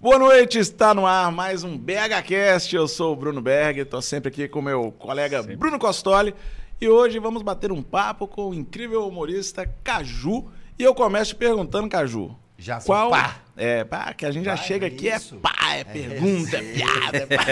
Boa noite, está no ar mais um BHCast. Eu sou o Bruno Berg, estou sempre aqui com meu colega sempre. Bruno Costoli. E hoje vamos bater um papo com o incrível humorista Caju. E eu começo perguntando, Caju. Já qual pá. É, pá, que a gente já pá, chega é aqui, é pá, é, é pergunta, é, piada, é pá.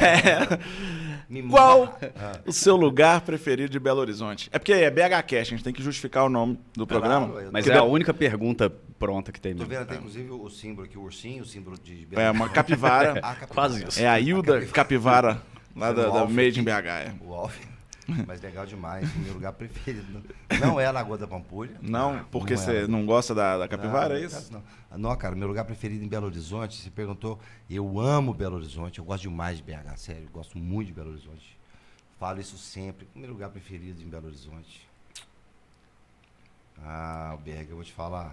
é, qual ah. o seu lugar preferido de Belo Horizonte? É porque é BHCast, a gente tem que justificar o nome do programa. Claro, mas é a única pergunta pronta que tem mesmo. Tô vendo até, inclusive, o símbolo aqui, o ursinho, o símbolo de Belo É, uma capivara. ah, capivara. Quase isso. É a Hilda Capivara, lá da, da Made in BH. É. O Alf. Mas legal demais, meu lugar preferido. Não é a Lagoa da Pampulha. Não, porque não você é. não gosta da, da capivara, não, é isso? Não. não, cara, meu lugar preferido em Belo Horizonte, você perguntou, eu amo Belo Horizonte, eu gosto demais de BH, sério, gosto muito de Belo Horizonte. Falo isso sempre. Meu lugar preferido em Belo Horizonte. Ah, Berg, eu vou te falar.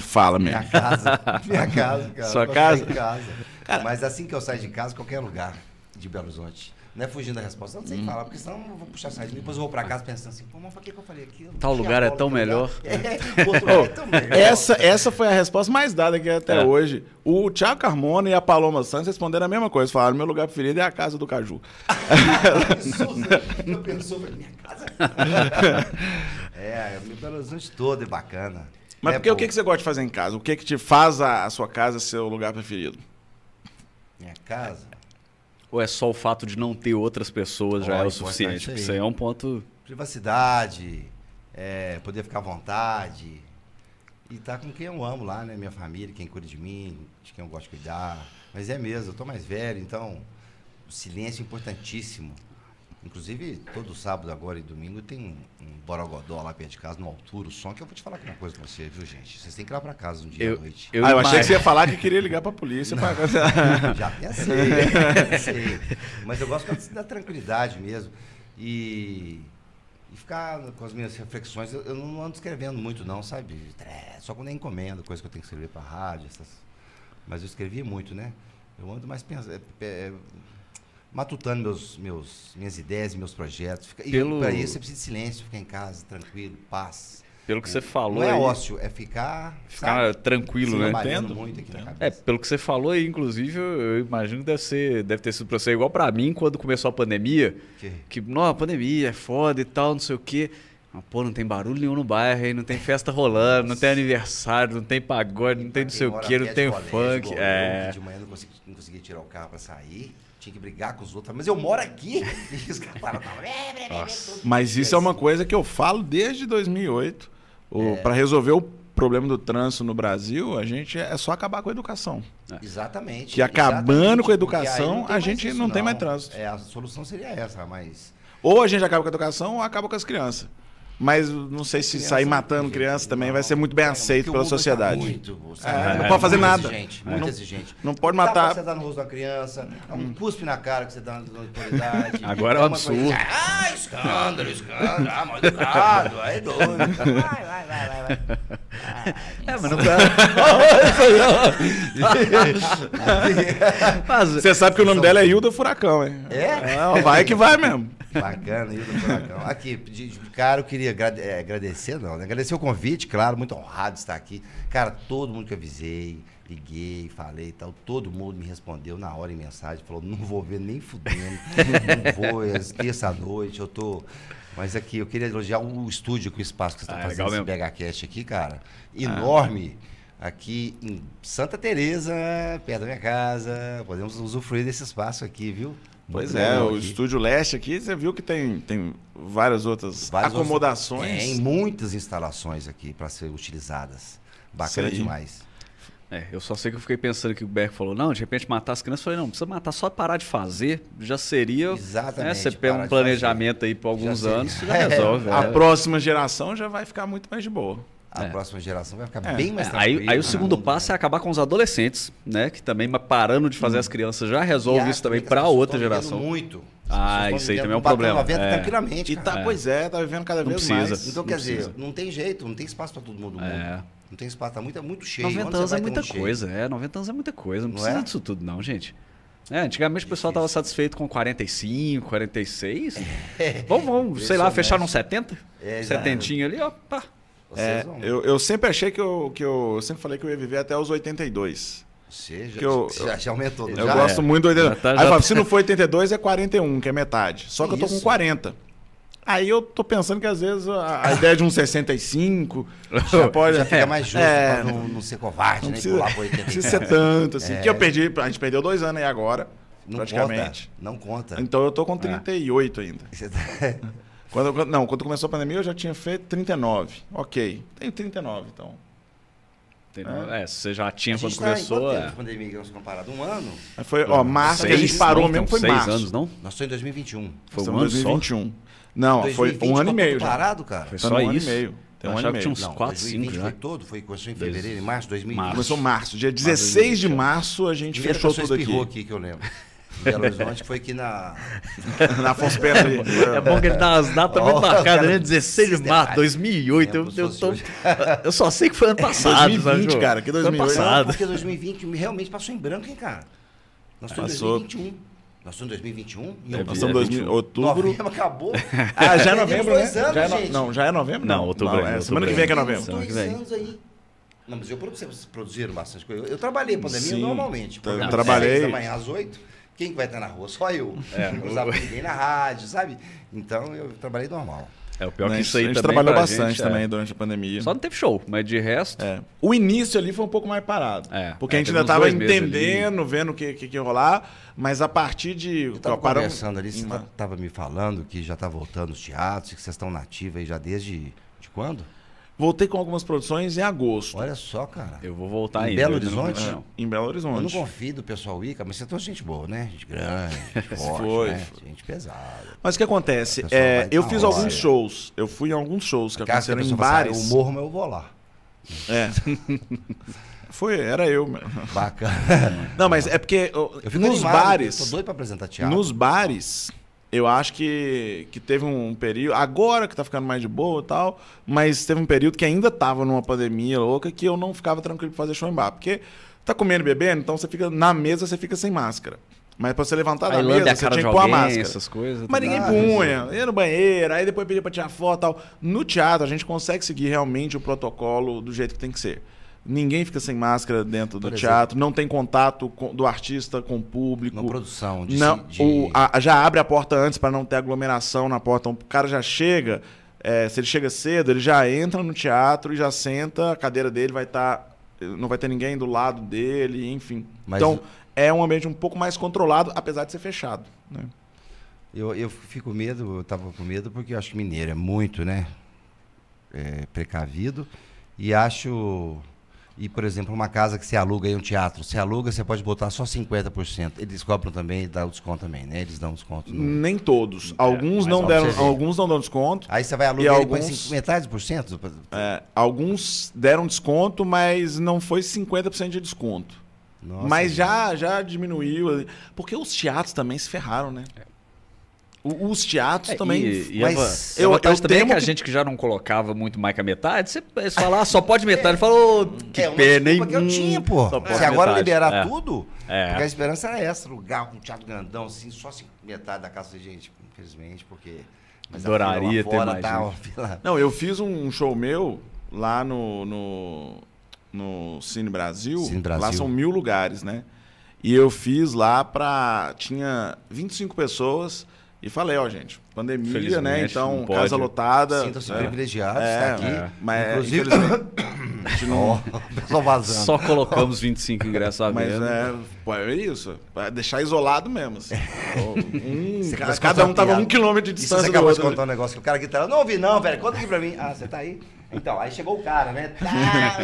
Fala mesmo. Minha casa. Minha casa, cara. Sua casa? casa. Cara, Mas assim que eu saio de casa, qualquer lugar de Belo Horizonte. Não é fugindo da resposta, eu não sei hum. falar, porque senão eu vou puxar saída. Depois eu vou pra casa pensando assim, pô, mas por que, que eu falei aquilo? Tal lugar é tão melhor. É, outro oh, é tão melhor. Essa, essa foi a resposta mais dada aqui até é. hoje. O Thiago Carmona e a Paloma Santos responderam a mesma coisa. Falaram, meu lugar preferido é a casa do Caju. eu pensou, minha casa. é, o Belo Horizonte todo é bacana. Mas é, porque, o que, que você gosta de fazer em casa? O que, que te faz a, a sua casa ser o lugar preferido? Minha casa? Ou é só o fato de não ter outras pessoas oh, já é o suficiente? Isso aí é um ponto. Privacidade, é, poder ficar à vontade. E estar tá com quem eu amo lá, né? Minha família, quem cuida de mim, de quem eu gosto de cuidar. Mas é mesmo, eu tô mais velho, então o silêncio é importantíssimo. Inclusive, todo sábado agora e domingo tem um, um borogodó lá perto de casa, no altura, o som, que eu vou te falar uma coisa com você, viu, gente? Vocês têm que ir lá pra casa um dia eu, à noite. Eu ah, eu achei que você ia falar que queria ligar pra polícia. Pra... já pensei, já pensei. Mas eu gosto da tranquilidade mesmo. E, e ficar com as minhas reflexões, eu, eu, não ando escrevendo muito não, sabe? Só quando é encomenda, coisa que eu tenho que escrever pra rádio, essas... Mas eu escrevi muito, né? Eu ando mais pensando... É, é, matutando meus, meus, minhas ideias e meus projetos. E Pelo... para isso você precisa de silêncio, ficar em casa, tranquilo, paz. Pelo que você falou. Não é aí, ócio, é ficar. Ficar sabe, tranquilo, né? Entendo. Muito aqui Entendo. É, pelo que você falou aí, inclusive, eu imagino que deve, ser, deve ter sido para você igual para mim quando começou a pandemia. Que, que não, a pandemia é foda e tal, não sei o quê. Mas, pô, não tem barulho nenhum no bairro, aí, não tem festa rolando, não tem aniversário, não tem pagode, não tem não sei o quê, não tem funk. É. De manhã não consegui, não consegui tirar o carro para sair tinha que brigar com os outros. Mas eu moro aqui. E os caras Mas isso é uma coisa que eu falo desde 2008. É. Para resolver o problema do trânsito no Brasil, a gente é só acabar com a educação. É. Exatamente. Que acabando exatamente, com a educação, a gente não, não tem mais trânsito. É, a solução seria essa, mas. Ou a gente acaba com a educação ou acaba com as crianças. Mas não sei se sair matando criança também vai ser muito bem aceito pela sociedade. Muito, é, não pode fazer nada. Exigente, muito não, exigente. Não pode matar. Você dá no rosto da criança, é um cuspe na cara que você dá na autoridade. Agora é um absurdo. ah, escândalo, escândalo. Ah, mal educado. Aí é doido. Vai, vai, vai, vai. vai. É, mas não Você sabe que o nome dela é Hilda Furacão, hein? É? vai que vai mesmo. Bacana, Hilda Furacão. Aqui, de, de cara, eu queria é, agradecer, não, né? Agradecer o convite, claro, muito honrado de estar aqui. Cara, todo mundo que avisei, liguei, falei e tal, todo mundo me respondeu na hora em mensagem, falou, não vou ver nem fudendo, não vou, é terça-noite, eu tô... Mas aqui, eu queria elogiar o estúdio, com o espaço que você está ah, fazendo esse BHCast aqui, cara. Enorme. Ah. Aqui em Santa Teresa, perto da minha casa. Podemos usufruir desse espaço aqui, viu? Pois é, o aqui. estúdio leste aqui, você viu que tem, tem várias outras várias acomodações. Tem muitas instalações aqui para ser utilizadas. Bacana demais. É, eu só sei que eu fiquei pensando que o Berg falou, não, de repente matar as crianças. Eu falei, não, precisa matar só parar de fazer. Já seria. Exatamente. Né, você pega um planejamento aí por alguns já anos, já resolve. É. A próxima geração já vai ficar muito mais de boa. A é. próxima geração vai ficar é. bem mais é. Aí, aí, o segundo passo é acabar com os adolescentes, né? Que também parando de fazer hum. as crianças já resolve isso também para outra geração. Muito. Ah, isso aí também é um problema. É. tranquilamente. E tá, pois é, tá vivendo cada não vez precisa, mais. Então, quer precisa. dizer, não tem jeito, não tem espaço para todo mundo. É. Não tem espaço, tá muito, muito cheio. 90 anos é muita coisa, cheio? é. 90 anos é muita coisa. Não, não precisa é? disso tudo, não, gente. É, antigamente o pessoal estava satisfeito com 45, 46. É. Vamos, vamos sei lá, fechar num 70? É, 70 ali, ó, pá. É, vão- eu, eu sempre achei que eu, que eu. Eu sempre falei que eu ia viver até os 82. Você já, que eu- já, já aumentou. Eu já? gosto muito do 82. Já tá- Aí eu falo, tá- se não for 82, é 41, que é metade. Só que, Que eu tô com isso? 40. Aí eu tô pensando que às vezes a, a ideia de um 65 já pode. Já fica mais justo É, pra não, não ser covarde, não né? precisa, Pular pro não 80. precisa ser tanto, assim. É. Que eu perdi, a gente perdeu dois anos aí agora, Não praticamente. conta. Não conta. Então eu tô com 38 ainda. Você tá- Quando, quando- não, quando começou a pandemia eu já tinha feito 39. Ok, tenho 39, então. É, você já A tinha gente quando tá em começou. quanto é. de pandemia que nós comparado? Um ano? Foi, ó, março que a gente Seis, parou não, mesmo tem foi seis março. anos, não? Nós estamos em 2021. Foi um em ano só? 2021. Não, 2020 foi um ano e meio parado, cara. Foi só no ano e isso? meio. Tem um ano e que tinha meio. uns Não, 4, 5 2020 já. foi todo, foi, começou em fevereiro, em março de 2020. Março. Começou março. Dia Março 16 de 2021. março a gente Primeira fechou tudo aqui. aqui, que eu lembro. Belo Horizonte, que foi aqui na... Na Afonso Pena ali. É bom que ele dá as datas muito marcadas, né? 16 de março, sistemático. 2008. Eu, eu, tô, eu só sei que foi ano passado. 2020, sabe, cara, que Foi 2008. Ano Não, passado. porque 2020 realmente passou em branco, hein, cara? Nós estamos em Passou. 2021. Nós estamos em 2021. Em É, Nós outubro. estamos em 2000 outubro. Novembro acabou. Ah, já é novembro, né? anos, já é no- gente. Não, já é novembro? Não, outubro Não, é, semana outubro que vem que é novembro. Semana Dois que vem. anos aí. Não, mas eu produzi, vocês produziram bastante coisa. Eu trabalhei a pandemia Sim, normalmente. eu trabalhei. da manhã às 8. Quem que vai estar na rua? Só eu. É. Não usava ninguém na rádio, sabe? Então eu trabalhei normal. É o pior Né, que isso aí a gente também trabalhou bastante gente, é. também durante a pandemia. Só não teve show, mas de resto. É. O início ali foi um pouco mais parado. É, porque é, a gente ainda estava entendendo, vendo o que, que, que ia rolar, mas a partir de. Eu tava paramos- conversando ali, você estava me falando que já tá voltando os teatros, que vocês estão nativos aí já desde de quando? Voltei com algumas produções em agosto. Olha só, cara. Eu vou voltar Em ainda. Belo eu não Horizonte? conheço, não. Em Belo Eu não Horizonte. confio do pessoal ir, cara, mas você trouxe gente boa, né? Gente grande, gente forte, Foi, né? foi. Gente pesada. Mas o que acontece? É, eu fiz hora. alguns shows. Eu fui em alguns shows que Caso que a aconteceram em pessoa fale, bares. "Ah, eu morro, mas eu vou lá. É. Foi, era eu. mesmo. Bacana. Não, mas é porque ó, Eu fico nos animado, bares. Eu tô doido pra apresentar teatro. Nos bares, eu acho que, que teve um período. Agora que tá ficando mais de boa e tal, mas teve um período que ainda tava numa pandemia louca que eu não ficava tranquilo pra fazer show em bar. Porque tá comendo e bebendo, então você fica. Na mesa você fica sem máscara. Mas pra você levantar da mesa, você tinha que pôr a máscara. essas coisas. Mas ninguém punha, ia no banheiro, aí depois pedia pra tirar foto e tal. No teatro, a gente consegue seguir realmente o protocolo do jeito que tem que ser. Ninguém fica sem máscara dentro do Por exemplo. teatro, não tem contato com- do artista com o público. Na produção, de, Não, de- o- a- já abre a porta antes para não ter aglomeração na porta. Então, o cara já chega, é, se ele chega cedo, ele já entra no teatro e já senta, a cadeira dele vai estar. não vai ter ninguém do lado dele, enfim. Mas então, é um ambiente um pouco mais controlado, apesar de ser fechado. né? Eu, eu fico com medo, eu tava com medo porque eu acho que mineiro é muito, né? É, precavido. E acho. E, por exemplo, uma casa que você aluga aí um teatro, você aluga, você pode botar só 50%. Eles cobram também, dá o desconto também, né? Eles dão desconto. no- Nem todos. alguns, mas não deram, alguns não dão desconto. Aí você vai alugar e alguns- metade por cento? É, alguns deram desconto, mas não foi 50% de desconto. Nossa, mas já, já diminuiu. Porque os teatros também se ferraram, né? Os teatros É, também. E, e mas a, va- eu- eu, também é temo que a gente que já não colocava muito mais que a metade, você, você fala, ah, só pode metade. Ele falou, que é pena, hein? que eu tinha, pô. Se agora liberar É. tudo, É. porque a esperança era essa, alugar um teatro grandão, assim, só assim, metade da casa de gente, infelizmente, porque... mas Adoraria ter fora mais tá, fila- Não, eu fiz um show meu lá no, no, no Cine Brasil. Cine Brasil. Lá são mil lugares, né? E eu fiz lá pra. Tinha 25 pessoas. E falei, ó, gente, pandemia, né? Então, casa lotada. Sintam-se é. privilegiados É, de estar aqui. é. Mas, Inclusive, a gente não- Ó, o pessoal vazando. Só colocamos 25 ingressos à Mas venda. é, pô, é isso. É deixar isolado mesmo. assim. Um, Você ca- começa a cada um tava piada. um quilômetro de Isso distância você do acabou de contar um negócio que o cara gritando, não ouvi não, velho, conta aqui pra mim. Ah, você tá aí? Então, aí chegou o cara, né? Tá,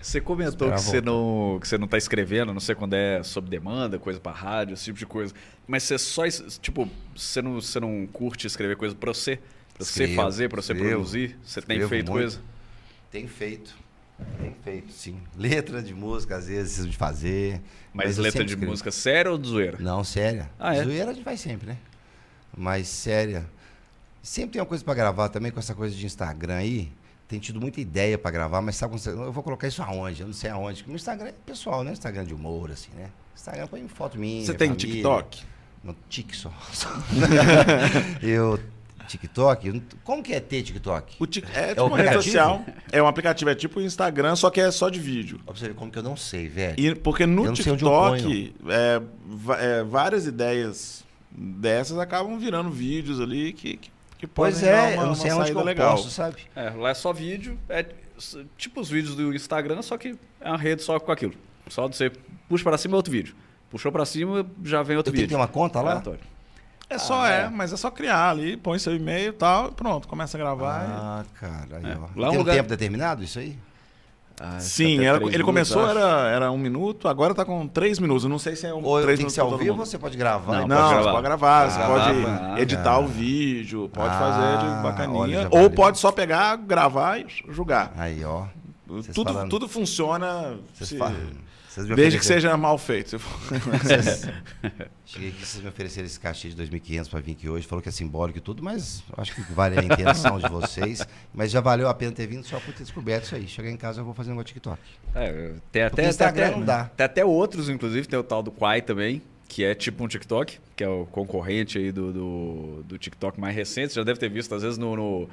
Você comentou que você, não, que você não tá escrevendo, não sei quando é sob demanda, coisa pra rádio, esse tipo de coisa. Mas você só, tipo, você não, você não curte escrever coisa pra você? Pra você Escrevo, fazer, pra você escrevo, produzir? Você tem feito muito. coisa? Tem feito. Tem feito, sim. Letra de música, às vezes, preciso de fazer. Mas, eu letra de escrevo. música séria ou de zoeira? Não, séria. Ah, é? Zoeira a gente vai sempre, né? Mas séria. Sempre tem uma coisa pra gravar também com essa coisa de Instagram aí. Tem tido muita ideia pra gravar, mas sabe quando. Eu vou colocar isso aonde? Eu não sei aonde. No Instagram é pessoal, né? Instagram de humor, assim, né? Instagram põe foto minha. Você tem família. TikTok? No tique só. eu, TikTok? Como que é ter TikTok? O tic... É, é tipo uma rede social. É um aplicativo, é tipo o Instagram, só que é só de vídeo. Observe como que eu não sei, velho. E, porque no TikTok, é, é, várias ideias dessas acabam virando vídeos ali que, que, que pois é, uma, eu não sei onde que eu legal. Posso, sabe? É, lá é só vídeo, é tipo os vídeos do Instagram, só que é uma rede só com aquilo. Só você puxa para cima é outro vídeo. Puxou para cima, já vem outro eu vídeo. Tem uma conta lá? É só, ah, é. é. mas é só criar ali, põe seu e-mail e tal, pronto, começa a gravar. Ah, e... cara, aí, é. ó. Lá Tem um lugar... tempo determinado isso aí? Ah, Sim, era, ele começou, era, era um minuto, agora está com três minutos. Não sei se é um. Ou três tem que ser ao vivo ou você pode gravar? Não, não pode gravar. você pode gravar, ah, você pode ah, editar o vídeo, pode ah, fazer de bacaninha. Olha, ou pode só pegar, gravar e julgar. Aí, ó. Tudo, falando... tudo funciona. Se... Desde que seja mal feito. Vocês... Cheguei aqui, vocês me ofereceram esse cachê de 2.500 para vir aqui hoje. Falou que é simbólico e tudo, mas acho que vale a intenção de vocês. Mas já valeu a pena ter vindo só por ter descoberto isso aí. Chegar em casa eu vou fazer um TikTok. É, tem até, Instagram até, não dá. Tem até outros, inclusive. Tem o tal do Quai também, que é tipo um TikTok, que é o concorrente aí do, do, do TikTok mais recente. Você já deve ter visto, às vezes, no, no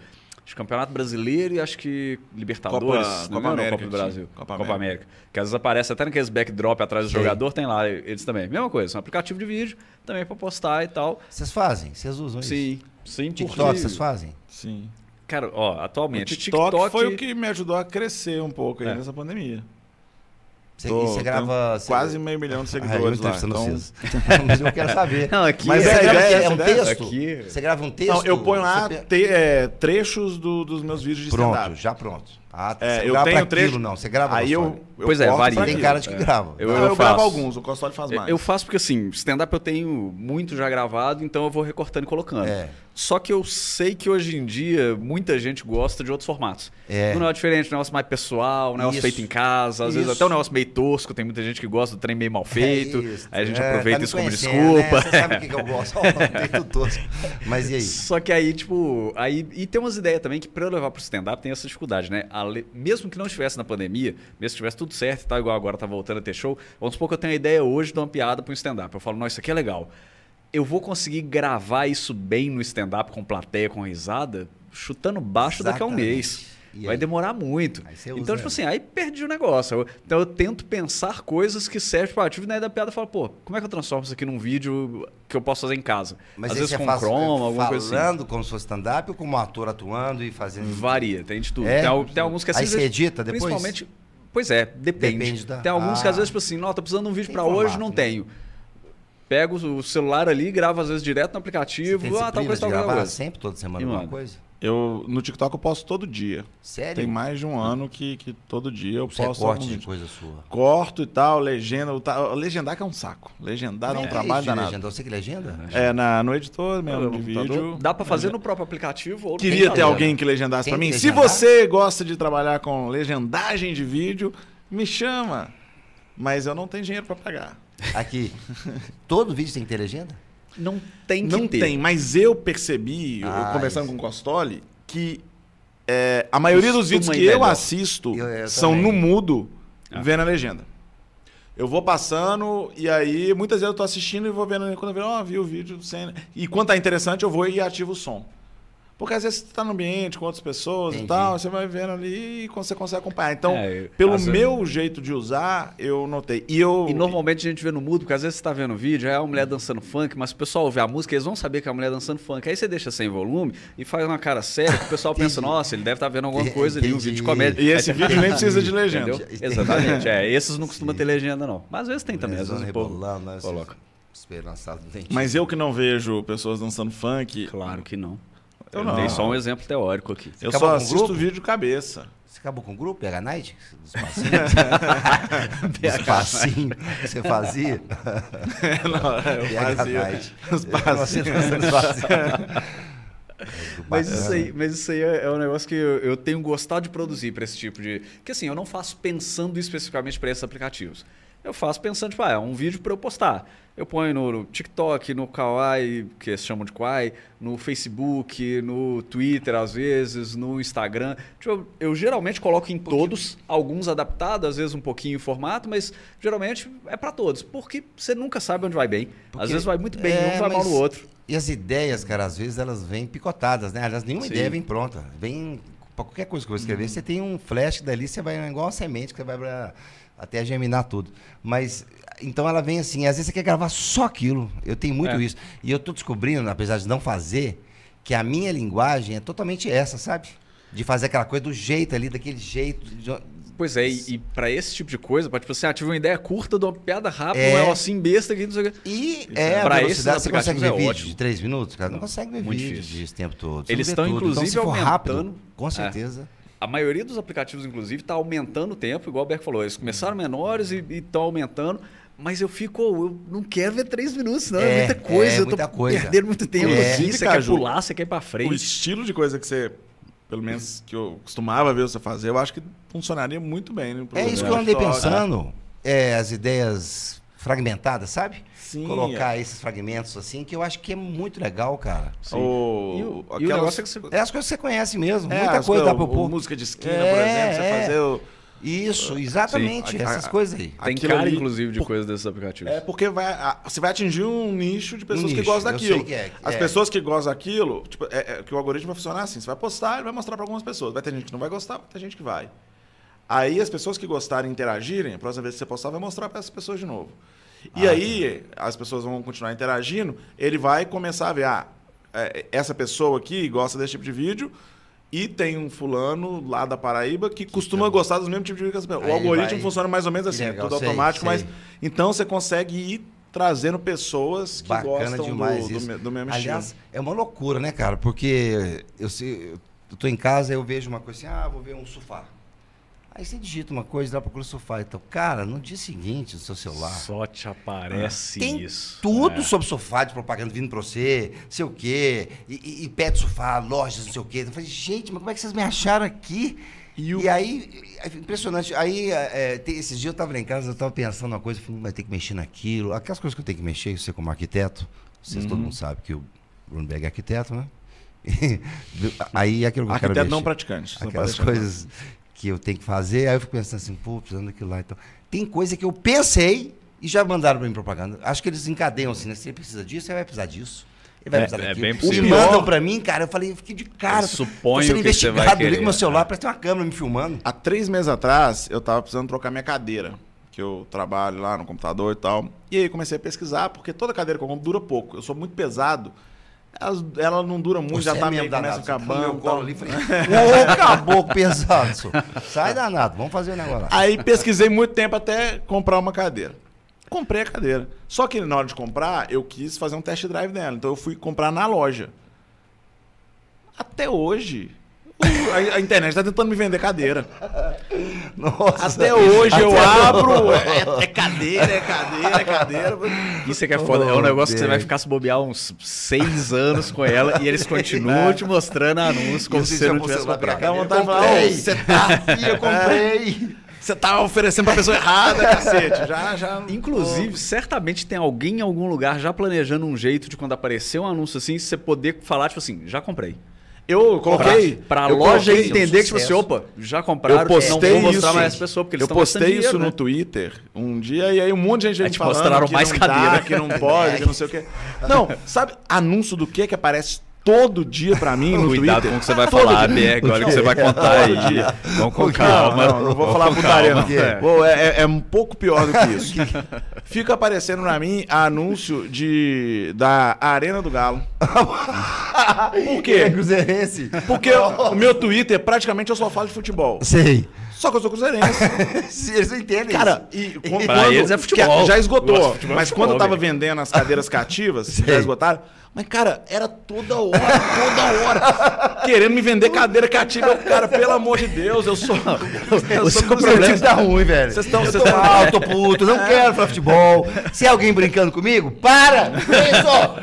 Acho que Campeonato Brasileiro e acho que Libertadores. Copa, Copa é América. Copa do Brasil. Copa, Copa América. América. Que às vezes aparece até naqueles backdrop atrás do Sim. jogador, tem lá eles também. Mesma coisa, um aplicativo de vídeo também para postar e tal. Vocês fazem? Vocês usam Sim. isso? Sim. Sim. TikTok vocês fazem? Sim. Cara, ó, atualmente. O TikTok, TikTok, foi o que me ajudou a crescer um pouco aí é. nessa pandemia. Você, Tô, você grava. Quase meio milhão de seguidores ah, lá. Então... Mas eu quero saber. Não, aqui Mas é, é, é um texto? Aqui... Você grava um texto? Não, eu ponho lá você... te, é, trechos do, dos meus vídeos de stand-up. Pronto, já pronto. Ah, é, eu tenho trecho. não, você grava Aí eu, eu, Pois é, varia. Tem cara de que é. grava. Eu, eu, eu gravo alguns, o Costoli faz mais. Eu faço porque assim, stand-up eu tenho muito já gravado, então eu vou recortando e colocando. É. Só que eu sei que hoje em dia muita gente gosta de outros formatos. É. Um negócio diferente, um negócio mais pessoal, um negócio Isso. feito em casa, às Isso. vezes até um negócio meio tosco, tem muita gente que gosta do trem meio mal feito. É aí a gente é, aproveita tá isso como desculpa. Né? Você sabe o que, que eu gosto? oh, tosco. Mas e aí? Só que aí, tipo, aí. E tem umas ideias também que pra eu levar pro stand-up tem essa dificuldade, né? Mesmo que não estivesse na pandemia, mesmo que estivesse tudo certo e tal, igual agora tá voltando a ter show, vamos supor que eu tenho a ideia hoje de uma piada para um stand-up. Eu falo, não, isso aqui é legal. Eu vou conseguir gravar isso bem no stand-up com plateia, com risada, chutando baixo Exatamente. daqui a um mês. E vai aí? demorar muito. Então, tipo assim, aí perdi o negócio. Eu, então eu tento pensar coisas que servem para ativo, e daí da piada fala, pô, como é que eu transformo isso aqui num vídeo que eu posso fazer em casa? Mas Às vezes com faz, chroma, alguma coisa assim. Falando como se fosse stand-up ou como ator atuando e fazendo. Varia, tem de tudo. É? Tem, tem, alguns que assim. Aí você edita depois? Principalmente. Pois é, depende. depende da... Tem alguns ah. que às vezes, tipo assim, não, tô precisando de um vídeo para hoje, não né? tenho. Pego o celular ali, gravo às vezes direto no aplicativo. ah, tal coisa, tal coisa. sempre, toda semana, alguma coisa? Eu, no TikTok eu posto todo dia. Sério? Tem mais de um ano que, que todo dia eu Você posto. corte de coisa sua. Corto e tal, legenda. Tá, legendar que é um saco. Legendar é um trabalho danado. Legenda? Você que legenda? É, na, no editor mesmo, de vídeo. Dá para fazer no próprio aplicativo? Ou Queria ter alguém que legendasse para mim. Se você gosta de trabalhar com legendagem de vídeo, me chama. Mas eu não tenho dinheiro para pagar. Aqui, todo vídeo tem que ter legenda? Não tem que Não ter. tem, mas eu percebi, ah, eu, conversando isso. com o Costoli, que é, a maioria dos vídeos que eu assisto eu, eu são no mudo, ah. vendo a legenda. Eu vou passando e aí muitas vezes eu tô assistindo e vou vendo quando eu vejo, ó, oh, vi o vídeo sem. E quando tá interessante, eu vou e ativo o som. Porque às vezes você está no ambiente com outras pessoas Entendi. e tal, você vai vendo ali e você consegue acompanhar. Então, é, pelo meu vezes... jeito de usar, eu notei. E, eu... e normalmente a gente vê no mudo, porque às vezes você está vendo o vídeo, é uma mulher dançando funk, mas o pessoal ouve a música, eles vão saber que é a mulher dançando funk. Aí você deixa sem volume e faz uma cara séria, que o pessoal pensa, nossa, ele deve estar tá vendo alguma coisa ali, um vídeo de comédia. E esse vídeo nem precisa de legenda. Entendeu? Exatamente. É, esses não costumam ter legenda, não. Mas às vezes tem também, às vezes o povo né? coloca. Mas eu que não vejo pessoas dançando funk. Claro que não. Eu, não. dei só um exemplo teórico aqui. Você eu só assisto grupo? vídeo cabeça. Você acabou com o grupo? PH Night? Espacinho. Você fazia? não, eu PH fazia. Night. Os mas isso aí, mas isso aí é, é um negócio que eu, eu tenho gostado de produzir para esse tipo de. Que assim, eu não faço pensando especificamente para esses aplicativos. Eu faço pensando, tipo, ah, é um vídeo para eu postar. Eu ponho no, no TikTok, no Kawaii, que eles chamam de Kawaii, no Facebook, no Twitter às vezes, no Instagram. Tipo, eu geralmente coloco em todos, alguns adaptados, às vezes um pouquinho em formato, mas geralmente é para todos, porque você nunca sabe onde vai bem. Porque, às vezes vai muito bem é, um, vai mal no outro. E as ideias, cara, às vezes elas vêm picotadas, né? Aliás, nenhuma Sim. ideia vem pronta. Vem pra qualquer coisa que eu vou escrever, você tem um flash dali, você vai igual uma semente, que você vai pra, até germinar tudo. Mas, então ela vem assim, às vezes você quer gravar só aquilo. Eu tenho muito É. isso. E eu tô descobrindo, apesar de não fazer, que a minha linguagem é totalmente essa, sabe? De fazer aquela coisa do jeito ali, daquele jeito. de- Pois é, e, e pra esse tipo de coisa, pode tipo assim, ah, tive uma ideia curta de uma piada rápida, É. um negocinho besta aqui, não sei o quê. E é, é. Pra esses você consegue ver é vídeo ótimo. de três minutos, cara? Não consegue ver vídeo difícil. desse tempo todo. Você Eles não estão, tudo. inclusive, então, se for rápido, aumentando- com É. A maioria dos aplicativos, inclusive, está aumentando o tempo, igual o Beck falou. Eles começaram menores e estão aumentando. Mas eu fico, oh, eu não quero ver três minutos, não. É, É, muita coisa. é eu tô muita coisa. perdendo muito tempo. É. aqui. Inclusive, Você Caju, quer pular, você quer ir pra O frente. estilo de coisa que você, pelo menos que eu costumava ver você fazer, eu acho que funcionaria muito bem. Né, É isso que eu andei TikTok. pensando. É, as ideias fragmentadas, sabe? Sim, Colocar esses fragmentos assim, que eu acho que é muito legal, cara. O, E o, e o negócio é que você... É as coisas que você conhece mesmo. É, Muita coisa dá pra pôr. Música de esquina, É, por exemplo, você é. fazer o... Isso, exatamente. Sim. Essas A- a- coisas aí. Tem aquilo cara, ali- inclusive, de por- coisas desses aplicativos. É porque vai, a- você vai atingir um nicho de pessoas Um que nicho, gostam eu daquilo. sei que é, As é. pessoas que gostam daquilo, tipo, é, é que o algoritmo vai funcionar assim. Você vai postar, ele vai mostrar para algumas pessoas. Vai ter gente que não vai gostar, vai ter gente que vai. Aí as pessoas que gostarem e interagirem, a próxima vez que você postar, vai mostrar para essas pessoas de novo. E Ah, aí as pessoas vão continuar interagindo, ele vai começar a ver, ah, é, essa pessoa aqui gosta desse tipo de vídeo e tem um fulano lá da Paraíba que costuma gostar dos mesmos tipos de vídeo que as pessoas. Aí O algoritmo vai- funciona mais ou menos assim, legal, é tudo sei, automático, sei. mas então você consegue ir trazendo pessoas que Bacana gostam demais do, do isso. do mesmo Aliás, estilo. é uma loucura, né, cara? Porque eu, sei, eu tô em casa, eu vejo uma coisa assim, ah, vou ver um sofá. Aí você digita uma coisa, dá procura sofá. Então, cara, no dia seguinte, no seu celular, Só te aparece tem isso. tudo É. sobre sofá de propaganda vindo pra você, sei o quê, e, e, e pet sofá, lojas, não sei o quê. Eu falei, gente, mas como é que vocês me acharam aqui? E E, o- aí, é impressionante. Aí, é, tem- esses dias eu tava lá em casa, eu tava pensando uma coisa, eu falei, vai ter que mexer naquilo. Aquelas coisas que eu tenho que mexer, você como arquiteto, vocês, Uhum. todo mundo sabe que o Brunberg é arquiteto, né? aí aquilo que eu quero Arquiteto não mexer. praticante. não Aquelas deixar- coisas que eu tenho que fazer, aí eu fico pensando assim, pô, precisando daquilo lá. Então, tem coisa que eu pensei e já mandaram pra mim propaganda. Acho que eles encadeiam assim, né? Você precisa disso, você vai precisar disso. Ele vai É, precisar é daquilo. bem O possível. me mandam pra mim, cara, eu falei, eu fiquei de cara. Eu suponho tô sendo que você vai investigado, eu ligo querer, meu celular, é. parece que tem uma câmera me filmando. Há três meses atrás, eu tava precisando trocar minha cadeira, que eu trabalho lá no computador e tal. E aí comecei a pesquisar, porque toda cadeira que eu compro dura pouco. Eu sou muito pesado. Ela, ela não dura muito, já Você tá é meio começa acabando. meu ali, falei, ô, caboclo pesado, senhor. Sai danado, vamos fazer o negócio lá. Aí pesquisei muito tempo até comprar uma cadeira. Comprei a cadeira. Só que na hora de comprar, eu quis fazer um test drive nela. Então eu fui comprar na loja. Até hoje, a, a internet tá tentando me vender cadeira. Nossa. Até hoje eu abro, é, é cadeira, é cadeira, é cadeira. Isso é que é foda. É um negócio que você vai ficar se bobear uns seis anos com ela e eles continuam te mostrando anúncios como se você não tivesse comprado. Dá vontade de falar, comprei. "Ô, você tá, Ih, eu comprei. você tá oferecendo pra pessoa errada, cacete. Já, já. Inclusive, certamente tem alguém em algum lugar já planejando um jeito de quando aparecer um anúncio assim, você poder falar, tipo assim, já comprei. Eu coloquei. Pra eu loja coloquei- entender que, tipo assim, opa, já compraram, Eu postei não vou mostrar isso. mais as pessoas, porque eles eu postei isso dinheiro, no né? Twitter um dia e aí um monte de gente Aí veio te falando mostraram que mais não cadeira. dá, que não pode, que não sei o quê. Não, sabe anúncio do que que aparece todo dia pra mim no Cuidado Twitter? com o que você vai Todo falar, olha o que você vai contar aí. Vamos com calma. Não, não, vou falar putaria, não. É. Pô, é, é- é um pouco pior do que isso. Fica aparecendo pra mim anúncio de, da Arena do Galo. Por quê? É cruzeirense. Porque o meu Twitter, praticamente, eu só falo de futebol. Sei. Só que eu sou cruzeirense. Eles não entendem Cara, isso. e quando, Pra eles é futebol. Já esgotou. futebol, mas futebol, quando eu tava velho. vendendo as cadeiras cativas, Sei. já esgotaram. Mas, cara, era toda hora, toda hora. querendo me vender cadeira cativa. Cara, pelo amor de Deus, eu sou. Eu O sou seu problema tá ruim, velho. Vocês tão- eu vocês tô tão- mal, tô puto, não quero falar futebol. Se é alguém brincando comigo, para! Isso!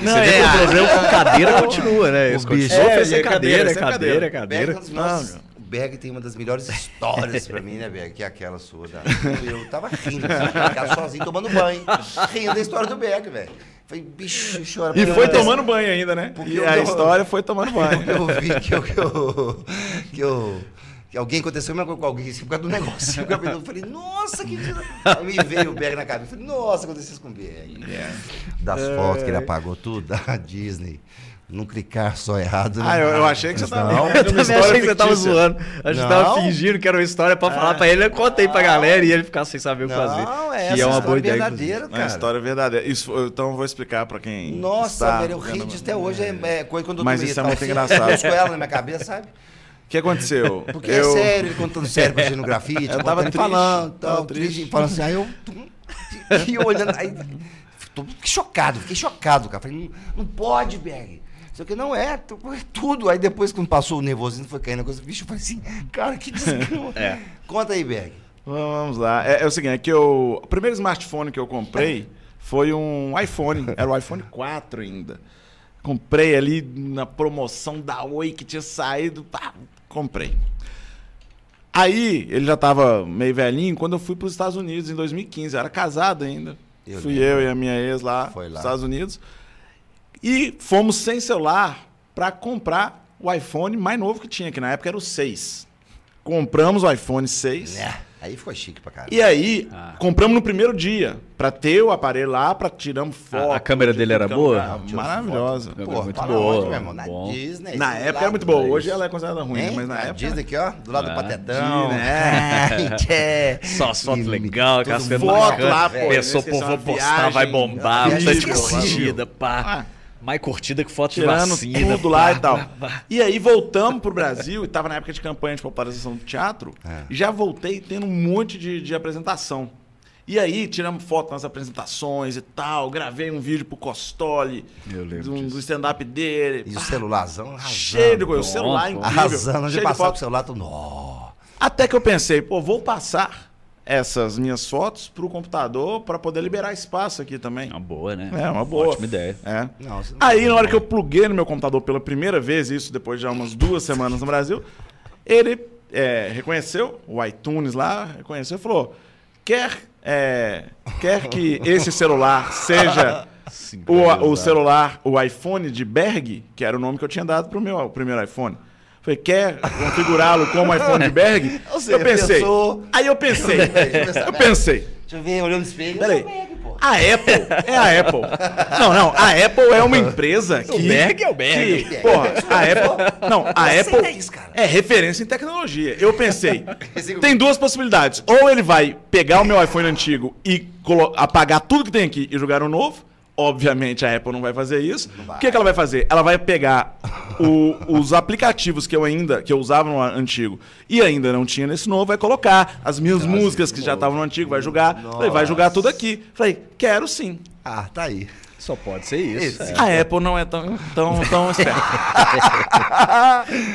Você vê que o problema com cadeira continua, né? Eles O bicho. continuam É, é cadeira, cadeira, é cadeira, cadeira. cadeira. Berg, nossa, o Berg tem uma das melhores histórias pra mim, né, Berg? Que é aquela sua. Da... Eu tava rindo, assim, casa sozinho, tomando banho. Rindo da história do Berg, velho. Falei, bicho, chora. E foi tomando banho ainda, né? Porque E eu a não- história foi tomando banho. eu vi que eu, que eu, que eu, que alguém aconteceu a mesma coisa com alguém, assim, por causa do negócio. eu falei, nossa, que. Aí me veio o Berg na cabeça. Eu falei, nossa, aconteceu isso com o Berg. É. Das é. fotos que ele apagou tudo da Disney. Não clicar só errado. Ah, eu, eu, achei que você tava. Não, eu também achei que você tava zoando. A gente tava fingindo que era uma história pra falar pra ele. Eu contei pra galera e ele ficar sem saber o que fazer. Não, é, que é uma boa ideia. verdadeira, cara. É uma história verdadeira. Isso, então eu vou explicar pra quem. Nossa, velho, eu ri disso até hoje. É, é coisa quando eu Mas isso é muito engraçado. Eu com ela na minha cabeça, sabe? O que aconteceu? Porque é eu... é sério, ele contando sério, fazendo grafite. Eu tava triste, falando, tava triste. Falando assim, aí eu. E olhando. Aí, tô chocado, fiquei chocado, cara. Falei, não, não pode, Berg. Só que não é, é, tudo. Aí depois, quando passou o nervosismo, foi caindo a coisa. Bicho, eu falei assim, cara, que desgrama. é. Conta aí, Berg. Vamos lá. É, é, o seguinte, é que eu. O primeiro smartphone que eu comprei foi um iPhone. Era o iPhone 4 ainda. Comprei ali na promoção da Oi que tinha saído. Pá, comprei. Aí, ele já estava meio velhinho quando eu fui para os Estados Unidos em 2015. Eu era casado ainda. Eu Fui lembro. eu e a minha ex lá, nos Estados Unidos. E fomos sem celular para comprar o iPhone mais novo que tinha, que na época era o 6. Compramos o iPhone 6. É. Aí ficou chique pra caramba. E aí, ah. compramos no primeiro dia. Pra ter o aparelho lá, pra tiramos foto. A, a câmera dele era boa? Maravilhosa. Pô, muito boa. Mesmo, na bom. Disney. Na época era muito boa. Hoje ela é considerada ruim, hein? mas na, na época... Disney aqui, ó. Do lado ah, do Patetão. Disney, é. Só as fotos legais, aquelas fotos lá, pô. Pessoa, pô, vou postar, vai bombar. Tá esquecida, pá. Ah. Mais curtida que foto Tirando de vacina. tudo lá e tal. E aí voltamos pro Brasil, e tava na época de campanha de popularização do teatro, é. e já voltei tendo um monte de, de apresentação. E aí, tiramos foto nas apresentações e tal, gravei um vídeo pro Costoli, do, do stand-up dele. E o celularzão arrasando. Cheio de coisa, o celular incrível. Arrasando, de passar com o celular, tô... Até que eu pensei, pô, vou passar essas minhas fotos para o computador para poder liberar espaço aqui também. Uma boa, né? É, uma boa. Ótima ideia. É. Nossa, Aí, na hora que eu pluguei no meu computador pela primeira vez, isso depois de umas duas semanas no Brasil, ele é, reconheceu, o iTunes lá, reconheceu e falou: quer, é, quer que esse celular seja o, o celular, o iPhone de Berg, que era o nome que eu tinha dado para o meu primeiro iPhone. Falei, quer configurá-lo como iPhone de Berg? eu pensei. Pensou... Aí eu pensei. eu pensei. Deixa eu ver, olhando no espelho. Peraí. A Apple é a Apple. Não, não. A Apple é uma empresa que. O Berg é o Berg. Que, porra, a Apple. Não, a Apple é, isso, é referência em tecnologia. Eu pensei. tem duas possibilidades. Ou ele vai pegar o meu iPhone antigo e apagar tudo que tem aqui e jogar um novo Obviamente a Apple não vai fazer isso. Vai. O que, que ela vai fazer? Ela vai pegar o, os aplicativos que eu ainda que eu usava no antigo e ainda não tinha nesse novo, vai colocar as minhas Nossa, músicas que já estavam no antigo, vai jogar, vai jogar tudo aqui. Falei, quero sim. Ah, tá aí. Só pode ser isso. É. A Apple não é tão, tão, tão esperta.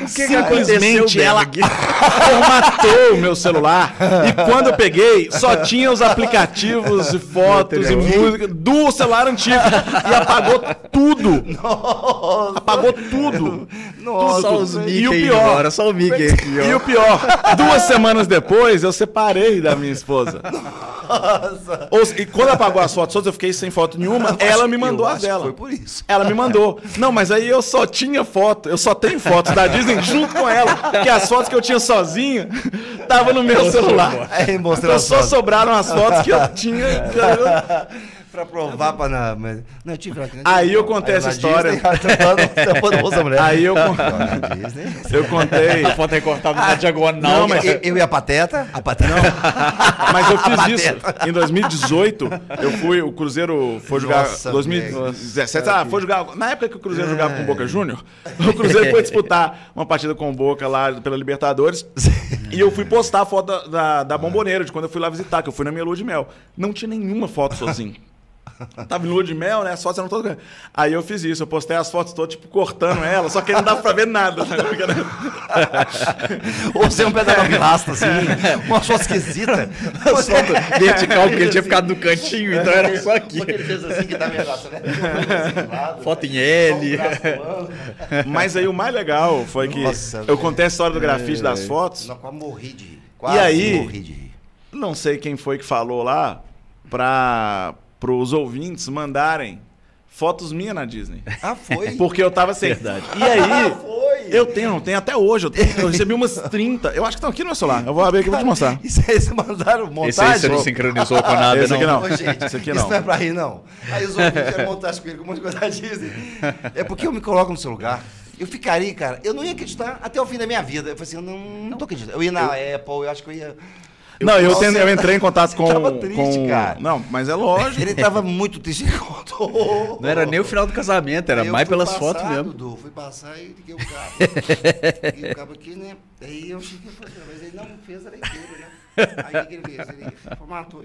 o que, que aconteceu? Ela formatou o meu celular e quando eu peguei, só tinha os aplicativos de fotos e música do celular antigo. E apagou tudo. Nossa. Apagou tudo. Nossa, só os Mickey e o pior, embora, só o Mickey aqui, ó. E o pior, duas semanas depois eu separei da minha esposa. Nossa. e quando apagou as fotos todas, eu fiquei sem foto nenhuma, ela me mandou as dela. Foi por isso. Ela me mandou. Não, mas aí eu só tinha foto, eu só tenho fotos da Disney junto com ela. Porque as fotos que eu tinha sozinha tava no meu celular. É, então só sobraram as fotos que eu tinha. pra provar pra não. Mas, não, eu tive Aí eu contei essa história. Aí eu, eu contei. A foto é cortada na diagonal. Não, mas eu, e a Pateta. A Pateta. Não, mas eu fiz isso. Em 2018, eu fui. O Cruzeiro foi jogar. Nossa, 2017. Ah, foi jogar. Na época que o Cruzeiro jogava com o Boca Júnior, o Cruzeiro foi disputar uma partida com o Boca lá pela Libertadores. e eu fui postar a foto da, da, da bomboneira, de quando eu fui lá visitar, que eu fui na minha lua de mel. Não tinha nenhuma foto sozinho. Tava em lua de mel, né? As fotos eram todas. Aí eu fiz isso, eu postei as fotos todas, tipo, cortando ela, só que não dava pra ver nada. Né? Ou você é um pedaço de rasta, assim, uma foto esquisita. Foto vertical, porque ele tinha ficado no cantinho, então era só aqui. Porque ele fez assim que dá né? Foto em L. Mas aí o mais legal foi que Nossa, eu contei a história do grafite das fotos. Não, quase morri de rir. Quase e aí, morri de rir. Não sei quem foi que falou lá pra para os ouvintes mandarem fotos minhas na Disney. Ah, foi? Porque eu tava sem. Verdade. E aí. Ah, foi! Eu tenho, não tenho até hoje. Eu, tenho, eu recebi umas 30. Eu acho que estão aqui no meu celular. Eu vou abrir aqui e vou te mostrar. Isso aí vocês mandaram montagem? Esse aí você não sincronizou com nada, Esse aqui não. Ô, gente, Esse aqui isso não. não é pra rir, não. Aí os outros fizeram montagem com ele com um monte de coisa da Disney. É porque eu me coloco no seu lugar. Eu ficaria, cara, eu não ia acreditar até o fim da minha vida. Eu falei assim, eu não, não tô acreditando. Eu ia na Apple, eu acho que eu ia. Não, eu, Nossa, ten- eu entrei em contato com. tava triste, com... cara. Não, mas é lógico. Ele tava muito triste. Ele contou. Não era nem o final do casamento, era eu mais pelas passar, fotos mesmo. Dudu, fui passar e liguei o cabo. liguei o cabo aqui, né? Aí eu cheguei e falei, mas ele não fez a leitura, né? Aí o que ele fez? Ele formatou.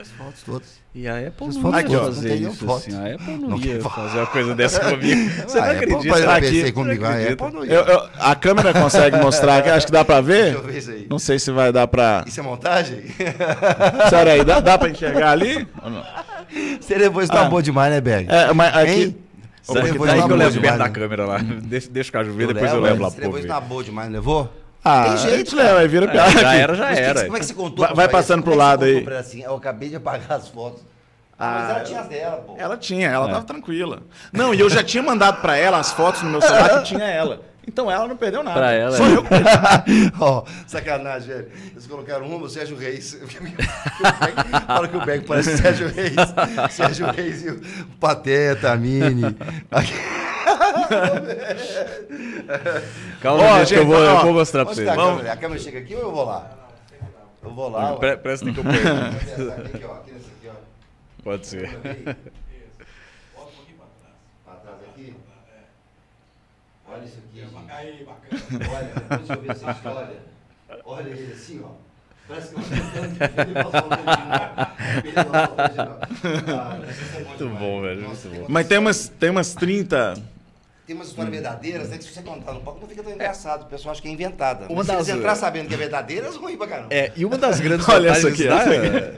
As fotos todas. E a Apple As não fotos ia fazer não isso, foto. assim. A Apple não, Não ia fazer uma coisa dessa comigo. Você não Ah, Apple, acredita? Eu Aqui. pensei comigo, a acredita. Apple não ia. Eu- eu- a câmera consegue mostrar aqui, acho que dá pra ver. Deixa eu ver isso aí. Não sei se vai dar pra. Isso é montagem? Sério aí, dá, dá pra enxergar ali? Ou não? Você isso tá Ah. boa demais, né, Berg? É, mas aqui. Hein? Levou tá daí isso que eu levo perto da né? câmera lá. Deixa, deixa o cara ver, depois eu levo lá Você ver. na boa demais, levou? Ah, Tem jeito, leva, aí vira Ah, piada. já era, já Mas que- era. Como é que você contou? Vai- vai passando pro é lado aí. assim? Eu acabei de apagar as fotos. Ah, mas ela tinha as dela, pô. Ela tinha, ela tava tranquila. Não, e eu já tinha mandado pra ela as fotos no meu celular que tinha ela. Então ela não perdeu nada. Pra ela, Só é. eu que perdi. Ó, sacanagem, velho. Eles colocaram uma, o Sérgio Reis. Fala que o Beck parece o Sérgio Reis. Sérgio Reis e o Pateta, a Mini. Aqui. Calma, Ó, gente, que eu vou, eu ó, vou mostrar pra tá a Vamos. câmera? A câmera chega aqui ou eu vou lá? Eu vou lá. ó. Pre- Presta atenção que eu. Aqui, ó. Aqui nesse aqui, ó. Pode ser. Pra trás aqui. Olha isso aqui, gente. Olha, deixa eu ver se vocês olha. Olha ele assim, ó. Parece que eu Muito bom, velho, muito bom. Mas tem umas, tem umas 30. Tem umas histórias verdadeiras, né? Que se você contar no palco, não fica tão engraçado. O pessoal acha que é inventada. Uma Mas das- se eles entrar sabendo que é verdadeira, vão ir pra caramba. É, e uma das grandes Olha essa vantagens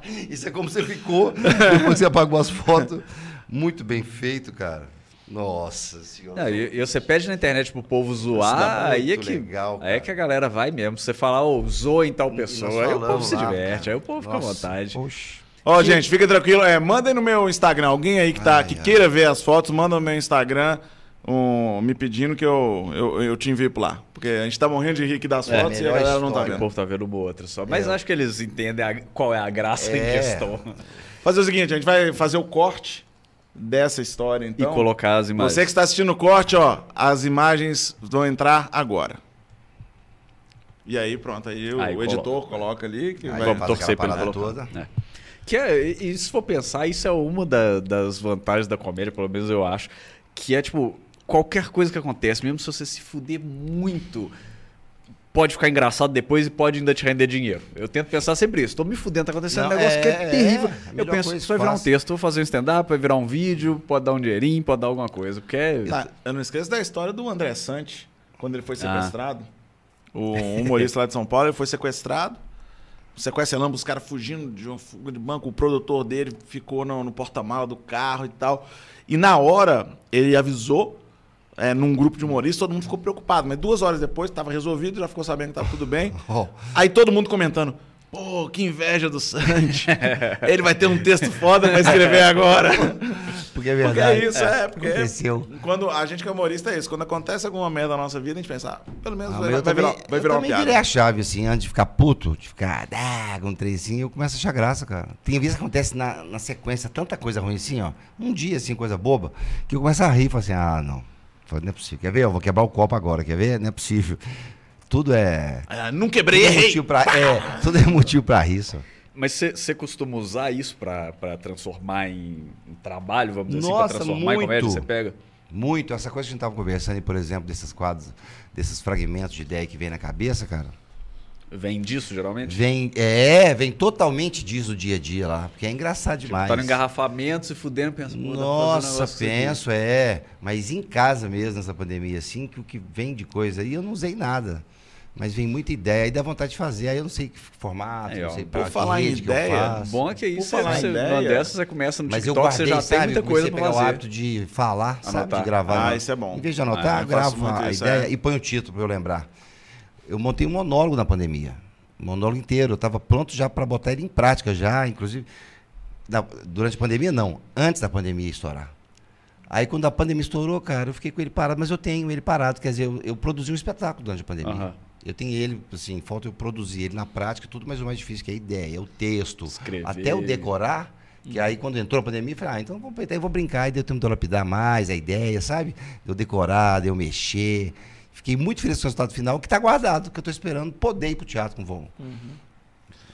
aqui. Isso é como você ficou depois que você apagou as fotos. Muito bem feito, cara. Nossa senhora. Não, e, e você pede na internet pro povo zoar, aí é que, legal, aí é que a galera vai mesmo. Você falar, ô, zoa em tal pessoa, aí o povo se diverte, cara. aí o povo fica à Nossa, vontade. Oxe. Ó, gente, fica tranquilo. É, mandem no meu Instagram. Alguém aí que, tá, Ai, que ai. queira ver as fotos, manda no meu Instagram um, me pedindo que eu, eu, eu te envio por lá. Porque a gente tá morrendo de rir aqui das É, fotos e a galera não tá história. O vendo. povo tá vendo uma outra só. Mas É. acho que eles entendem a- qual é a graça em É. questão. Fazer o seguinte, a gente vai fazer o corte dessa história, então. e colocar as imagens. Você que está assistindo o corte, ó, as imagens vão entrar agora. E aí, pronto, aí o, Aí o editor coloca ali que Aí vai... Vamos torcer colocar. toda. É. Que é, e se for pensar, isso é uma da- das vantagens da comédia, pelo menos eu acho, que é tipo, qualquer coisa que acontece, mesmo se você se fuder muito, pode ficar engraçado depois e pode ainda te render dinheiro. Eu tento pensar sempre isso. Tô me fudendo, tá acontecendo Não, um negócio que é, é terrível. é, eu penso, isso vai virar um texto, vou fazer um stand-up, vai virar um vídeo, pode dar um dinheirinho, pode dar alguma coisa, porque é... Tá, eu não esqueço da história do André Sante, quando ele foi Ah. sequestrado. O humorista lá de São Paulo, ele foi sequestrado. Ambos, os caras fugindo de uma fuga de banco. O produtor dele ficou no, no porta-mala do carro e tal. E na hora, ele avisou é, num grupo de humoristas, todo mundo ficou preocupado. Mas duas horas depois, estava resolvido, já ficou sabendo que estava tudo bem. Ó, Aí todo mundo comentando. Pô, que inveja do Santi. Ele vai ter um texto foda pra escrever agora. porque é Porque verdade. é isso, é. Porque Aconteceu. quando a gente que é humorista é isso. Quando acontece alguma merda na nossa vida, a gente pensa, ah, pelo menos Ah, vai, eu vai também, virar, vai eu virar uma piada. virei a chave, assim, antes de ficar puto, de ficar ah, com um trezinho, eu começo a achar graça, cara. Tem vezes que acontece na, na sequência tanta coisa ruim assim, ó. Um dia, assim, coisa boba, que eu começo a rir e falo assim, ah, não. Não é possível. Quer ver? Eu vou quebrar o copo agora, quer ver? Não é possível. Tudo é. Ah, não quebrei, Tudo é errei. motivo pra, é, tudo é motivo pra rir, só. Mas você costuma usar isso pra pra transformar em, em trabalho, vamos dizer assim, Nossa, pra transformar em muito. comédia? Você pega? Muito. Essa coisa que a gente tava conversando, por exemplo, desses quadros, desses fragmentos de ideia que vem na cabeça, cara. Vem disso, geralmente? Vem, é, vem totalmente disso do dia a dia lá, porque é engraçado Tipo, demais. tá no engarrafamento, se fudendo, pensa, um Nossa, aqui. penso, é. Mas em casa mesmo, nessa pandemia, assim, que o que vem de coisa aí, eu não usei nada. Mas vem muita ideia, aí dá vontade de fazer, aí eu não sei que formato, Aí, ó, não sei por pra que falar em eu ideia. Bom é que aí Por você, falar você, ideia- uma dessas você começa no Mas eu TikTok, guardei, você já sabe? tem muita coisa pra pegar o fazer. hábito de falar, sabe? Anotar. De gravar. Ah, isso é bom. Em vez de Ah, anotar, eu eu faço gravo a isso, ideia é. e ponho o título pra eu lembrar. Eu montei um monólogo na pandemia. Um monólogo inteiro. Eu estava pronto já para botar ele em prática já, inclusive. na- durante a pandemia, não. Antes da pandemia estourar. Aí quando a pandemia estourou, cara, eu fiquei com ele parado, mas eu tenho ele parado. Quer dizer, eu, eu produzi um espetáculo durante a pandemia. Aham. Eu tenho ele, assim, falta eu produzir ele na prática, tudo, mas o mais difícil que é a ideia, é o texto. Escrever. Até o decorar, que aí quando entrou a pandemia, eu falei, ah, então vou aproveitar e vou brincar, e deu tempo de eu lapidar mais a ideia, sabe? De eu decorar, de eu mexer. Fiquei muito feliz com o resultado final, que está guardado, que eu estou esperando poder ir pro teatro com o Von.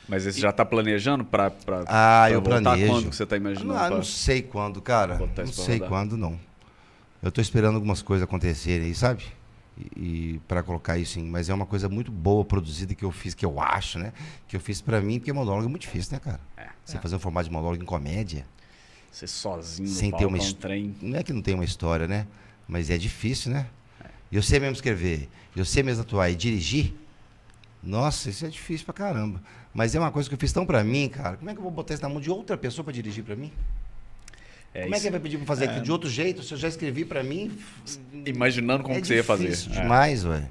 Mas esse já tá planejando pra, Ah, pra eu voltar planejo. quando que você tá imaginando? Ah, pra- não sei quando, cara. Não sei rodar? quando, não. Eu tô esperando algumas coisas acontecerem aí, sabe? E, e para colocar isso em. Mas é uma coisa muito boa produzida que eu fiz, que eu acho, né? Que eu fiz pra mim, porque monólogo é muito difícil, né, cara? É. Você fazer um formato de monólogo em comédia, Você sozinho sem ter uma é um trem. Não é que não tem uma história, né? Mas é difícil, né? Eu sei mesmo escrever, eu sei mesmo atuar e dirigir. Nossa, isso é difícil pra caramba. Mas é uma coisa que eu fiz tão pra mim, cara. Como é que eu vou botar isso na mão de outra pessoa pra dirigir pra mim? É Como é isso. que ele vai pedir pra fazer aquilo de outro jeito? Se eu já escrevi pra mim. Imaginando como é que você ia fazer. difícil É. demais, velho.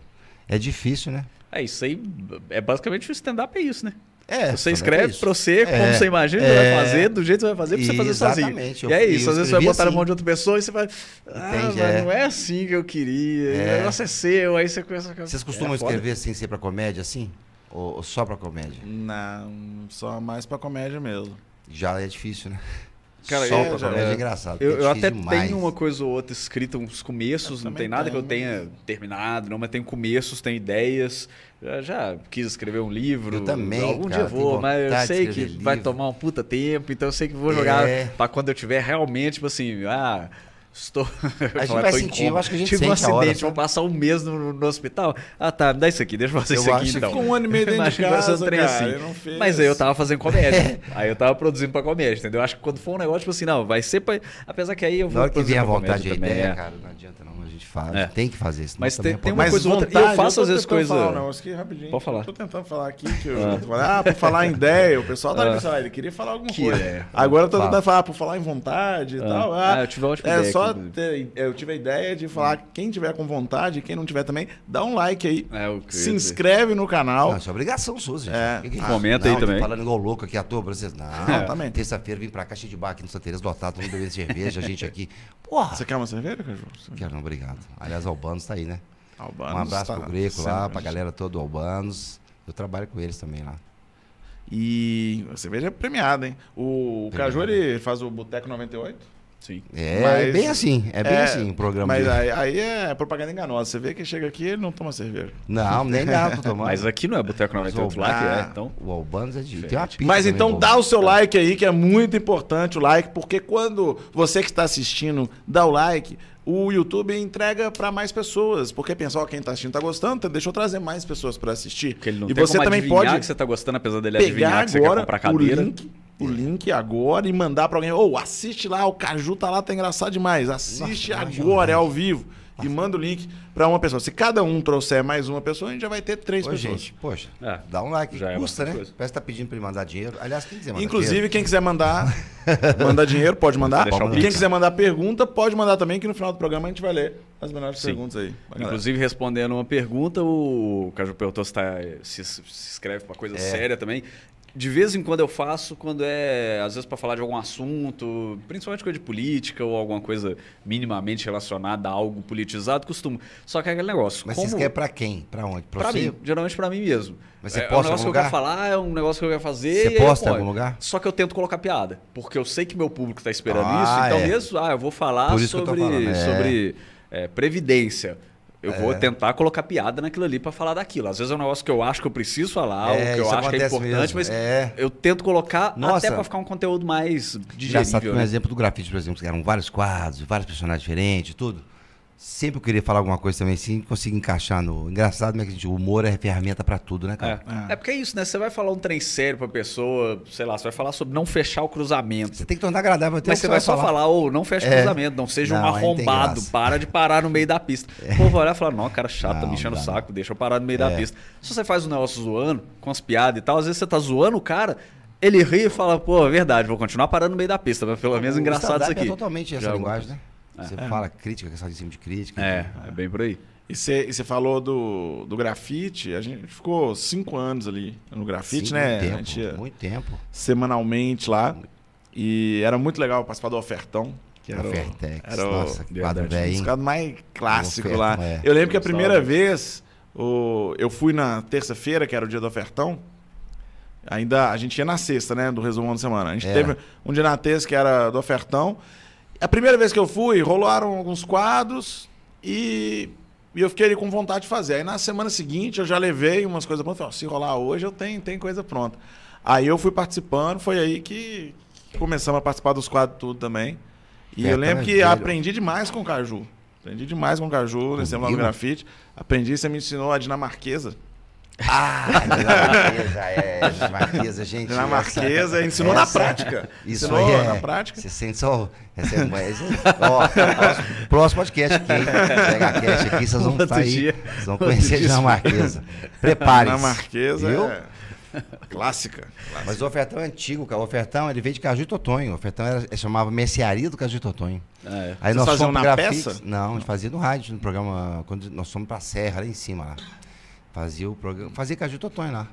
É difícil, né? É isso aí. É basicamente o stand-up é isso, né? É. Você também escreve é pra você, como É, você imagina, que é. você vai fazer, do jeito que você vai fazer, pra você fazer sozinho. Exatamente, eu- E é isso, às vezes você vai botar na assim. mão de outra pessoa e você vai. Ah, mas é. não é assim que eu queria. É. O negócio é seu, aí você começa a. Vocês costumam É foda. escrever sem ser pra comédia, assim? Ou, ou só pra comédia? Não, só mais pra comédia mesmo. Já é difícil, né? Cara, só é, é, é. engraçado. Eu, é eu até demais. tenho uma coisa ou outra escrita, uns começos, Eu não tem nada que eu tenho, tenha terminado, não, mas tenho começos, tenho ideias. Já, já quis escrever um livro. Eu também, Algum cara, dia eu vou, tenho mas eu sei que escrever vai livro. tomar um puta tempo, então eu sei que vou É. jogar pra quando eu tiver realmente, tipo assim, ah. Estou. A gente vai sentir, eu acho que a gente Tive um a hora, acidente, vou passar um mês no, no hospital. Ah, tá, me dá isso aqui, deixa eu fazer Eu isso aqui acho então. que Ficou um ano e meio dentro de um casa, cara, assim. não. Mas aí eu tava fazendo comédia. aí eu tava produzindo pra comédia, entendeu? Acho que quando for um negócio, tipo assim, não, vai ser pra. Apesar que aí eu vou. Na hora que vier a pra vontade a também, ideia, é. cara, não adianta não, a gente faz. É. Tem que fazer isso. Mas tem- tem uma coisa ou outra- vontade, e eu faço às vezes coisa- falar um negócio aqui rapidinho. Pode falar. Tô tentando falar aqui que eu falando, ah, por falar em ideia, o pessoal tá Ah. pensando, ah, ele queria falar alguma coisa. Agora eu tô tentando falar por falar em vontade e Ah. tal. Ah, eu tive uma ótima é ideia só ter, eu tive a ideia de falar quem tiver com vontade, quem não tiver também, dá um like aí. É, o se inscreve no canal. Não, isso é obrigação sua, gente. É. Que que Ah, comenta aí não, tô também. falando igual louco aqui à toa pra vocês. Não, É. também. terça-feira vim pra cá cheio de bar aqui no Santa Teresa lotado, todo mundo bebendo cerveja, a gente aqui. Porra! Você quer uma cerveja, Caju? Quero não, obrigado. Aliás, Albanos tá aí, né? Albanos um abraço tá pro Greco lá, pra galera toda do Albanos. Eu trabalho com eles também lá. E a cerveja é premiada, hein? O Caju, ele faz o Boteco 98. Sim. É Mas- bem assim, é bem É, assim o programa Mas aí, aí é propaganda enganosa. Você vê que chega aqui ele não toma cerveja. Não, nem dá pra tomar. Mas aqui não é Boteco 98 lá que é, então. O Albanos é de. Tem uma pizza Mas então dá o seu like aí, que é muito importante o like, porque quando você que está assistindo dá o like, o YouTube entrega para mais pessoas. Porque pensa, ó, quem está assistindo tá gostando, então deixa eu trazer mais pessoas para assistir. Porque ele não e tem você como também pode que você tá gostando, apesar dele pegar adivinhar que você quer comprar o cadeira. link, o link agora e mandar para alguém, ou assiste lá, o Caju tá lá, tá engraçado demais. Assiste Nossa, agora, é ao vivo. E manda o link para uma pessoa. Se cada um trouxer mais uma pessoa, a gente já vai ter três Ô, pessoas. gente, poxa, É, dá um like. já é Custa, né? bastante coisa. Parece que tá pedindo pra ele mandar dinheiro. Aliás, quem quiser mandar Inclusive, dinheiro, quem quiser mandar, mandar dinheiro, pode mandar. E quem quiser mandar pergunta, pode mandar também, que no final do programa a gente vai ler as melhores Sim. perguntas aí. Inclusive, respondendo uma pergunta, o Caju perguntou se, tá, se, se inscreve pra É. coisa séria também. De vez em quando eu faço, quando é, às vezes, para falar de algum assunto, principalmente coisa de política ou alguma coisa minimamente relacionada a algo politizado, costumo. Só que é aquele negócio. Mas como... vocês querem pra quem? Pra onde? Pra você? mim, geralmente pra mim mesmo. Mas você é, é um posta negócio que eu quero lugar? falar, é um negócio que eu quero fazer. Você posta em algum lugar? Só que eu tento colocar piada. Porque eu sei que meu público tá esperando Ah, isso. Então, é. mesmo, ah, eu vou falar sobre, falando, é. sobre é, previdência. Eu vou tentar colocar piada naquilo ali pra falar daquilo. Às vezes é um negócio que eu acho que eu preciso falar, É, ou que eu acho que é importante, mesmo. mas É. eu tento colocar Nossa. até pra ficar um conteúdo mais digerível. um Né? exemplo do grafite, por exemplo, que eram vários quadros, vários personagens diferentes, tudo. Sempre eu queria falar alguma coisa também, assim, conseguir encaixar no. Engraçado, né? Que gente, o humor é ferramenta pra tudo, né, cara? É. é porque é isso, né? Você vai falar um trem sério pra pessoa, sei lá, você vai falar sobre não fechar o cruzamento. Você tem que tornar agradável até Mas o você vai só falar, ô, não fecha o É. cruzamento, não seja um Não, tem arrombado, para de parar no meio da pista. O povo vai olhar e falar, não, cara chato, tá Não, me enchendo o não saco, deixa eu parar no meio da É. pista. Se você faz um negócio zoando, com as piadas e tal, às vezes você tá zoando o cara, ele ri e fala, pô, é verdade, vou continuar parando no meio da pista, mas pelo menos O engraçado isso stand-up aqui. É totalmente essa Já linguagem, né? Você fala crítica, que é só em cima de crítica. É, é bem por aí. E você falou do, do grafite, a gente ficou cinco anos ali no grafite, Sim, né? Muito a tempo, gente ia muito tempo. semanalmente lá. E era muito legal participar do ofertão. Que era, Ofertex. era Nossa, que quadro velho, um quadros mais clássicos Oferta, lá. é. Eu lembro que a primeira vez o, eu fui na terça-feira, que era o dia do ofertão. Ainda a gente ia na sexta, né? Do resumão da semana. A gente É. teve um dia na terça que era do ofertão. A primeira vez que eu fui, rolaram alguns quadros e, e eu fiquei ali com vontade de fazer. Aí na semana seguinte eu já levei umas coisas prontas. Falei, se rolar hoje eu tenho, tenho coisa pronta. Aí eu fui participando, foi aí que, começamos a participar dos quadros tudo também. E É, eu lembro que aprendi demais com o Caju. Aprendi demais com o Caju, nesse lá no Guima? grafite. Aprendi, você me ensinou a dinamarquesa. Ah, dinamarquesa, é, dinamarquesa, gente. Dinamarquesa, essa- ensinou na essa- prática. Isso ensinou aí é, na prática. Você sente só. Essa é, mas, ó, próximo, próximo podcast aqui, hein? Pega a cast aqui, vocês vão estar aí. Vocês vão conhecer a dinamarquesa. Preparem-se. Dinamarquesa viu? é clássica. clássica. Mas o ofertão é antigo, cara. O ofertão ele veio de Caju e Totonho. O ofertão era, chamava Mercearia do Caju e Totonho. Ah, é. Aí Vocês nós fomos na grafite. peça? Não, a gente fazia no rádio, no programa. Quando nós fomos pra Serra, lá em cima. Lá. Fazia o programa. Fazia Caju Totonho lá.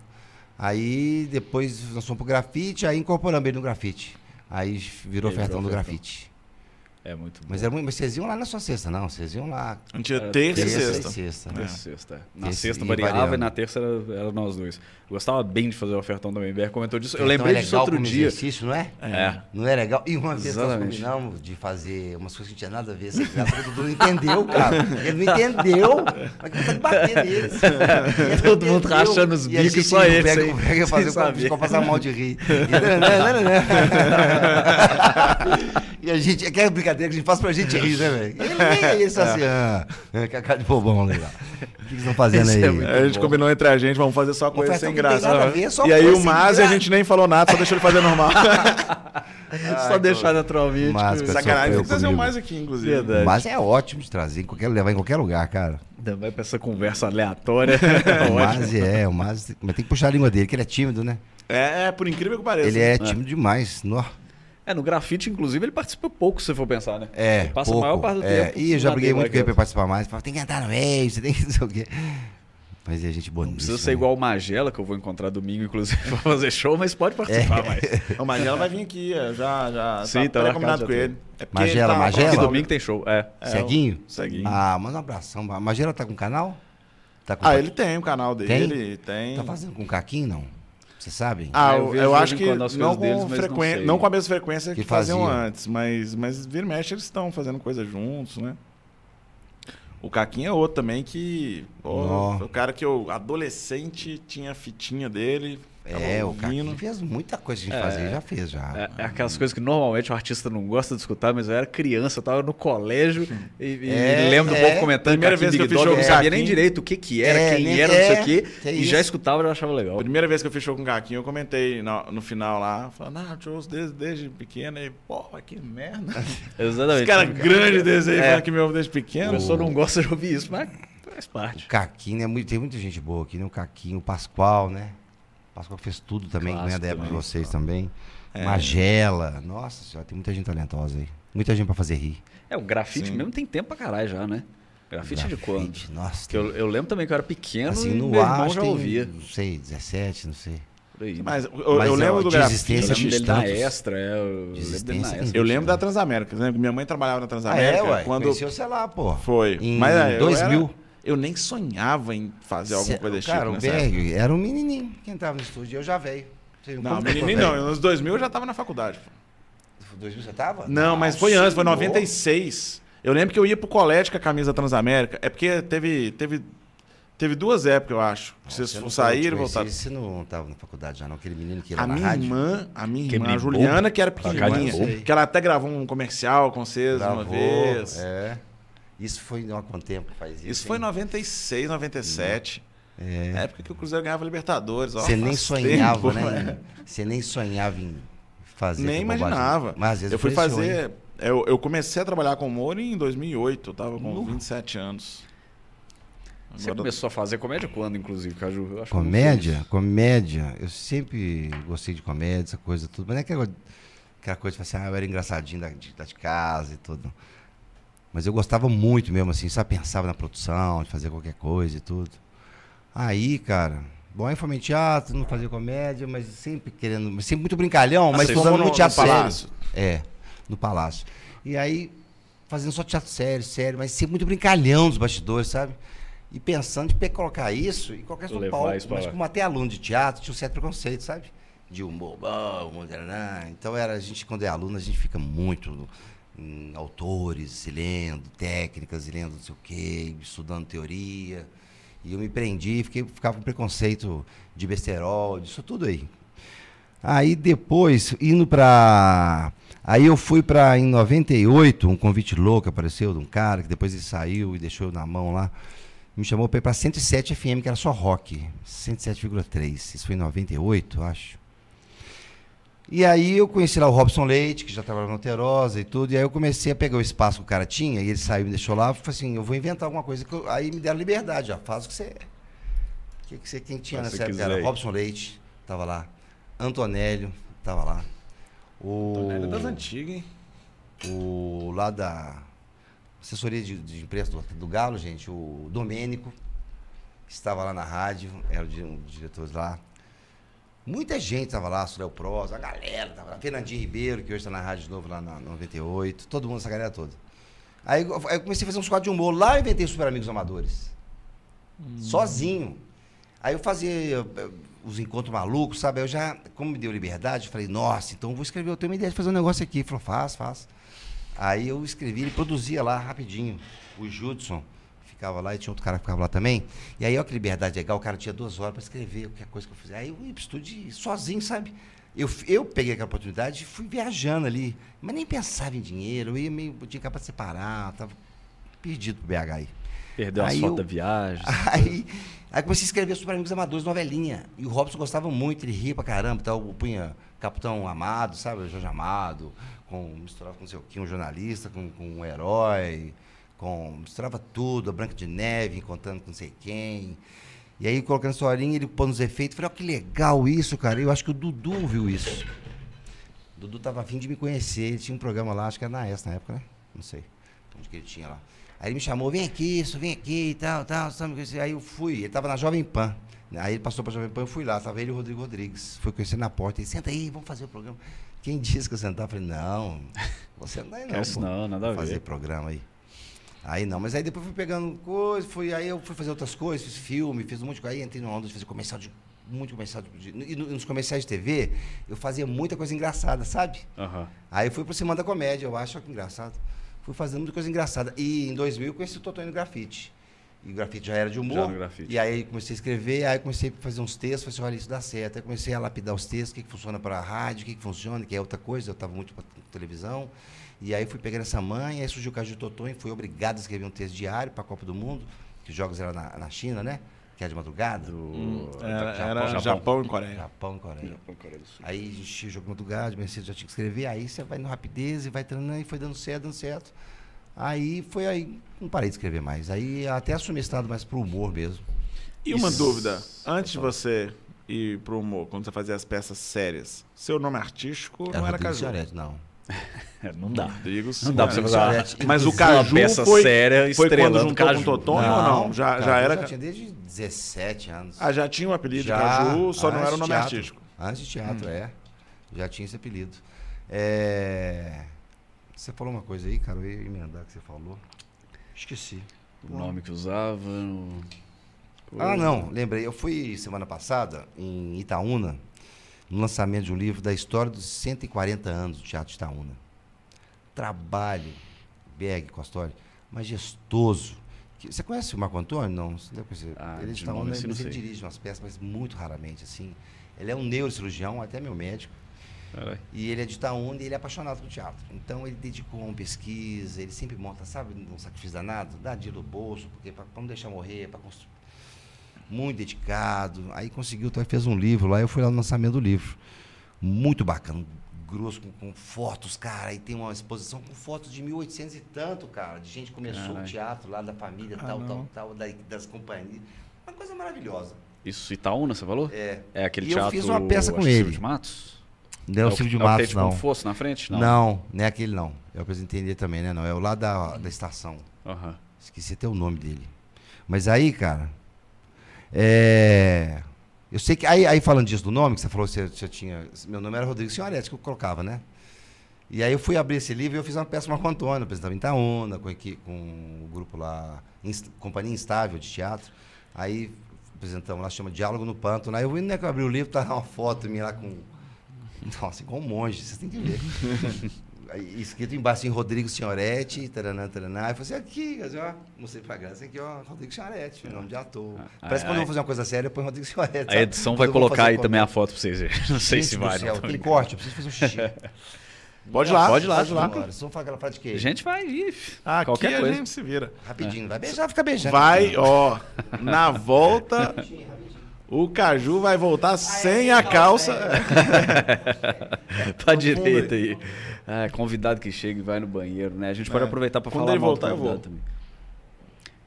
Aí depois nós fomos pro grafite, aí incorporamos ele no grafite. Aí virou ofertão do grafite. É muito bom. Mas, era muito, mas vocês iam lá na sua sexta, não. Vocês iam lá. A gente ia Era terça e terça sexta. e sexta. Na sexta. é. Na Esse sexta ia variava variando. e na terça era, era nós dois. Eu gostava bem de fazer o ofertão também. O BR comentou disso. Eu lembrei é disso outro dia. exercício, não é? É. Não é legal? E uma vez nós Exatamente. combinamos de fazer umas coisas que não tinha nada a ver. Assim, graças a Deus, o Dudu não entendeu, cara. Ele não entendeu. Mas que bater neles. Todo mundo rachando os E bicos, gente só ele, Pega, sem- pega fazer o passar mal de rir. E, a gente, aquela brincadeira que a gente faz pra gente rir, né, velho? Ele nem ele só assim, ah, ah, que a cara de bobão, legal. O que que vocês estão fazendo Esse aí? é a gente bom. combinou entre a gente, vamos fazer só coisa sem que graça. ver, e aí o Maz a gente nem falou nada, só deixou ele fazer normal. Só deixar naturalmente. Mas, Sacanagem, tem que trazer o. Mais aqui, inclusive. Verdade. Mas é ótimo de trazer, em qualquer, levar em qualquer lugar, cara. Ainda vai pra essa conversa aleatória. O. Maz é, o Maz, mas tem que puxar a língua dele, que ele é tímido, né? É, é, por incrível que pareça. Ele é tímido demais. nó. É, no grafite, inclusive, ele participa pouco, se você for pensar, né? É, Ele passa pouco. a maior parte do é. tempo. E eu já briguei dele muito com ele pra participar mais. Falava, tem que entrar no meio, você tem que não sei o quê. Mas é gente boa Não precisa ser né? igual o Magela, que eu vou encontrar domingo, inclusive, pra fazer show, mas pode participar mais. O Magela vai vir aqui, é, já, já Sim, tá tá combinado com ele. É porque Magela, ele tá Magela? Porque com a domingo tem show, é. É, Ceguinho? o Ceguinho. Ah, manda um abração. A Magela tá com canal? Tá com Ah, ele tem o canal Tem? dele, tem. Tá fazendo com caquinho, não? Vocês sabem? Ah, É, eu eu, acho que não deles, com, não frequen... sei. não com a mesma frequência que, Que faziam antes, mas, mas vira e mexe eles estão fazendo coisa juntos, né? O Caquinha é outro também que. foi o cara que eu, adolescente, tinha a fitinha dele. É, o ouvindo. Caquinho fez muita coisa que a gente É. fazia, já fez, já. É, é aquelas coisas que normalmente o artista não gosta de escutar, mas eu era criança, eu tava no colégio e, e É, lembro do é. povo comentando Primeira vez que eu fiz não show com sabia nem direito o que que era, É, quem era, não sei é, o quê, que e já escutava e já achava legal. A primeira vez que eu fiz show com o Caquinho, eu comentei no, no final lá, falando, ah, eu te ouço desde, desde pequeno. E, porra, que merda. Exatamente. Esse cara grande desse aí, É. que me ouve desde pequeno. pessoa não gosta de ouvir isso, mas faz parte. O Caquinho, é muito, tem muita gente boa aqui, né? O Caquinho, o Pascoal, né? O Pascoal fez tudo também, né? Clássico Da época de vocês também. É. Magela. Nossa senhora, tem muita gente talentosa aí. Muita gente pra fazer rir. É, o grafite Sim. mesmo tem tempo pra caralho já, né? Grafite, é de quando? Grafite, Nossa, Que eu, eu lembro também que eu era pequeno assim, e no meu ar, já tem, ouvia. não sei, 17, não sei. Mas eu, Mas, eu ó, lembro do de grafite. eu existência lembro dele na. Extra, é, eu lembro dele na existência Extra. Eu lembro da Transamérica. Né? Minha mãe trabalhava na Transamérica. é, ué. quando Conheceu, sei lá, pô. Foi. Em Mas é, eu 2000. era- Eu, nem sonhava em fazer alguma Cê- coisa desse Cara, tipo. o época. Berg era um menininho que entrava no estúdio, eu já veio. Não, que menininho não. velho? Nos 2000 eu já tava na faculdade. pô. 2000 você tava? Não, mas foi antes, foi senhor. 96. Eu lembro que eu ia pro colégio com a camisa Transamérica. É porque teve, teve, teve duas épocas, eu acho. Você vocês não saíram e voltaram. Você não tava na faculdade já, não? Aquele menino que ia A na minha rádio? irmã, a minha Que irmã, a Juliana, bobo. que era pequenininha, que ela até gravou um comercial com vocês uma Gravou, vez. É. Isso foi há quanto tempo que faz isso? Isso foi em hein? 96, 97. É. Na época que o Cruzeiro ganhava Libertadores. Você nem sonhava, tempo, né? Você nem sonhava em fazer. Nem imaginava. Mas às vezes eu fui fazer. Eu, eu comecei a trabalhar com humor em 2008. Eu tava com Nu. 27 anos. Você Agora- começou a fazer comédia quando, inclusive, Caju? Eu acho que eu não Comédia? Comédia. Eu sempre gostei de comédia, essa coisa tudo. Mas não é aquela, aquela coisa de assim, ah, eu era engraçadinho da de, da de casa e tudo. Mas eu gostava muito mesmo, assim, só pensava na produção, de fazer qualquer coisa e tudo. Aí, cara, bom, aí em teatro, não fazia comédia, mas sempre querendo, sempre muito brincalhão, Ah, mas fomos estão no teatro sério. Palácio. É, no Palácio. E aí, fazendo só teatro sério, sério, mas sempre muito brincalhão dos bastidores, sabe? E pensando de colocar isso e colocar isso no palco. Mas como até aluno de teatro, tinha um certo preconceito, sabe? De humor bom, humor... Então, era, a gente, quando é aluno, a gente fica muito em autores, lendo técnicas, lendo não sei o quê, estudando teoria. E eu me prendi, fiquei, ficava com preconceito de besterol, disso tudo aí. Aí depois, indo para. Aí eu fui para, em 98, um convite louco apareceu de um cara que depois ele saiu e deixou eu na mão lá. Me chamou para ir para 107 FM, que era só rock. 107,3. Isso foi em 98, acho. E aí eu conheci lá o Robson Leite, que já trabalhava no Terosa e tudo, e aí eu comecei a pegar o espaço que o cara tinha, e ele saiu e me deixou lá, falei assim, eu vou inventar alguma coisa, que eu, aí me deram liberdade, já faz o que você... O que, que você, quem tinha nessa época era Robson Leite, tava lá, Antonélio, tava lá. O, Antonélio das antigas, hein? O lá da assessoria de, de imprensa do, do, Galo, gente, o Domênico, estava lá na rádio, era o, um dos diretores lá. Muita gente estava lá, Surel Prosa, a galera estava lá. Fernandinho Ribeiro, que hoje está na rádio de novo lá na 98, todo mundo, essa galera toda. Aí, eu comecei a fazer uns quadros de humor. Lá eu inventei Super Amigos Amadores. Hum. Sozinho. Aí eu fazia os encontros malucos, sabe? Eu já, como me deu liberdade, eu falei, nossa, então eu vou escrever, eu tenho uma ideia de fazer um negócio aqui. Ele falou, faz, faz. Aí eu escrevi, ele produzia lá rapidinho. O Judson ficava lá e tinha outro cara que ficava lá também. E aí, olha que liberdade legal, o cara tinha duas horas para escrever qualquer coisa que eu fizer. Aí eu ia pro estúdio sozinho, sabe? Eu, eu peguei aquela oportunidade e fui viajando ali, mas nem pensava em dinheiro, eu ia meio, tinha para separar, tava perdido pro BH aí. Perdeu aí as fotos da viagem. Aí, aí comecei a escrever sobre amigos amadores, novelinha. E o Robson gostava muito, ele ria pra caramba, então punha Capitão Amado, sabe? Jorge Amado, com, misturava com não sei o que, um jornalista, com, com um herói com misturava tudo, a Branca de Neve, contando com não sei quem. E aí, colocando historinha, ele pôs nos efeitos. Falei, ó, oh, que legal isso, cara. Eu acho que o Dudu viu isso. O Dudu tava afim de me conhecer. Ele tinha um programa lá, acho que era na ESA na época, né? Não sei onde que ele tinha lá. Aí ele me chamou, vem aqui, isso, vem aqui e tal, tal. Aí eu fui, ele tava na Jovem Pan. Aí ele passou pra Jovem Pan, eu fui lá, tava ele e o Rodrigo Rodrigues. Foi conhecer na porta. Ele, senta aí, vamos fazer o programa. Quem disse que eu sentar? Eu falei, não, você não é não. Quer não, nada a ver. Fazer programa aí. Aí não, mas aí depois fui pegando coisas, fui, aí eu fui fazer outras coisas, fiz filme, fiz um monte de coisa. Aí entrei no onda de fazer comercial de. Muito comercial de, E nos comerciais de TV, eu fazia muita coisa engraçada, sabe? Uhum. Aí fui pro Semana da Comédia, eu acho que engraçado. Fui fazendo muita coisa engraçada. E em 2000 conheci o Totônio Grafite. E o grafite já era de humor. E aí comecei a escrever, aí comecei a fazer uns textos, falei assim, olha, isso dá certo. Aí comecei a lapidar os textos, o que, que funciona para a rádio, o que, que funciona, que é outra coisa, eu estava muito para televisão. E aí fui pegando essa mãe, aí surgiu o caso de Totô e fui obrigado a escrever um texto diário para a Copa do Mundo, que os jogos eram na, na China, né? Que era de madrugada. Do... Hum, era, Japão, era Japão, Japão, e Coreia. Japão e Coreia. Japão, Coreia do Sul. Aí a gente jogo de madrugada, Mercedes já tinha que escrever, aí você vai no rapidez e vai treinando, e foi dando certo, dando certo. Aí foi aí, não parei de escrever mais. Aí até assumi estado mais pro humor mesmo. E uma Isso. dúvida, antes de você ir pro humor, quando você fazia as peças sérias, seu nome artístico era não era Caju? não. não dá. Rodrigo, não dá pra você fazer Mas o Caju peça foi, séria foi quando juntou Caju. com o Totonho ou não? Já, já era... Já tinha desde 17 anos. Ah, já tinha o um apelido já, de Caju, só não era o nome teatro, artístico. Antes de teatro, hum. é. Já tinha esse apelido. É... Você falou uma coisa aí, cara, eu ia emendar que você falou. Esqueci. O nome que usava... O... Ah, não, lembrei. Eu fui semana passada em Itaúna, no lançamento de um livro da história dos 140 anos do Teatro de Itaúna. Trabalho, Berg, Costório, majestoso. Você conhece o Marco Antônio? Não, você deve conhecer. Ah, ele, de Itaúna, ele, ele dirige umas peças, mas muito raramente. assim. Ele é um neurocirurgião, até meu médico. E ele é de Itaúna e ele é apaixonado por teatro. Então ele dedicou uma pesquisa, ele sempre monta, sabe, um sacrifício danado, dá dinheiro do bolso, porque para não deixar morrer, para construir muito dedicado. Aí conseguiu, então, fez um livro lá, eu fui lá no lançamento do livro. Muito bacana, grosso, com, com fotos, cara. Aí tem uma exposição com fotos de 1800 e tanto, cara, de gente que começou o teatro lá da família, ah, tal, tal, tal, da, das companhias. Uma coisa maravilhosa. Isso, Itaúna, você falou? É. É aquele e teatro. Eu fiz uma peça com ele. de Matos? Não é o Silvio de Matos, tipo não. fosse na frente? Não. não, não é aquele não. Eu preciso entender também, né? Não, é o lá da, da estação. Uhum. Esqueci até o nome dele. Mas aí, cara, é, eu sei que. Aí, aí, falando disso do nome, que você falou que você, você tinha. Meu nome era Rodrigo Senhoretti, que eu colocava, né? E aí eu fui abrir esse livro e eu fiz uma peça com o Marco Antônio, apresentava em Itaúna, com, com o grupo lá, Inst Companhia Instável de Teatro. Aí apresentamos lá, chama Diálogo no Pântano. Aí eu né, que eu abri o livro, tá uma foto minha lá com... Nossa, igual um monge, vocês têm que ver. Aí, escrito embaixo em Rodrigo Senhoretti, taraná. Aí eu falei assim, aqui, assim, ó, mostrei pra graça, aqui, ó, Rodrigo Senhoretti, nome de ator. Ah, Parece que quando eu vou fazer uma coisa séria, eu ponho Rodrigo Senhoretti. A edição vai colocar aí também a foto pra vocês verem. Não sei se vai. Céu, aquele corte, eu preciso fazer um xixi. Pode ir lá. Pode ir lá, Pode ir lá. Agora, só falar aquela frase de queijo. A gente vai ir. Aqui qualquer a coisa. gente se vira. Rapidinho, vai beijar, fica beijando. Vai, ó, na volta, o Caju vai voltar sem a calça. pra direita aí. Ah, convidado que chega e vai no banheiro, né? A gente pode É. aproveitar pra Quando falar ele mal do voltar, eu convidado vou. também.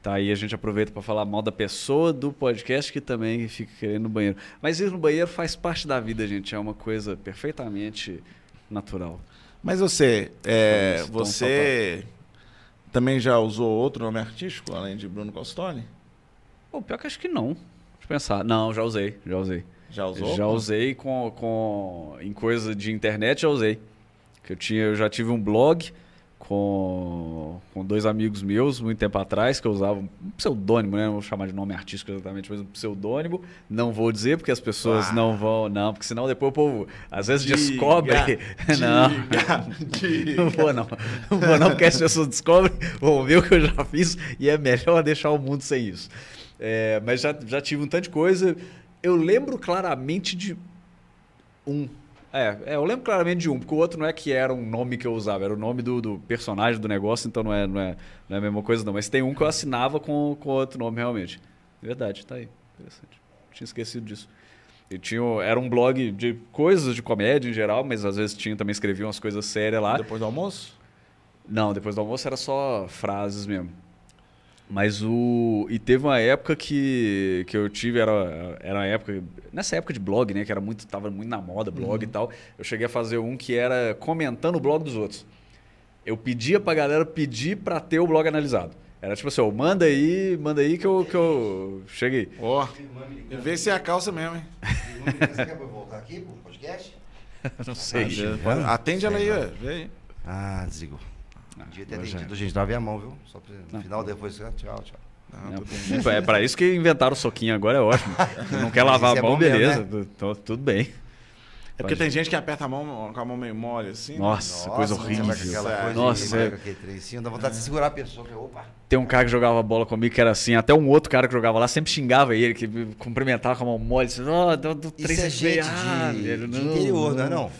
Tá aí, a gente aproveita pra falar mal da pessoa do podcast que também fica querendo no banheiro. Mas ir no banheiro faz parte da vida, gente. É uma coisa perfeitamente natural. Mas você, é, então, você também já usou outro nome artístico, além de Bruno Costoli? Pô, pior que acho que não. Deixa eu pensar. Não, já usei, já usei. Já usou? Já usei com, com em coisa de internet, já usei. Que eu tinha, eu já tive um blog com, com dois amigos meus muito tempo atrás que eu usava um pseudônimo, né? Não vou chamar de nome artístico exatamente, mas um pseudônimo. Não vou dizer porque as pessoas Ah. não vão, não, porque senão depois o povo às vezes Diga, descobre. não. diga, Não vou não. Não vou não, porque as pessoas descobrem, vão ver o que eu já fiz e é melhor deixar o mundo sem isso. É, mas já, já tive um tanto de coisa. Eu lembro claramente de um. É, é, eu lembro claramente de um, porque o outro não é que era um nome que eu usava, era o nome do, do personagem do negócio, então não é, não, é, não é a mesma coisa não. Mas tem um que eu assinava com, com outro nome realmente. Verdade, tá aí. Interessante. Tinha esquecido disso. E tinha, era um blog de coisas de comédia em geral, mas às vezes tinha também escrevia umas coisas sérias lá. Depois do almoço? Não, depois do almoço era só frases mesmo. Mas o. E teve uma época que, que eu tive, era, era uma época. Nessa época de blog, né? Que era muito. Tava muito na moda, blog e tal. Eu cheguei a fazer um que era comentando o blog dos outros. Eu pedia pra galera pedir pra ter o blog analisado. Era tipo assim, ó, manda aí, manda aí que eu, que eu cheguei. Ó, vê se é a calça mesmo, hein? Você quer voltar aqui pro podcast? Não sei. Atende, Atende ela aí, ó. Vê aí. Ah, desligou. Devia ter já atendido, gente. Lavei a mão, viu? Só pra, no final, depois, tchau, tchau. Não, Não, é para isso que inventaram o soquinho agora, é ótimo. Não quer lavar a é mão, bom mesmo, beleza. tu- Tudo bem. É porque tem gente que aperta a mão com a mão meio mole, assim. né? Nossa, coisa você horrível. coisa Nossa, de- é. trencinho, dá vontade de segurar a pessoa. que, Opa. Tem um cara que jogava bola comigo que era assim, até um outro cara que jogava lá sempre xingava ele, que me cumprimentava com a mão mole, assim, ó, do, do Isso é gente ah, de, de interior, não é não?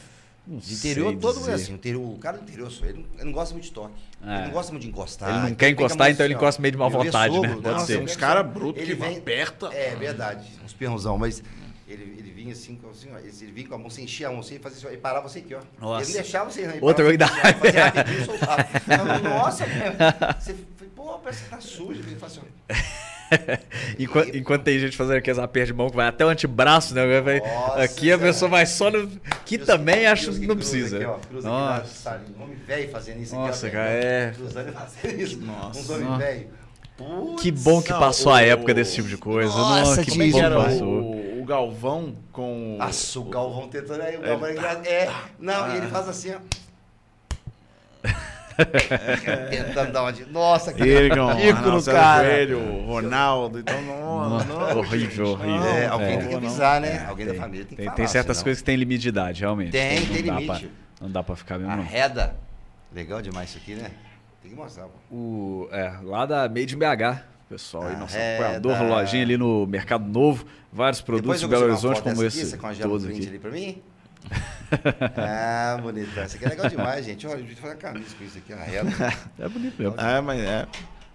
Não interior, sei todo mundo é dizer. assim. O, interior, o cara do interior, sou ele, não, ele não gosta muito de toque. É. Ele não gosta muito de encostar. Ele não Ele quer encostar, então ele assim, encosta meio de má vontade, né? Pode nossa, ser. Uns caras brutos Ele que vem- aperta. É verdade, uns perrãozão, mas ele, ele vinha assim, assim ó, ele, vinha com a mão, você enchia a mão assim, fazia assim, ó, e parava você aqui, ó. Nossa. Ele não deixava você. Ele Outra coisa. assim, ó, fazia rapidinho e soltava. Nossa, cara, você foi, pô, parece que tá sujo. Ele fala assim, ó, Enquanto, enquanto tem gente fazendo aqueles apertos de mão que vai até o antebraço, né? Vai- Nossa, aqui a pessoa vai só no. Que Deus também que- acho Deus que que não precisa. Aqui, ó, cruza aqui na Nossa. Homem velho fazendo isso Nossa, aqui, ó, cara, é. Cruzando e fazendo isso. Nossa. Uns homens Nossa. velhos. Que bom que Não, passou o- a época desse tipo de coisa. Nossa, Nossa, que tio, bom é que que passou. o, o Galvão com. Nossa, o Galvão tentando aí, o Galvão é engraçado. É, não, e ele faz assim, ó. Tentando dar uma de. Nossa, cara. Ele com o Ícone, Arnaldo cara. Coelho, Ronaldo, então não, não, horrível, horrível. É, alguém É. tem que avisar, né? Alguém Tem, da família tem que tem, falar. tem certas senão- coisas que tem limite de idade, realmente. Tem, Não tem limite. pra- não dá pra ficar mesmo, não. Arreda. Legal demais isso aqui, né? Tem que mostrar, pô. O, é, lá da Made in BH, pessoal, aí, nosso apoiador, lojinha ali no Mercado Novo, vários produtos de eu Belo Horizonte como esse, aqui, você congela o todos print aqui. ali pra mim? ah, bonitão. Isso aqui é legal demais, gente. Olha, a gente fazer camisa com isso aqui, arreda. É bonito mesmo. É, mas é.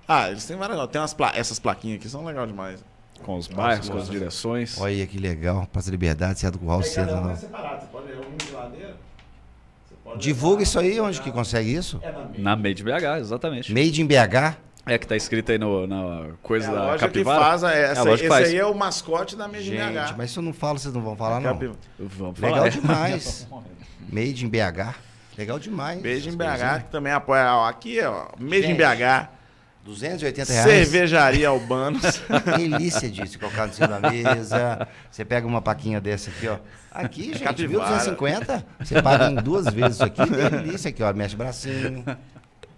Ah, eles têm várias. Tem umas pla... essas plaquinhas aqui são legais demais. Com os bairros, com as nossa. direções. Olha que legal. Praça da Liberdade, Certo com o Raul Cedo. não. separado. Você pode ler um de ladeira. Divulga isso aí, onde que consegue isso? É na minha. Na Made in BH, exatamente. Made in BH. É que tá escrito aí no, na coisa É da loja Capivara. que faz. é, É a Essa, loja que esse faz. aí é o mascote da Made in Gente, BH. mas se eu não falo, vocês não vão falar, não. Capi- Vamos falar. Legal é. demais. Made in BH. Legal demais. Made in BH, que também apoia. ó, Aqui, ó. Made in Gente. BH. 280 reais. Cervejaria Albanos. Delícia disso, colocar no cima da mesa. Você pega uma paquinha dessa aqui, ó. Aqui, gente, viu? Capivara. 250? Você paga em duas vezes isso aqui. Delícia aqui, ó. Mexe bracinho.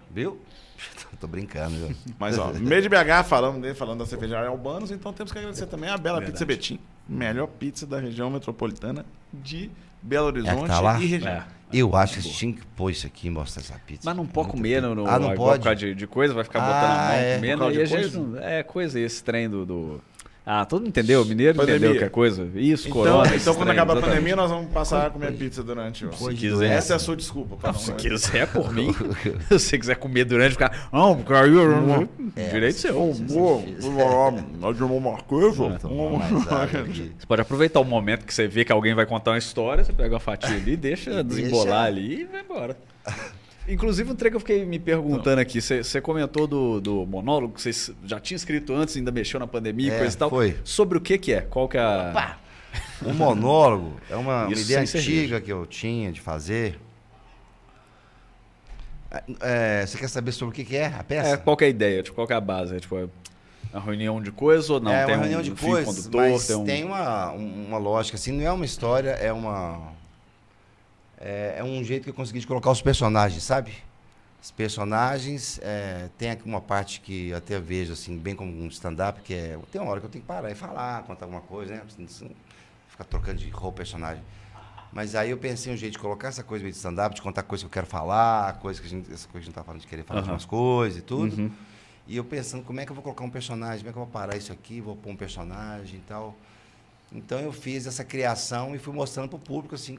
Viu? Tô brincando, viu? Mas, ó, meio de BH, falando dele, falando da cervejaria Albanos, então temos que agradecer também a Bela Verdade. Pizza Betim. Melhor pizza da região metropolitana de Belo Horizonte tá lá? e região. É. Eu acho que tinha que pôr isso aqui e mostrar essa pizza. Mas não pode comer no, no Ah, não pode? por causa de, de coisa, vai ficar Ah, botando a mão é. comendo. E a gente não- é coisa esse trem do. do- Ah, todo mundo entendeu? Mineiro Pandemia. entendeu que é coisa. Isso, Então, corona. então quando trem, acabar a pandemia, nós vamos passar a comer pizza durante o. Se quiser. Essa é a sua desculpa. pra não- Se quiser por mim, se você quiser comer durante, ficar. Não, porque aí eu. Direito seu. Água aqui. Você pode aproveitar o momento que você vê que alguém vai contar uma história, você pega uma fatia ali, deixa desembolar ali e vai embora. Inclusive, um trem que eu fiquei me perguntando aqui, você, comentou do, do monólogo, que você já tinha escrito antes, ainda mexeu na pandemia e É, coisa e tal. foi. Sobre o que que é? Qual que é a... Pá! O monólogo é uma, uma ideia antiga que eu tinha de fazer. É, você quer saber sobre o que, que é a peça? É, qual que é a ideia? Tipo, qual que é a base? É, tipo, é uma reunião de coisas ou não? é tem uma um reunião de fio coisas, mas tem tem, um... uma, um- uma lógica, assim, não é uma história, é uma... É, é um jeito que eu consegui de colocar os personagens, sabe? Os personagens, é, tem aqui uma parte que eu até vejo, assim, bem como um stand-up, que é... Tem uma hora que eu tenho que parar e falar, contar alguma coisa, né? Assim, assim, Ficar trocando de roupa personagem. Mas aí eu pensei um jeito de colocar essa coisa meio de stand-up, de contar coisas que eu quero falar, coisas que a gente, essa coisa que a gente tá falando de querer falar de Aham. umas coisas e tudo. Uhum. E eu pensando, como é que eu vou colocar um personagem? Como é que eu vou parar isso aqui? Vou pôr um personagem e tal. Então eu fiz essa criação e fui mostrando para o público, assim,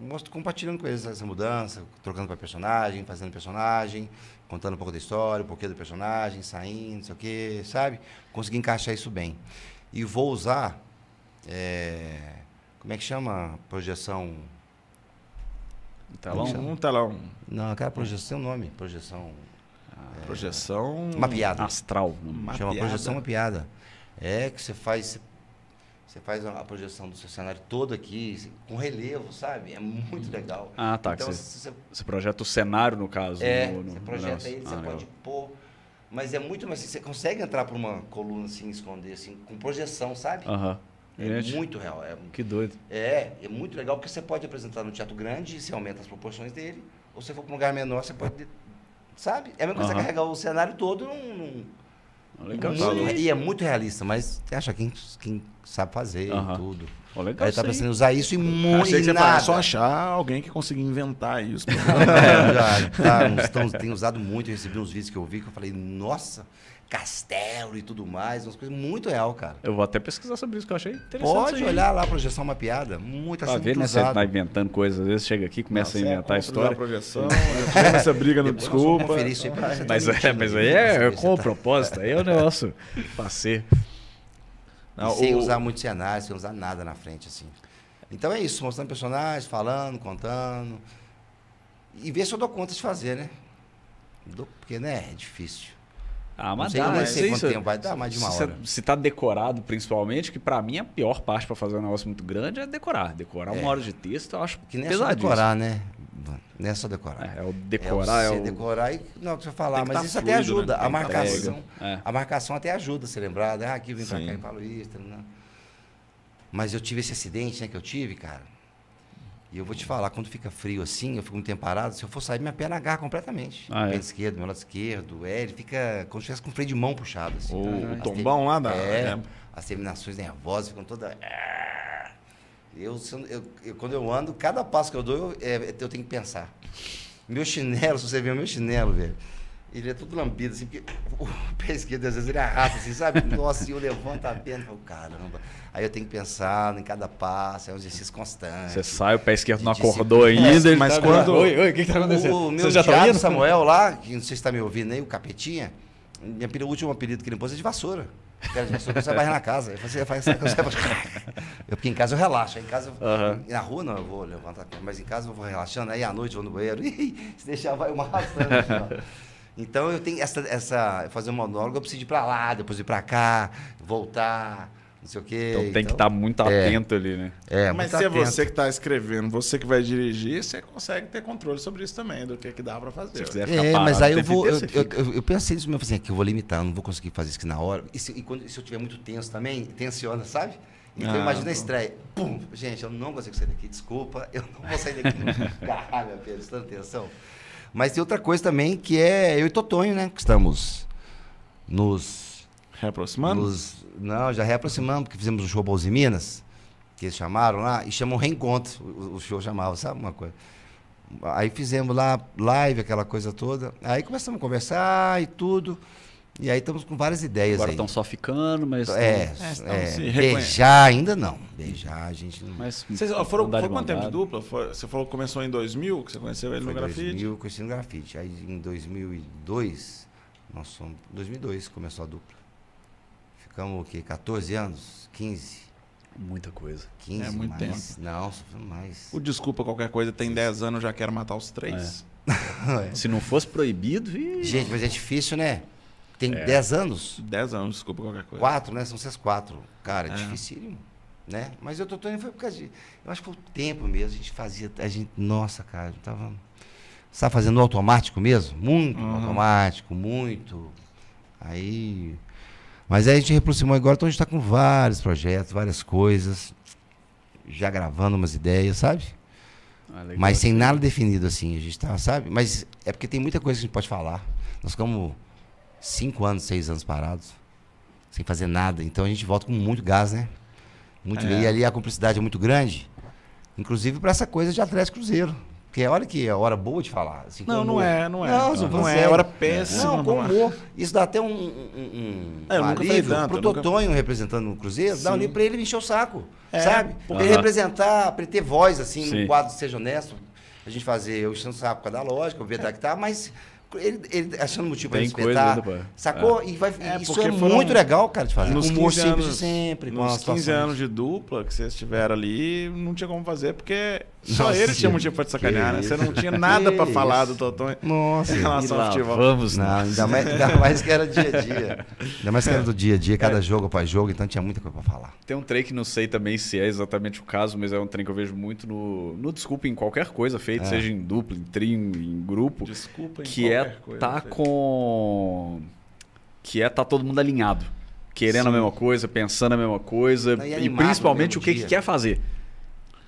mostro, compartilhando com eles essa mudança, trocando para personagem, fazendo personagem, contando um pouco da história, o porquê do personagem, saindo, não sei o quê, sabe? Consegui encaixar isso bem. E vou usar, é, como é que chama? Projeção... Telão? Um telão. Não, aquela projeção, tem um nome, projeção... Projeção. Mapeada. Astral. Uma Chama piada. projeção uma piada. É que você faz. Você faz a projeção do seu cenário todo aqui, com relevo, sabe? É muito legal. Ah, tá. Então, você, você, você projeta o cenário, no caso. é, no, no- você projeta ele, você Ah, pode legal. pôr. Mas é muito mais. assim, Você consegue entrar por uma coluna assim, esconder, assim, com projeção, sabe? Aham. É Gente, muito real. É, Que doido. é, é muito legal porque você pode apresentar no teatro grande, você aumenta as proporções dele, ou se for para um lugar menor, você pode. Sabe? É a mesma coisa Aham. você carregar o cenário todo num. num- Legal. muito- e é muito realista, mas acha quem, quem sabe fazer e tudo. Ó, legal Aí tá pensando em usar isso e muito. Achei que você é só achar alguém que consiga inventar isso. É, já, tá, uns tão- tem usado muito, eu recebi uns vídeos que eu vi que eu falei, nossa, castelo e tudo mais, umas coisas muito real, cara. Eu vou até pesquisar sobre isso que eu achei interessante. Pode olhar lá, projeção mapeada, muito assim, ver, muito né? Você tá inventando coisas, às vezes chega aqui, começa a inventar a história. projeção, já tivemos essa briga no Desculpa. isso aí pra ver se tá Mas, é, mas aí, é se com o tá- propósito, aí é o negócio passeio. E sem usar muito cenário, sem usar nada na frente, assim. Então é isso, mostrando personagens, falando, contando. E ver se eu dou conta de fazer, né? Porque, né, é difícil. Ah, mas sei, dá, mas sei isso- quanto tempo vai dar, mais de uma se, hora. Se tá decorado, principalmente, que pra mim a pior parte pra fazer um negócio muito grande é decorar. Decorar É. uma hora de texto eu acho Que nem é só decorar, né? Não é só decorar. É, é o decorar, é é, você o... decorar e não é o que você falar, mas tá isso até fluido, ajuda. né? A tá marcação. É. A marcação até ajuda a ser lembrado. Ah, aqui vem pra Sim. cá e falo isso. Né? Mas eu tive esse acidente, né, que eu tive, cara. E eu vou te falar, quando fica frio assim, eu fico muito tempo parado, se eu for sair, minha perna agarra completamente. Ah, é? Pé esquerdo, meu lado esquerdo, é, ele fica como se estivesse com freio de mão puxado. Assim. O, o As tombão lá da. é, é. as terminações nervosas ficam todas. Eu- eu- eu- quando eu ando, cada passo que eu dou, eu, é, eu tenho que pensar. Meu chinelo, se você ver o meu chinelo, velho, ele é tudo lambido, assim, porque o pé esquerdo, às vezes, ele arrasta, assim, sabe? Nossa, e eu levanto a perna e falo, caramba. Aí eu tenho que pensar em cada passo, é um exercício constante. Você sai, o pé esquerdo De não acordou ainda. ele mas tá- quando- Oi, oi, o que, que tá acontecendo? O meu já diabo indo? Samuel lá, que não sei se está me ouvindo aí, o Capetinha, minha, o último apelido que ele pôs é de vassoura. Cara de vassoura, você vai na casa. Eu falei, faz essa coisa. Eu, porque em casa eu relaxo. Aí em casa, eu- Aham. na rua não, eu vou levantar a perna, mas em casa eu vou relaxando. Aí à noite eu vou no banheiro, se deixar vai uma arrastando. Então eu tenho essa, essa fazer um monólogo, eu preciso ir para lá, depois ir para cá, voltar. não sei o quê. Então tem que estar muito é. atento ali, né? É, Mas muito se é atento. você que está escrevendo, você que vai dirigir, você consegue ter controle sobre isso também, do que, que dá para fazer. Se quiser ficar É, mas parado aí eu vou. Eu, você eu, eu- eu pensei nisso mesmo, assim, que eu vou limitar, eu não vou conseguir fazer isso aqui na hora. E se, e quando, se eu tiver muito tenso também, tensiona, sabe? Então Ah, imagina a estreia. Pum! Gente, eu não consigo sair daqui, desculpa, eu não vou sair daqui. Caralho, meu filho, prestando atenção. Mas tem outra coisa também que é eu e Totonho, né? Que estamos nos. Reaproximando? nos não, já reaproximamos, porque fizemos um show Bolsa em Minas, que eles chamaram lá, e chamam Reencontro, o, o show chamava, sabe uma coisa? Aí fizemos lá live, aquela coisa toda. Aí começamos a conversar e tudo. E aí estamos com várias ideias Agora aí. estão só ficando, mas. É, É, é, beijar ainda não. Beijar a gente não. Mas Vocês foram, de quanto tempo de dupla? Foi- você falou que começou em 2000, que você conheceu ele Foi no grafite? 2000, conheci no grafite. Aí em 2002, nós somos. 2002 começou a dupla. Ficamos o quê? 14 anos? 15? Muita coisa. 15 É muito mais. Não, sofremos mais. O Desculpa Qualquer Coisa tem 10 anos, já quero matar os três. Se não fosse proibido, ih, Gente, mas é difícil, né? Tem É. 10 anos. 10 anos, Desculpa Qualquer Coisa. Quatro, né? São vocês quatro. Cara, é, É. dificílimo. Né? Mas eu tô indo foi por causa de. Eu acho que foi o tempo mesmo. A gente fazia. A gente, nossa, cara, eu tava. Sabe, fazendo automático mesmo? Muito Uhum. automático, muito. Aí. Mas aí a gente reaproximou agora, então a gente tá com vários projetos, várias coisas. Já gravando umas ideias, sabe? ah. Mas sem nada definido assim, a gente tá, sabe? Mas é porque tem muita coisa que a gente pode falar. Nós ficamos cinco anos, seis anos parados, sem fazer nada. Então a gente volta com muito gás, né? Muito É. E ali a cumplicidade é muito grande, inclusive para essa coisa de Atlético Cruzeiro. Porque olha que é hora boa de falar. assim, Não, não é, não é. Não, Não, não é, sério. hora péssima, Não, com é. humor. Isso dá até um, um, um, É, alívio tanto, pro eu nunca- Totonho representando o Cruzeiro, dá um Sim. alívio pra ele me encher o saco, É, sabe? Pra ele representar, pra ele ter voz, assim, Sim. no quadro Seja Honesto, a gente fazer, eu enchendo o saco por causa da lógica, o verdade que tá, mas ele, ele achando motivo pra Tem ele coisa espetar, pô. sacou? E vai, É, isso é muito legal, cara, de fazer. Nos humor 15 simples anos, de sempre, nos as 15 situações. anos de dupla que vocês tiveram ali, não tinha como fazer, porque só Nossa, ele tinha motivo pra te sacanear, né? Você não tinha nada pra Que falar do Totonho Nossa. em relação ao futebol. vamos, Não, né? ainda mais, ainda mais que era dia a dia. Ainda mais que era do dia a dia, cada jogo após jogo, então tinha muita coisa pra falar. Tem um trem que não sei também se é exatamente o caso, mas é um trem que eu vejo muito no, no desculpa em qualquer coisa feita, É. seja em dupla, em trio, em grupo, Desculpa em que é coisa, tá com que é tá todo mundo alinhado, querendo a Sim. mesma coisa, pensando a mesma coisa Tá, e e, principalmente no o que, que quer fazer.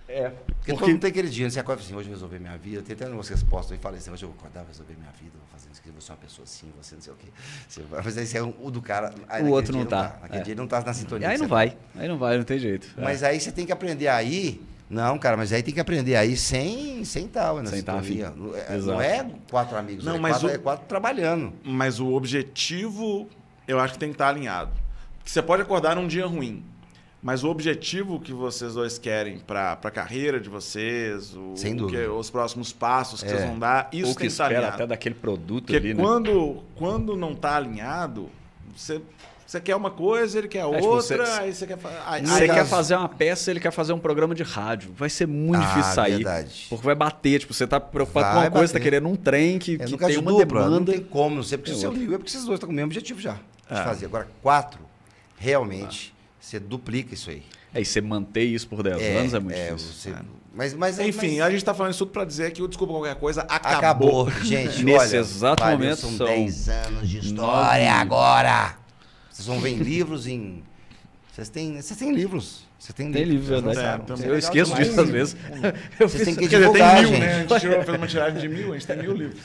É. Porque, Porque- todo mundo tem aquele dia, né? você acorda assim, hoje eu vou resolver minha vida. Tem até vocês postam e falam assim, hoje eu vou acordar, vou resolver minha vida, vou fazer isso aqui, vou ser uma pessoa assim, você não sei o quê. Você vai, mas aí você é um- o do cara. aí naquele outro não tá, Naquele é. dia ele não tá na E sintonia. aí que não você vai, aí não vai, não tem jeito. É. Mas aí você tem que aprender aí. Não, cara, mas aí tem que aprender aí sem, sem tal, né? Sem tá sintonia. Não é, Exato. não é quatro amigos, Não, é, mas quatro, o- é quatro trabalhando. Mas o objetivo, eu acho que tem que estar alinhado. Porque você pode acordar num dia ruim, mas o objetivo que vocês dois querem para a carreira de vocês, o, Sem o dúvida. que- os próximos passos que É. vocês vão dar, isso Ou que tem que estar espera alinhado. até daquele produto Porque ali, né? quando, quando não está alinhado, você, você quer uma coisa, ele quer É, tipo, outra, você- aí você quer aí- Você quer fazer uma peça, ele quer fazer um programa de rádio. Vai ser muito Ah, difícil sair. verdade. Porque vai bater, tipo, você tá preocupado com Vai uma coisa, tá bater. querendo um trem que, É, que tem uma dupla, demanda. não tem como, não sei porque livro é porque vocês dois estão com o mesmo objetivo já. De É. fazer. Agora, quatro, realmente, você duplica isso aí. É, e você manter isso por 10 anos é muito difícil. você- É. Mas, mas, Enfim, mas- a gente está falando isso tudo para dizer que o Desculpa Qualquer Coisa acabou. acabou. Gente, Nesse olha, exato valeu, momento são são 10 anos de história agora. Vocês vão ver em livros em... Vocês têm, vocês têm livros. Vocês têm Tem livro, lançaram. É, é Eu esqueço disso às vezes. Eu Vocês têm que Quer dizer, tem divulgar, mil, gente. né? A gente tirou, fez uma tiragem de mil, a gente tem mil livros.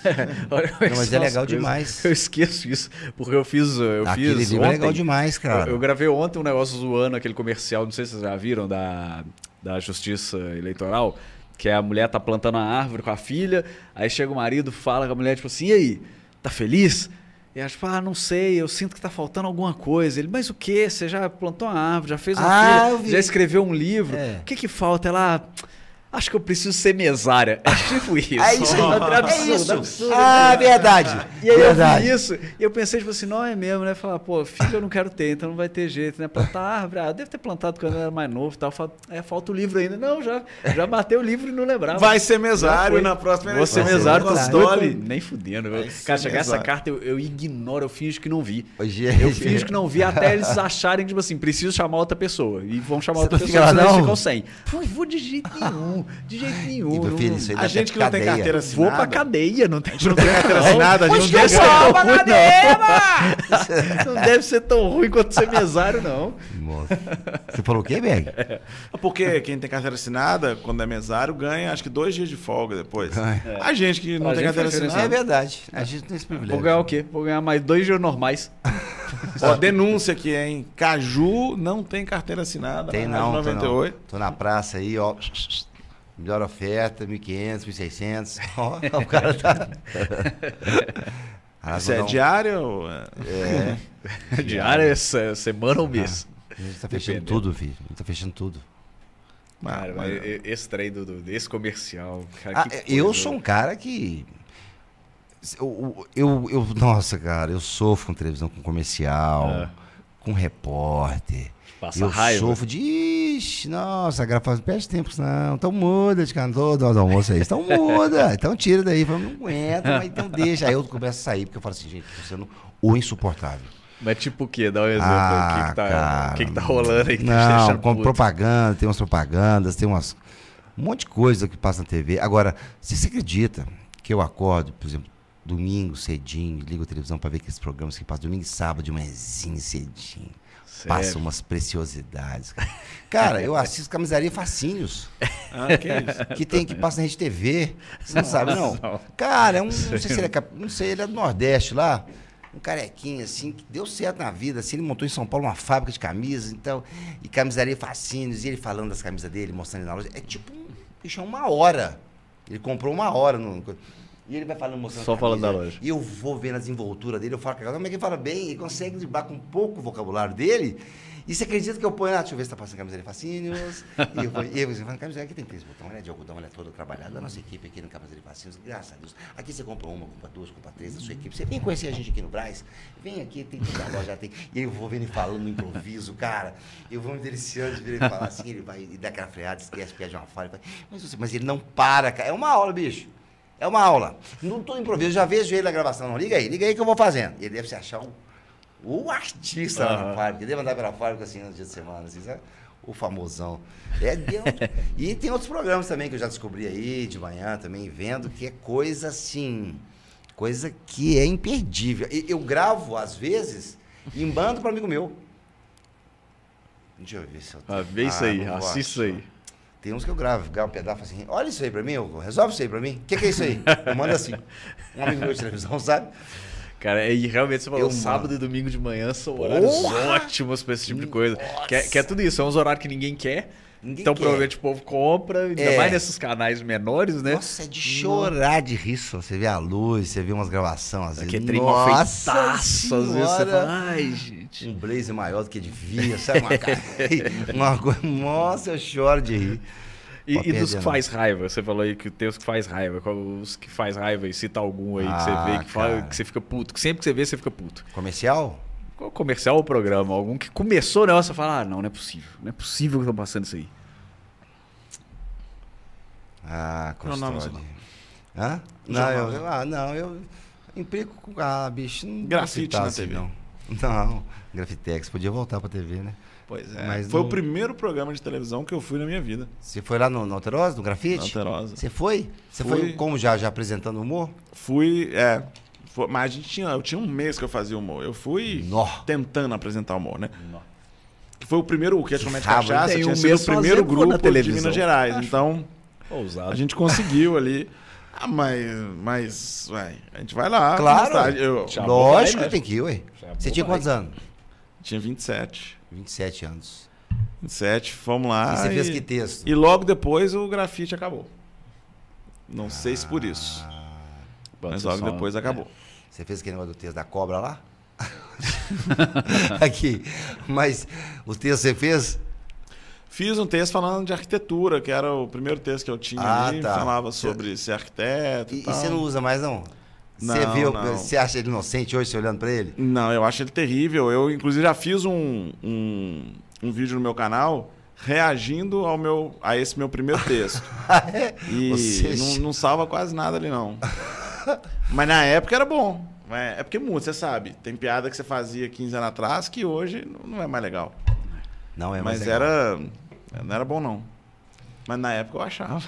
Olha como Não, mas é legal demais. Eu esqueço isso, porque eu fiz, eu Aquele fiz livro é ontem, legal demais, cara. Eu, eu gravei ontem um negócio zoando aquele comercial, não sei se vocês já viram, da, da Justiça Eleitoral, que a mulher tá plantando a árvore com a filha, aí chega o marido, fala com a mulher, tipo assim, e aí, tá feliz? E ela, tipo, ah, não sei, eu sinto que tá faltando alguma coisa. Ele, mas o quê? Você já plantou uma árvore, já fez uma Ah, filha, já escreveu um livro, É. o que que falta? Ela, Acho que eu preciso ser mesária. É tipo isso. É isso aí. É absurdo, é isso. absurdo. ah, verdade. E aí verdade. eu vi isso, e eu pensei, tipo assim, não é mesmo, né? Falar, pô, filho eu não quero ter, então não vai ter jeito, né? Plantar árvore, ah, deve ter plantado quando eu era mais novo e tal. Fala, é, falta o livro ainda. Não, já, já matei o livro e não lembrava. Vai ser mesário na próxima Vou ser mesário, doido, mesário. nem fudendo. Vai Cara, chegar essa carta, eu, eu ignoro, eu finjo que não vi. Hoje Eu finjo que não vi até eles acharem, tipo assim, preciso chamar outra pessoa. E vão chamar Você outra pessoa, senão eles não? ficam sem. Não vou de jeito nenhum, de jeito nenhum. Meu não- filho, isso aí A gente que não tem cadeia. carteira Vou assinada. pra cadeia, não tem, não tem carteira assinada, a gente não deve ser vou tão ruim, cadeia, Não deve ser tão ruim quanto ser mesário, não. Nossa. Você falou o quê, Beg? Porque quem tem carteira assinada, quando é mesário, ganha acho que dois dias de folga depois. Ganha. A gente que não Pra tem carteira diferença. É assinada. verdade. A gente tem esse privilégio. Vou ganhar o quê? Vou ganhar mais dois dias normais. Ó, denúncia aqui, hein? Caju não tem carteira assinada. Tem não, Rádio tô 98. não. Tô na praça aí, ó. Melhor oferta, 1.500, 1.600. Ó, o cara tá... Ah, Isso é um- diária ou... é? É. Diária, essa semana ou mês. A gente tá fechando Dependendo. tudo, filho. A gente tá fechando tudo. Cara, Ah, mas mas- esse trem do, do- desse comercial. Cara, Ah, eu sou um cara que. Eu, eu, eu- nossa, cara, eu sofro com televisão, com comercial, É. com repórter. Passa eu raiva. sofro de. Ixi, nossa, a grava fala, perde tempo, não. Então muda de cantor do almoço aí. Então muda. Então tira daí. Fala, não aguenta, mas então deixa. Aí eu começo a sair, porque eu falo assim, gente, tô sendo o insuportável. Mas tipo o quê? Dá um exemplo aí. O Ah, que, que, tá, cara, que, que tá rolando aí? Que Não, com puto? propaganda, tem umas propagandas, tem umas. Um monte de coisa que passa na TV. Agora, se você acredita que eu acordo, por exemplo, domingo cedinho, ligo a televisão para ver aqueles programas que passam domingo e sábado de manhãzinho cedinho. Sério? Passa umas preciosidades. Cara, Cara, eu assisto camisaria Fascínios, Ah, que isso? que tem que passa na Rede TV. Você não sabe, não? Cara, é um, não sei se ele é, não sei, ele é do Nordeste lá. Um carequinho, assim, que deu certo na vida. Assim, ele montou em São Paulo uma fábrica de camisas, então, e camisaria Fascínios, e ele falando das camisas dele, mostrando na loja. É tipo, um, bicho, é uma hora. Ele comprou uma hora. No, e ele vai falando, mostrando Só a falando camisa. da loja. E eu vou vendo as envolturas dele, eu falo, como é que ele fala bem? Ele consegue driblar com pouco vocabulário dele. E você acredita que eu ponho, ah, deixa eu ver se tá passando camisaria Fascínios. e eu vou, e eu vou falando, camisaria aqui tem três botões, né? De algodão, ela é toda trabalhada. Da nossa equipe aqui no Camisaria Fascínios, graças a Deus. Aqui você compra uma, compra duas, compra três da sua equipe. Você vem conhecer a gente aqui no Braz, vem aqui, tem toda a loja, tem. E eu vou vendo ele falando no improviso, cara. Eu vou me deliciando de ver ele falar assim, ele vai e dá aquela freada, esquece, pede uma falha. Mas, você, mas ele não para, cara. É uma aula, bicho. É uma aula. Não tô improviso, já vejo ele na gravação. Não, liga aí, liga aí que eu vou fazendo. Ele deve se achar um, o artista lá na fábrica. Ele deve andar pela fábrica assim nos dias de semana, assim, sabe? O famosão. É dentro. e tem outros programas também que eu já descobri aí, de manhã também, vendo, que é coisa assim. Coisa que é imperdível. E Eu gravo, às vezes, e mando para amigo meu. Deixa eu ver se eu Ah, vê isso aí, não vou assista isso aí. Tem uns que eu gravo, gravo um pedaço assim, olha isso aí pra mim, resolve isso aí pra mim. O que, que é isso aí? Eu mando assim. Um amigo meu de televisão, sabe? Cara, e realmente você falou, Eu sábado e domingo de manhã são horários Porra! ótimos pra esse tipo de coisa. Que é, que é tudo isso, são uns horários que ninguém quer. Ninguém então quer. provavelmente o povo compra, ainda É. mais nesses canais menores, né? Nossa, é de chorar de rir só. Você vê a luz, você vê umas gravações às vezes. Aquele trem mal Nossa feitaço, às vezes você fala, ai, gente. Um blazer maior do que devia, sabe? Uma, cara... uma coisa... Nossa, eu choro de rir. E, e dos que faz raiva, você falou aí que tem os que faz raiva, qual os que faz raiva e cita algum aí que Ah, você vê que, fala, que você fica puto, que sempre que você vê você fica puto. Comercial? Qual comercial ou programa? Algum que começou o negócio, você fala, ah, não, não é possível, não é possível que estão passando isso aí. Ah, é o nome custódia. do Hã? Não, eu, eu- ah, não, eu implico com. Ah, bicho, não. Grafite na assim, TV. Não. Não, Grafitex, podia voltar pra TV, né? Pois é. Mas Foi não- o primeiro programa de televisão que eu fui na minha vida. Você foi lá no, no Alterosa, no Grafite? Alterosa. Você foi? Você Fui. foi como já, já apresentando humor? Fui, é. Foi- mas a gente tinha, eu tinha um mês que eu fazia humor. Eu fui Nó. tentando apresentar humor, né? Que Foi o primeiro, o que é de Rabo, cachaça, tinha um sido o primeiro grupo de. Minas Gerais. Então, Ousado. a gente conseguiu ali. Ah, mas, mas, ué, a gente vai lá. Claro. Eu Lógico que né? tem que ir, ué. Você tinha quantos anos? tinha 27. 27 anos. 27, fomos lá. e você fez e- que texto? E logo depois o grafite acabou. Não sei se por isso. Pode Mas logo depois acabou. Você fez aquele negócio do texto da cobra lá? Aqui. Mas o texto você fez? Fiz um texto falando de arquitetura, que era o primeiro texto que eu tinha Ah, ali, tá. falava sobre ser arquiteto. E, E, e tal. você não usa mais, não? Você Não, viu, não. você acha ele inocente hoje, você olhando pra ele? Não, eu acho ele terrível. Eu, inclusive, já fiz um, um, um vídeo no meu canal reagindo ao meu, a esse meu primeiro texto. E Ou seja- não, não salva quase nada ali, não. Mas na época era bom. É, é porque muda, você sabe. Tem piada que você fazia 15 anos atrás que hoje não- não é mais legal. Não, é mais Mas legal. era. Não era bom, não. Mas na época eu achava.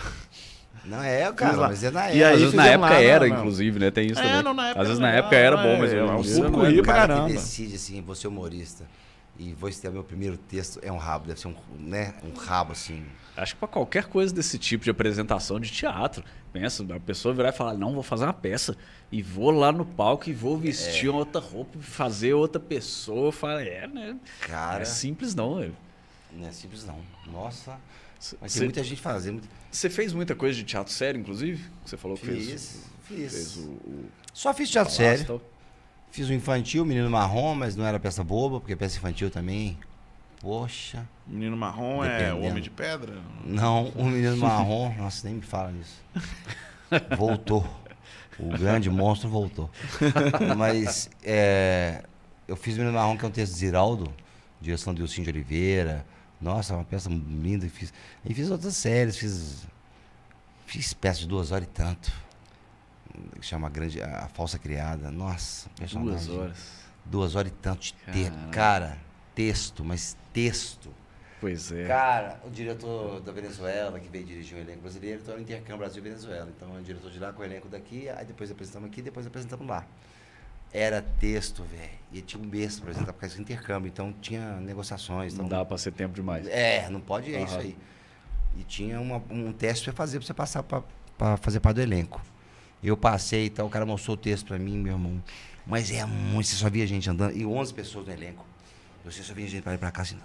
Não é, cara, lá. mas é na E época. aí Às vezes na época lá, era, não, não. inclusive, né? Tem isso É, também. não, na época Às vezes na época era bom, é, mas é, o público não é. ria o pra cara caramba. que decide assim, vou ser humorista e vou ter meu primeiro texto é um rabo, deve ser um, né, um rabo assim. Acho que pra qualquer coisa desse tipo de apresentação de teatro, pensa, a pessoa virar e falar, não, vou fazer uma peça e vou lá no palco e vou vestir uma outra roupa, fazer outra pessoa, fala, é, né? Cara, é simples não, velho. não é simples não. Nossa, mas Você tem muita gente fazendo. você fez muita coisa de teatro sério, inclusive? Você falou que fez, Fiz, fiz. fez o, o Só fiz teatro sério. Fiz o infantil, Menino Marrom, mas não era peça boba, porque peça infantil também. Poxa. Menino marrom é o Dependendo. homem de pedra? Não, o Menino Marrom, nossa, nem me fala nisso. Voltou. O grande monstro voltou. Mas é, eu fiz o Menino Marrom, que é um texto de Ziraldo, direção de Ilcinho de Oliveira. Nossa, uma peça linda. E fiz, e fiz outras séries, fiz, fiz peça de duas horas e tanto. Que chama a, grande, a Falsa Criada. Nossa, Duas horas. Duas horas e tanto de ter. Cara, texto, mas texto. Pois é. Cara, o diretor da Venezuela, que veio dirigir um elenco brasileiro, então era o intercâmbio Brasil-Venezuela. Então, o diretor de lá com o elenco daqui, aí depois apresentamos aqui, depois apresentamos lá. Era texto, velho. E tinha um mês para apresentar por causa do intercâmbio, então tinha negociações. Não Então, dá pra ser tempo demais. é, não pode, é isso Aham. aí. E tinha uma- um teste para fazer, para você passar para fazer parte do elenco. Eu passei e tal, o cara mostrou o texto para mim, meu irmão. Mas é muito, você só via gente andando, e 11 pessoas no elenco. Você só via gente para ir para cá assim,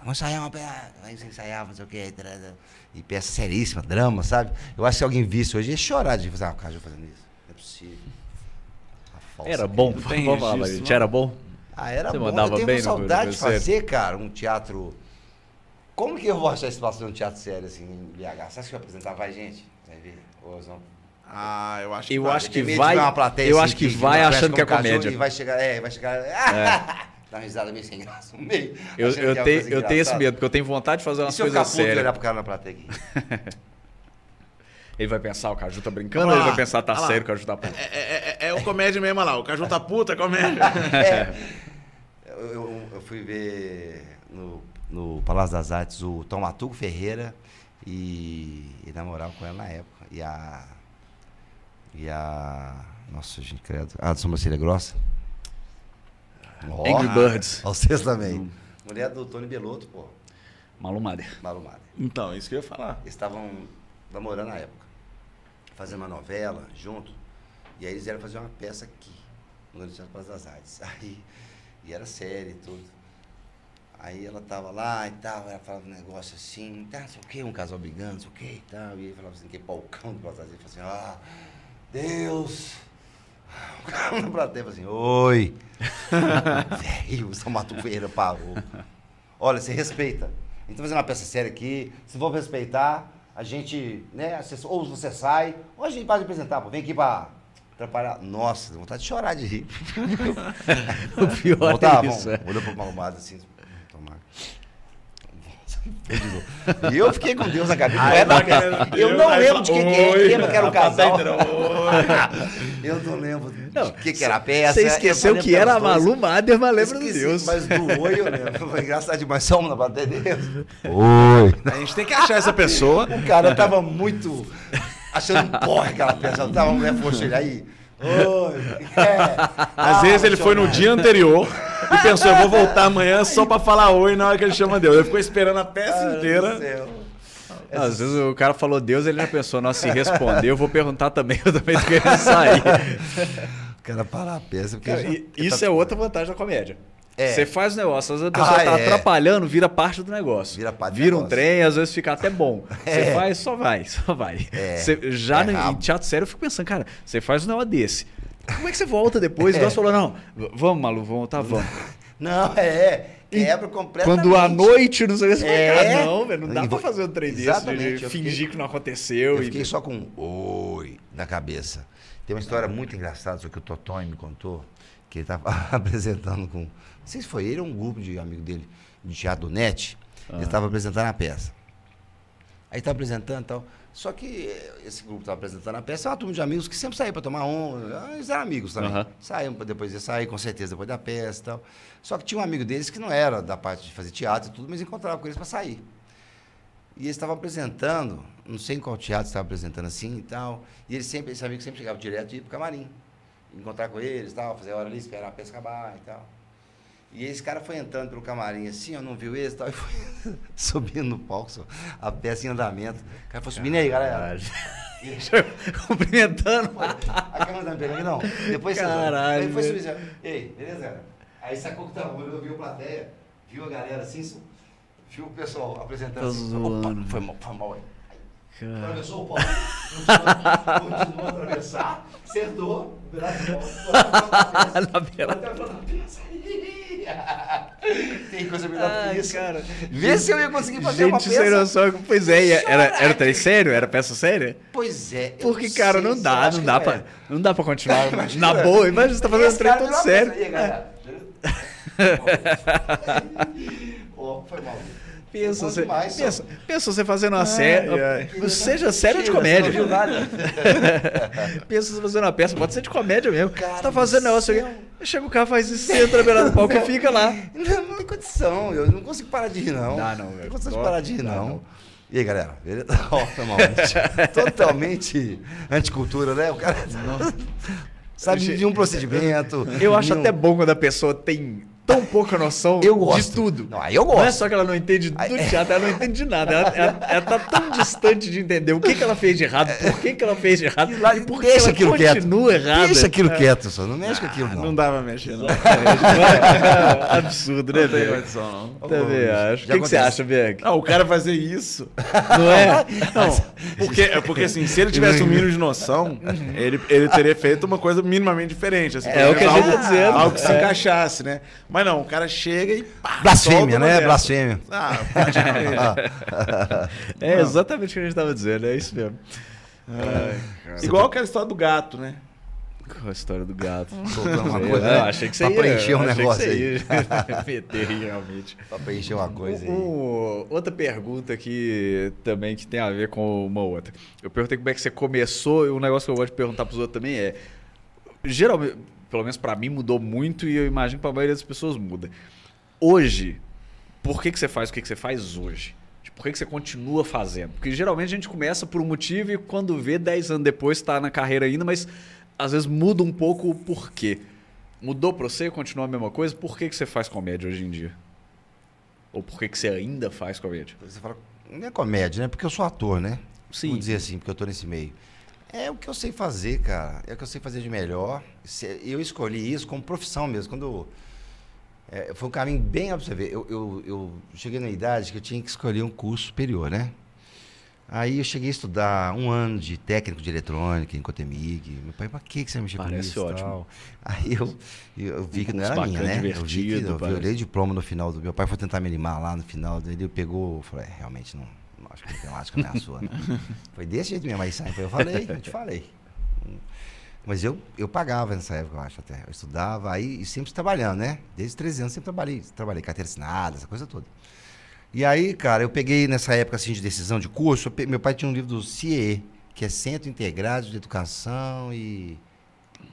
vamos ensaiar uma peça, aí você ensaiava, não sei o quê, e peça seríssima, drama, sabe? Eu acho que se alguém visse hoje ia chorar de fazer, ah, o cara fazendo isso. Não é possível. A falsa Era bom, vamos falar, gente. Era bom? ah, era Você bom. mandava eu tenho bem uma saudade no de fazer, cara, um teatro. Como que eu vou achar espaço num teatro sério assim em BH? Você acha que eu apresentar? Vai, gente? Vai ver? Ô, vamos- Ah, eu acho que Eu vai. acho que vai- uma eu assim, acho que que vai achando que é comédia. E vai chegar, é, vai chegar. Dá uma risada meio sem graça no meio. Eu, eu, é tenho, coisa eu tenho esse medo, porque eu tenho vontade de fazer E umas se eu ficar coisas puto e olhar sérias. pro cara na plateia aqui? Ele vai pensar, o Caju tá brincando, ou ele vai pensar, tá sério, o Caju tá puto. É, é, é, é o comédia mesmo, olha lá. O Caju tá puta, é comédia. É. Eu, eu- eu fui ver no, no Palácio das Artes o Tom Matuco Ferreira e, e namorar com ela na época. E a. E a. Nossa, gente, credo. A Sobrancelha Grossa. Ó, Angry Birds. Vocês também. Mulher do Tony Belotto, pô. Malu Mader. Então, isso que eu ia falar. Eles estavam namorando na época. Fazendo uma novela junto. E aí eles iam fazer uma peça aqui, no Teatro Praça das Artes. Aí, e era série e tudo. Aí ela tava lá e tal, ela falava um negócio assim, tá, não sei o quê, um casal brigando, não sei o quê e tal. E ele falava assim, que palcão do Praça das Artes. Ele falava assim, ah, Deus! O cara na plateia falou assim, oi! Velho, o São Mato Ferreira parou. Olha, você respeita. A gente tá fazendo uma peça séria aqui, se for respeitar, a gente, né, ou você sai, ou a gente pode apresentar, pô, vem aqui pra atrapalhar. Nossa, dá vontade de chorar de rir. O pior tá, é isso. Olhou pro malumado assim. E eu fiquei com Deus na cabeça. não Eu não lembro de fala, que, é. Lembra que era um plateia casal. Eu não lembro Não, de que, que era a peça. Você Eu esqueceu que era a. Malu Mader, mas lembra do Deus. Mas do oi eu lembro. Foi engraçado demais. Só na plateia dele. Oi. A gente tem que achar essa pessoa. O cara tava muito achando um porra aquela peça. Eu tava mulher fosse ele aí. Oi. É. Às Ah, vezes ele foi no dia anterior e pensou, eu vou voltar amanhã só pra falar oi na hora que ele chama Deus. Ele ficou esperando a peça inteira. Não, Às vezes o cara falou Deus, ele já pensou, nossa, se responder, eu vou perguntar também, eu também tô querendo sair. O cara para a peça. Porque Cara, já- e isso é outra vantagem da comédia. É. Você faz o negócio, às vezes a pessoa Ah, tá é. atrapalhando, vira parte do negócio. Vira parte do Vira um negócio. trem, às vezes fica até bom. Você É. faz, só vai, só vai. É. Você- já É no- em teatro sério, eu fico pensando, cara, você faz um negócio desse. Como é que você volta depois? É. Você falou, não, vamos, Malu, vamos, tá, vamos. Não, é. quebra completamente. Quando à noite, não sei que, você É. "Ah, não, velho, não dá E pra fazer um trem desse, Exatamente, de eu fingir fiquei- que não aconteceu. Eu e- fiquei só com um oi na cabeça. Tem uma história muito engraçada, só que o Totonho me contou, que ele estava apresentando com. Não sei se foi ele ou um grupo de amigo dele de teatro do NET. Ele estava apresentando a peça. Aí estava apresentando e tal. Só que eh, esse grupo estava apresentando a peça, é uma turma de amigos que sempre saíam para tomar um. Eles eram amigos também. Aham. Saíam depois de sair, com certeza, depois da peça e tal. Só que tinha um amigo deles que não era da parte de fazer teatro e tudo, mas encontrava com eles para sair. E eles estavam apresentando, não sei em qual teatro estava apresentando assim e tal. E ele sempre, esse amigo sempre chegava direto e ia pro camarim. Encontrar com eles e tal, fazer a hora ali, esperar a peça acabar e tal. E esse cara foi entrando pelo camarim assim, ó, não viu esse e tal, e foi subindo no palco, só, a peça em andamento. O cara foi subindo aí, galera. Cumprimentando. A câmera tá me pegando aqui, não. Depois Caralho, Aí foi subir assim, ó. Ei, beleza? Aí sacou que tava, olhou, viu a plateia, viu a galera assim, viu o pessoal apresentando Tá assim. Opa, foi mal, foi mal, aí. Cara. Atravessou o pau. Continuou, a atravessar, sentou, o pedaço de pau, Na beira. peça. Tem coisa melhor Ai, que isso. cara. Vê se eu ia conseguir fazer uma Gente, sem peça. noção. Pois é, e era, era trem sério? Era peça séria? Pois é. Porque, cara, não dá, não dá, é. pra, não dá pra continuar. Imagina. Na boa, imagina você tá fazendo um trem todo virou uma sério. Aí, galera. Ó, foi mal. Pensa, você, demais, pensa, pensa você fazendo uma série. ai. Seja série de comédia. não viu nada. pensa você fazendo uma peça, pode ser de comédia mesmo. Cara você tá fazendo do negócio aqui. Chega o cara, faz isso, você entra na beirada do palco e fica lá. Não, não tem condição, eu não consigo parar de rir, não. Não, Não velho. consigo parar de rir, não. não. E aí, galera? Totalmente anticultura, né? O cara sabe Eu de um procedimento. Eu acho de um- até bom quando a pessoa tem tão pouca noção Eu de gosto. tudo. Não, aí eu Não é gosto. só que ela não entende do teatro, ela não entende de nada. Ela, ela- ela tá tão distante de entender o que, que ela fez de errado, por que, que ela fez de errado, E lá- e por que ela aquilo quieto. continua errada. Deixa aquilo quieto, só. Não mexe com aquilo, não. Não dá pra mexer, não. Absurdo, né, Não tem condição, não. Também Já acho. O que, que você acha, Bianca? Ah, o cara fazer isso. Não é? Não, porque, é porque assim, se ele tivesse um mínimo de noção, ele, ele teria feito uma coisa minimamente diferente. Assim, É pelo o que a gente tá dizendo. Algo que se É. encaixasse, né? Mas não, o cara chega e. Pá, Blasfêmia, né? Blasfêmia. Ah, praticamente. É exatamente o que a gente tava dizendo, é isso mesmo. Igual aquela história do gato, né? A história do gato? Uma coisa, né? achei que você Pra ia. preencher um negócio aí. aí, realmente. Pra preencher uma coisa aí. Um- outra pergunta que também que tem a ver com uma outra. Eu perguntei como é que você começou e um negócio que eu gosto de perguntar para os outros também é geralmente, pelo menos para mim mudou muito e eu imagino para a maioria das pessoas muda. Hoje, por que que você faz o que que você faz hoje? Tipo, Por que que você continua fazendo? Porque geralmente a gente começa por um motivo e quando vê 10 anos depois está na carreira ainda, mas às vezes muda um pouco o porquê. Mudou para você? Continua a mesma coisa? Por que que você faz comédia hoje em dia? Ou por que que você ainda faz comédia? Você fala, não é comédia, né? Porque eu sou ator, né? Sim. Vamos dizer assim, porque eu tô nesse meio. É o que eu sei fazer, cara. É o que eu sei fazer de melhor. Eu escolhi isso como profissão mesmo. Quando é, foi um caminho bem pra você ver. Eu, eu, eu cheguei na idade que eu tinha que escolher um curso superior, né? Aí eu cheguei a estudar um ano de técnico de eletrônica em Cotemig. Meu pai, pra que você mexeu com Parece isso? e ótimo. Aí eu, eu, vi Um que não era minha, né? Eu vi que eu, eu parece. olhei o diploma no final do. Meu pai foi tentar me animar lá no final, ele pegou, eu falei, é, realmente não, não acho que matemática não é a sua. Foi desse jeito mesmo, aí sai, eu falei, eu te falei. Mas eu, eu pagava nessa época, eu acho até. Eu estudava aí e sempre trabalhando, né? Desde 13 anos sempre trabalhei, trabalhei carteira assinada, essa coisa toda. E aí, cara, eu peguei nessa época assim de decisão de curso, meu pai tinha um livro do CIE, que é Centro Integrado de Educação e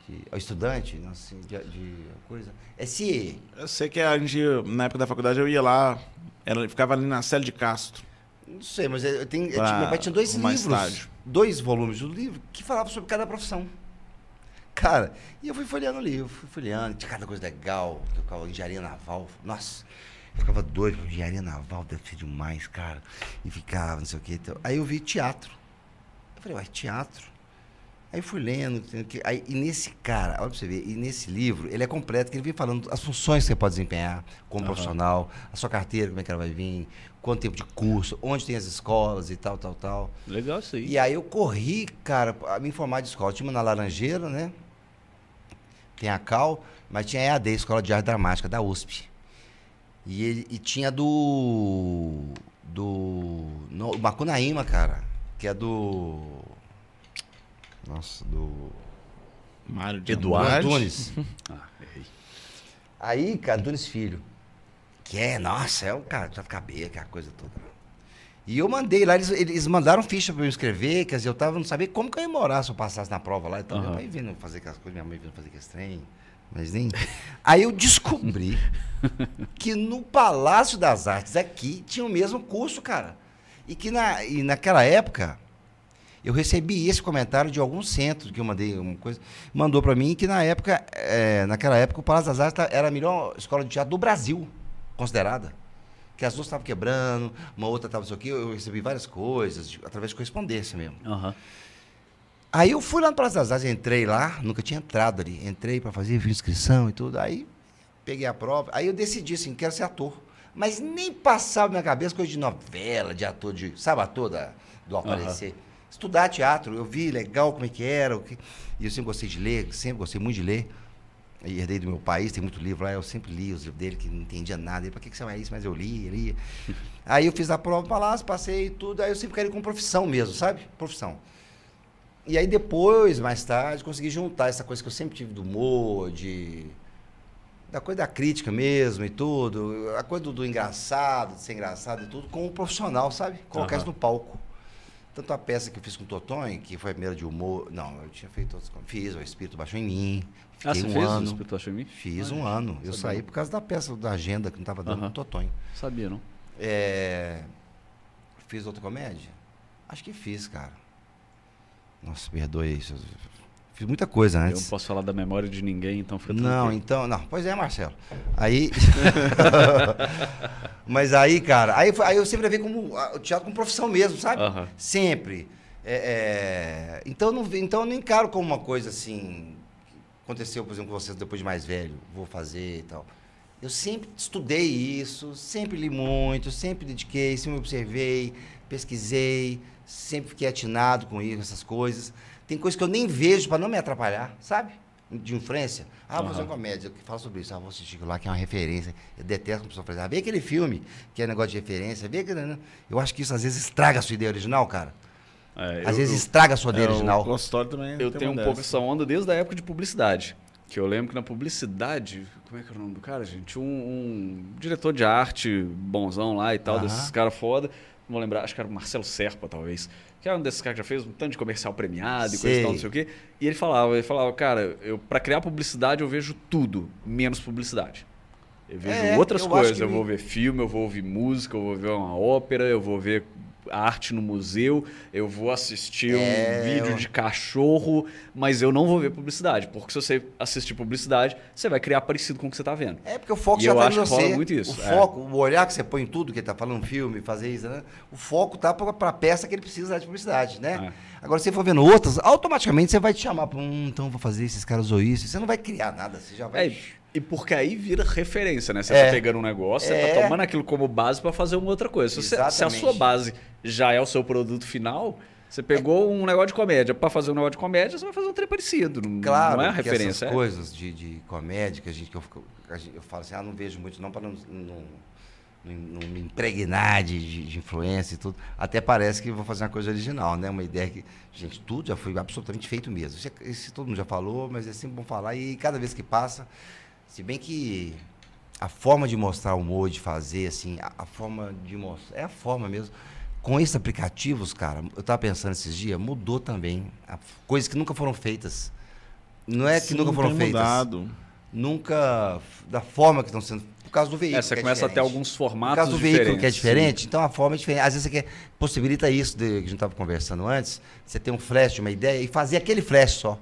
de, ao estudante, não, assim, de, de coisa. É CIE. Eu sei que a gente, na época da faculdade, eu ia lá, ela ficava ali na Célia de Castro. Não sei, mas eu tenho, eu Pra tinha- meu pai tinha dois livros, estágio. dois volumes do livro que falavam sobre cada profissão. Cara, e eu fui folheando o livro, fui folheando, tinha cada coisa legal, eu ficava engenharia naval, nossa, eu ficava doido, engenharia naval deve ser demais, cara, e ficava, não sei o que, então. aí eu vi teatro, eu falei, uai, teatro? Aí fui lendo? Que- aí, e nesse cara, olha pra você ver, e nesse livro, ele é completo, que ele vem falando as funções que você pode desempenhar como profissional, a sua carteira, como é que ela vai vir, quanto tempo de curso, onde tem as escolas e tal, tal, tal. Legal isso aí. E aí eu corri, cara, a me informar de escola. Tinha uma na Laranjeira, né? Tem a Cal, mas tinha a EAD, Escola de Arte Dramática, da USP. E, e tinha do. Do. No, Macunaíma, cara. Que é do. Nossa, do. Mário de Eduardo. Antunes. ah, errei. Aí, cara, Antunes Filho. Que é, nossa, é o cara, já ficar bem, aquela coisa toda. E eu mandei lá, eles, eles mandaram ficha pra eu escrever, quer dizer, eu tava, não sabia como que eu ia morar se eu passasse na prova lá. Então, uhum. minha mãe vindo fazer aquelas coisas, minha mãe vindo fazer aquele trem. Mas nem. Aí eu descobri que no Palácio das Artes aqui tinha o mesmo curso, cara. E que na, e naquela época eu recebi esse comentário de algum centro que eu mandei uma coisa, mandou para mim que na época, é, naquela época o Palácio das Artes era a melhor escola de teatro do Brasil, considerada que as duas estavam quebrando, uma outra estava isso aqui, eu recebi várias coisas, de, através de correspondência mesmo. Uhum. Aí eu fui lá no Praça das Artes, entrei lá, nunca tinha entrado ali, entrei para fazer inscrição e tudo, aí peguei a prova, aí eu decidi assim, quero ser ator. Mas nem passava na minha cabeça coisa de novela, de ator, de, sabe, ator da, do aparecer. Uhum. Estudar teatro, eu vi legal como é que era, que, e eu sempre gostei de ler, sempre gostei muito de ler herdei do meu país, tem muito livro lá, eu sempre li os livros dele, que não entendia nada. Para que, que você vai isso? Mas eu li, li. aí eu fiz a prova para lá, passei tudo, aí eu sempre queria com profissão mesmo, sabe? Profissão. E aí depois, mais tarde, consegui juntar essa coisa que eu sempre tive do humor, de da coisa da crítica mesmo e tudo, a coisa do, do engraçado, de ser engraçado e tudo, com o profissional, sabe? Colocar uhum. isso no palco. Tanto a peça que eu fiz com o Totonho, que foi a primeira de humor. Não, eu tinha feito outras coisas. Fiz, o Espírito Baixou em Mim. Fiquei ah, você um fez ano. o Baixou em Mim? Fiz um ano. Eu saí por causa da peça, da agenda que não estava dando uh -huh. com o Totonho. Sabia, não? É... Fiz outra comédia? Acho que fiz, cara. Nossa, perdoe isso. Fiz muita coisa antes. Eu não posso falar da memória de ninguém, então fica Não, então, não. Pois é, Marcelo. Aí. Mas aí, cara, aí, aí eu sempre vi como o teatro como profissão mesmo, sabe? Uhum. Sempre. É, é... Então, não, então eu não encaro como uma coisa assim. Aconteceu, por exemplo, com vocês depois de mais velho, vou fazer e tal. Eu sempre estudei isso, sempre li muito, sempre dediquei, sempre observei, pesquisei, sempre fiquei atinado com isso, essas coisas. Tem coisas que eu nem vejo para não me atrapalhar, sabe? De influência. Ah, vou fazer uma comédia que fala sobre isso. Ah, vou assistir lá, que é uma referência. Eu detesto quando a pessoa fala, ah, vê aquele filme que é negócio de referência, vê aquele. Né? Eu acho que isso às vezes estraga a sua ideia original, cara. É, às eu, vezes estraga a sua ideia é, original. O consultório também. Eu tenho um pouco essa onda desde a época de publicidade. Que eu lembro que na publicidade, como é que era o nome do cara, gente? Um, um diretor de arte bonzão lá e tal, desses caras foda. Não vou lembrar, acho que era o Marcelo Serpa, talvez que é um desses caras que já fez um tanto de comercial premiado e coisa e tal, não sei o quê. E ele falava, ele falava, cara, eu para criar publicidade eu vejo tudo, menos publicidade. Eu vejo é, outras eu coisas, eu vou ver filme, eu vou ouvir música, eu vou ver uma ópera, eu vou ver arte no museu, eu vou assistir é, um vídeo de cachorro, mas eu não vou ver publicidade. Porque se você assistir publicidade, você vai criar parecido com o que você está vendo. É, porque o foco e já está em você. muito isso. O é. foco, o olhar que você põe em tudo, que ele está falando filme, fazer isso, né? O foco tá para a peça que ele precisa de publicidade, né? É. Agora, se você for vendo outras, automaticamente você vai te chamar para um, então vou fazer esses caras ou isso. Você não vai criar nada, você já vai... É. E porque aí vira referência, né? Você é. tá pegando um negócio, é. você tá tomando aquilo como base para fazer uma outra coisa. Se, você, se, a sua base já é o seu produto final, você pegou um negócio de comédia para fazer um negócio de comédia, você vai fazer um trem parecido. Claro, não é a referência. Essas é. coisas de, de comédia que a gente, que eu, eu falo assim, ah, não vejo muito não para não, não, não, me impregnar de, de, de, influência e tudo. Até parece que vou fazer uma coisa original, né? Uma ideia que, gente, tudo já foi absolutamente feito mesmo. Isso, é, isso todo mundo já falou, mas é sempre bom falar e cada vez que passa se bem que a forma de mostrar o humor, de fazer, assim, a, a, forma de mostrar. É a forma mesmo. Com esses aplicativos, cara, eu estava pensando esses dias, mudou também. A, coisas que nunca foram feitas. Não é que Sim, nunca foram feitas. Mudado. Nunca. Da forma que estão sendo. Por causa do veículo. É, você é começa a ter alguns formatos. Por causa do veículo que é diferente, Sim. então a forma é diferente. Às vezes você quer. Possibilita isso de, que a gente estava conversando antes. Você tem um flash uma ideia e fazer aquele flash só.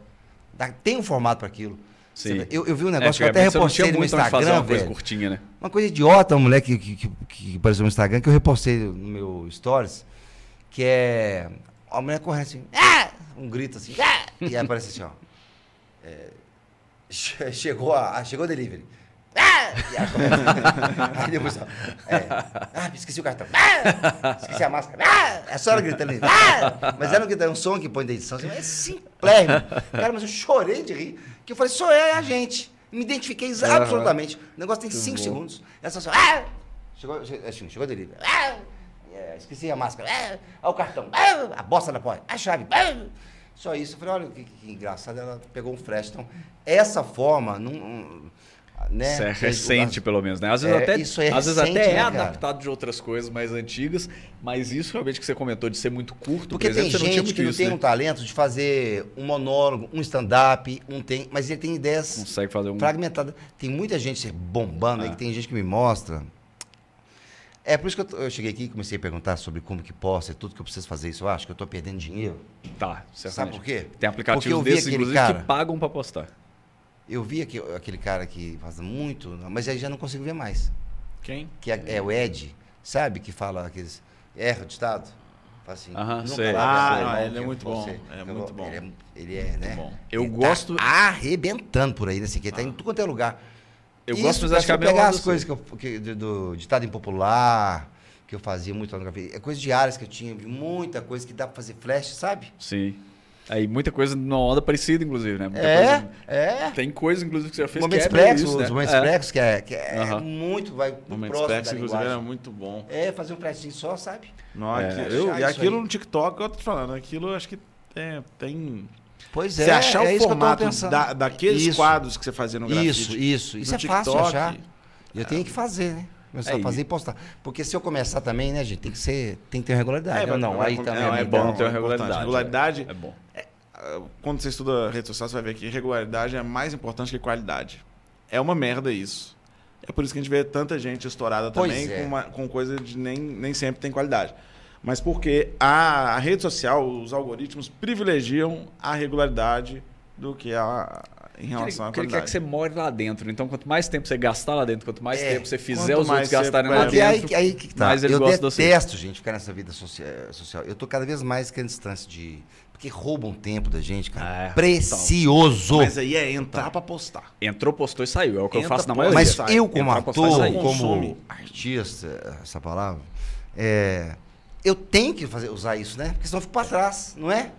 Tem um formato para aquilo. Sim. Eu, eu vi um negócio é, que eu até repostei no Instagram, uma coisa curtinha, né? Uma coisa idiota, um moleque que, que, que, apareceu no Instagram, que eu repostei no meu stories, que é... A mulher corre assim, ah! um grito assim, ah! e aí aparece assim, ó. É, chegou, a, chegou o delivery. Ah! Aí depois, ó, é, ah, esqueci o cartão. Ah! Esqueci a máscara. Ah! É só ela gritando ali. Ah! Mas ela gritando um som que põe da edição. Assim, é simplérrimo. Cara, mas eu chorei de rir. Que eu falei, sou eu, é a gente. Me identifiquei absolutamente. O negócio tem cinco segundos. Essa só. Ah! Chegou, assim, chegou dele. Ah! É, esqueci a máscara. Ah! Olha o cartão. Ah! A bosta da porta. A chave. Ah! Só isso. Eu falei, olha que, que engraçado. Ela pegou um flash. Então, essa forma. Não, né? Isso é recente, pelo menos, né? Às vezes é, até, isso é, às vezes recente, até é né, adaptado de outras coisas mais antigas, mas isso realmente que você comentou de ser muito curto, Porque por exemplo, tem gente que não tem né? um talento de fazer um monólogo, um stand-up, um tem, mas ele tem ideias Consegue fazer um... fragmentadas. Tem muita gente bombando ah. aí, que tem gente que me mostra. É por isso que eu, eu, cheguei aqui e comecei a perguntar sobre como que posta e tudo que eu preciso fazer isso. Eu acho que eu estou perdendo dinheiro. Tá, certamente. Sabe por quê? Tem aplicativos desses, inclusive, cara... que pagam para postar. Eu vi aqui, aquele cara que faz muito, mas aí já não consigo ver mais. Quem? Que é, é o Ed, sabe? Que fala aqueles. Erra de Estado. Fala assim. Aham, sei. Ah, ele é muito bom. É muito bom. Ele é, ele é né? Bom. Eu ele tá gosto. Tá arrebentando por aí, né? Assim, que ele ah. tá em tudo quanto é lugar. Eu Isso, gosto, mas acho que é pegar as coisas que eu, que, do, do ditado impopular, que eu fazia muito lá no café. É coisas diárias que eu tinha, muita coisa que dá pra fazer flash, sabe? Sim. Aí muita coisa numa onda parecida, inclusive, né? Muita é, coisa, é. Tem coisas, inclusive, que você já fez Momentos que é Plex, isso, né? Os Momentos é. que é, que é uhum. muito, vai Momentos Plex, inclusive, era muito bom. É, fazer um flashzinho só, sabe? Não, é. aqui, eu, e aquilo no TikTok, eu tô falando, aquilo acho que é, tem... Pois é, Você achar é o formato da, daqueles isso. quadros que você fazia no grafite. Isso, isso. Isso é TikTok, fácil achar. Eu tenho que fazer, né? Começar é, a fazer e postar. Porque se eu começar também, né, gente, tem que ser, tem que ter regularidade. É, não, aí também é, é bom ter regularidade. Regularidade é bom quando você estuda rede social, você vai ver que regularidade é mais importante que qualidade. É uma merda isso. É por isso que a gente vê tanta gente estourada também é. com, uma, com coisa de nem, nem sempre tem qualidade. Mas porque a, a rede social, os algoritmos privilegiam a regularidade do que a, em relação porque à qualidade. Ele quer que você more lá dentro. Então, quanto mais tempo você gastar lá dentro, quanto mais é, tempo você fizer os outros gastarem lá dentro, aí, aí que tá. mais ele Eu gosta detesto, gente, ficar nessa vida social. Eu tô cada vez mais querendo distância de porque roubam tempo da gente, cara. É, Precioso. Mas aí é entrar pra postar. Entrou, postou e saiu. É o que Entra, eu faço na maioria. Mas eu, como Entrar, ator, como artista, essa palavra, é, eu tenho que fazer, usar isso, né? Porque senão eu fico pra trás, não é?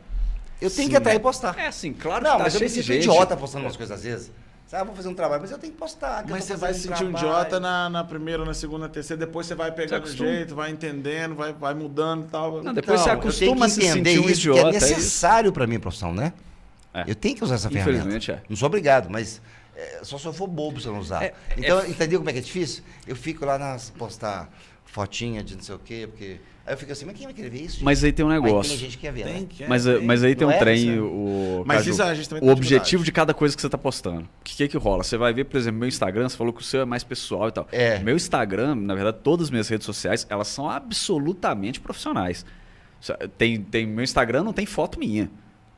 Eu tenho Sim, que entrar e postar. É, sim, claro não, que tá mas eu me sinto idiota postando umas coisas às vezes. Sabe, ah, vou fazer um trabalho, mas eu tenho que postar. Que mas você vai se sentir um idiota na, na primeira, na segunda, na terceira, depois você vai pegando o jeito, vai entendendo, vai, vai mudando e tal. Não, depois então, você acostuma a se sentir um idiota. é necessário é para minha profissão, né? É. Eu tenho que usar essa ferramenta. Infelizmente é. Não sou obrigado, mas é, só se eu for bobo se eu não usar. É, então, é entendeu como é que é difícil? Eu fico lá nas postar fotinha de não sei o quê, porque Aí eu fico assim, mas quem vai querer ver isso? Gente? Mas aí tem um negócio. Mas tem gente que quer ver, tem, né? Quer, mas, tem. mas aí tem um trem, o, mas Caju, isso a gente também o objetivo de cada coisa que você está postando. O que, que é que rola? Você vai ver, por exemplo, meu Instagram, você falou que o seu é mais pessoal e tal. É. Meu Instagram, na verdade, todas as minhas redes sociais, elas são absolutamente profissionais. Tem, tem, meu Instagram não tem foto minha.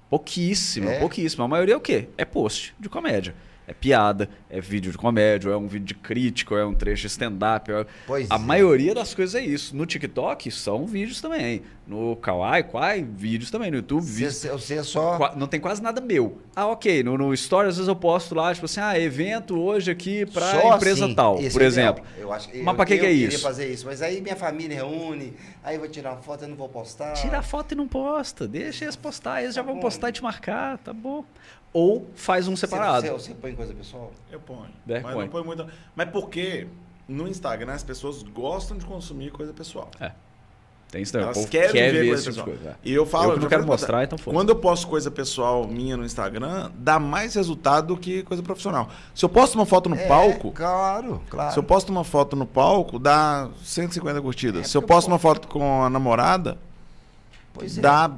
Pouquíssima, é. pouquíssima. A maioria é o quê? É post de comédia é piada, é vídeo de comédia, é um vídeo de crítica, é um trecho stand-up. É... A é. maioria das coisas é isso. No TikTok são vídeos também. No Kawaii, Kwai, vídeos também. No YouTube, vídeos. Você é só. Não tem quase nada meu. Ah, ok. No, no Story, às vezes eu posto lá, tipo assim, ah, evento hoje aqui pra empresa assim, tal, por é exemplo. Eu acho, mas para que, que é isso? Eu queria fazer isso, mas aí minha família reúne, aí eu vou tirar uma foto e não vou postar. Tira a foto e não posta. Deixa eles postar. Eles tá já vão bom. postar e te marcar, tá bom ou faz um separado. Você, você, você põe coisa pessoal? Eu ponho. É, mas põe. não põe muito. Mas porque no Instagram as pessoas gostam de consumir coisa pessoal. É. Tem isso também. Elas querem quer ver, ver esse tipo de coisa. É. E eu falo. Eu não quero mostrar, então foda. Quando eu posto coisa pessoal minha no Instagram, dá mais resultado do que coisa profissional. Se eu posto uma foto no é, palco. Claro, claro. Se eu posto uma foto no palco, dá 150 curtidas. É, se eu posto uma foto com a namorada, pois dá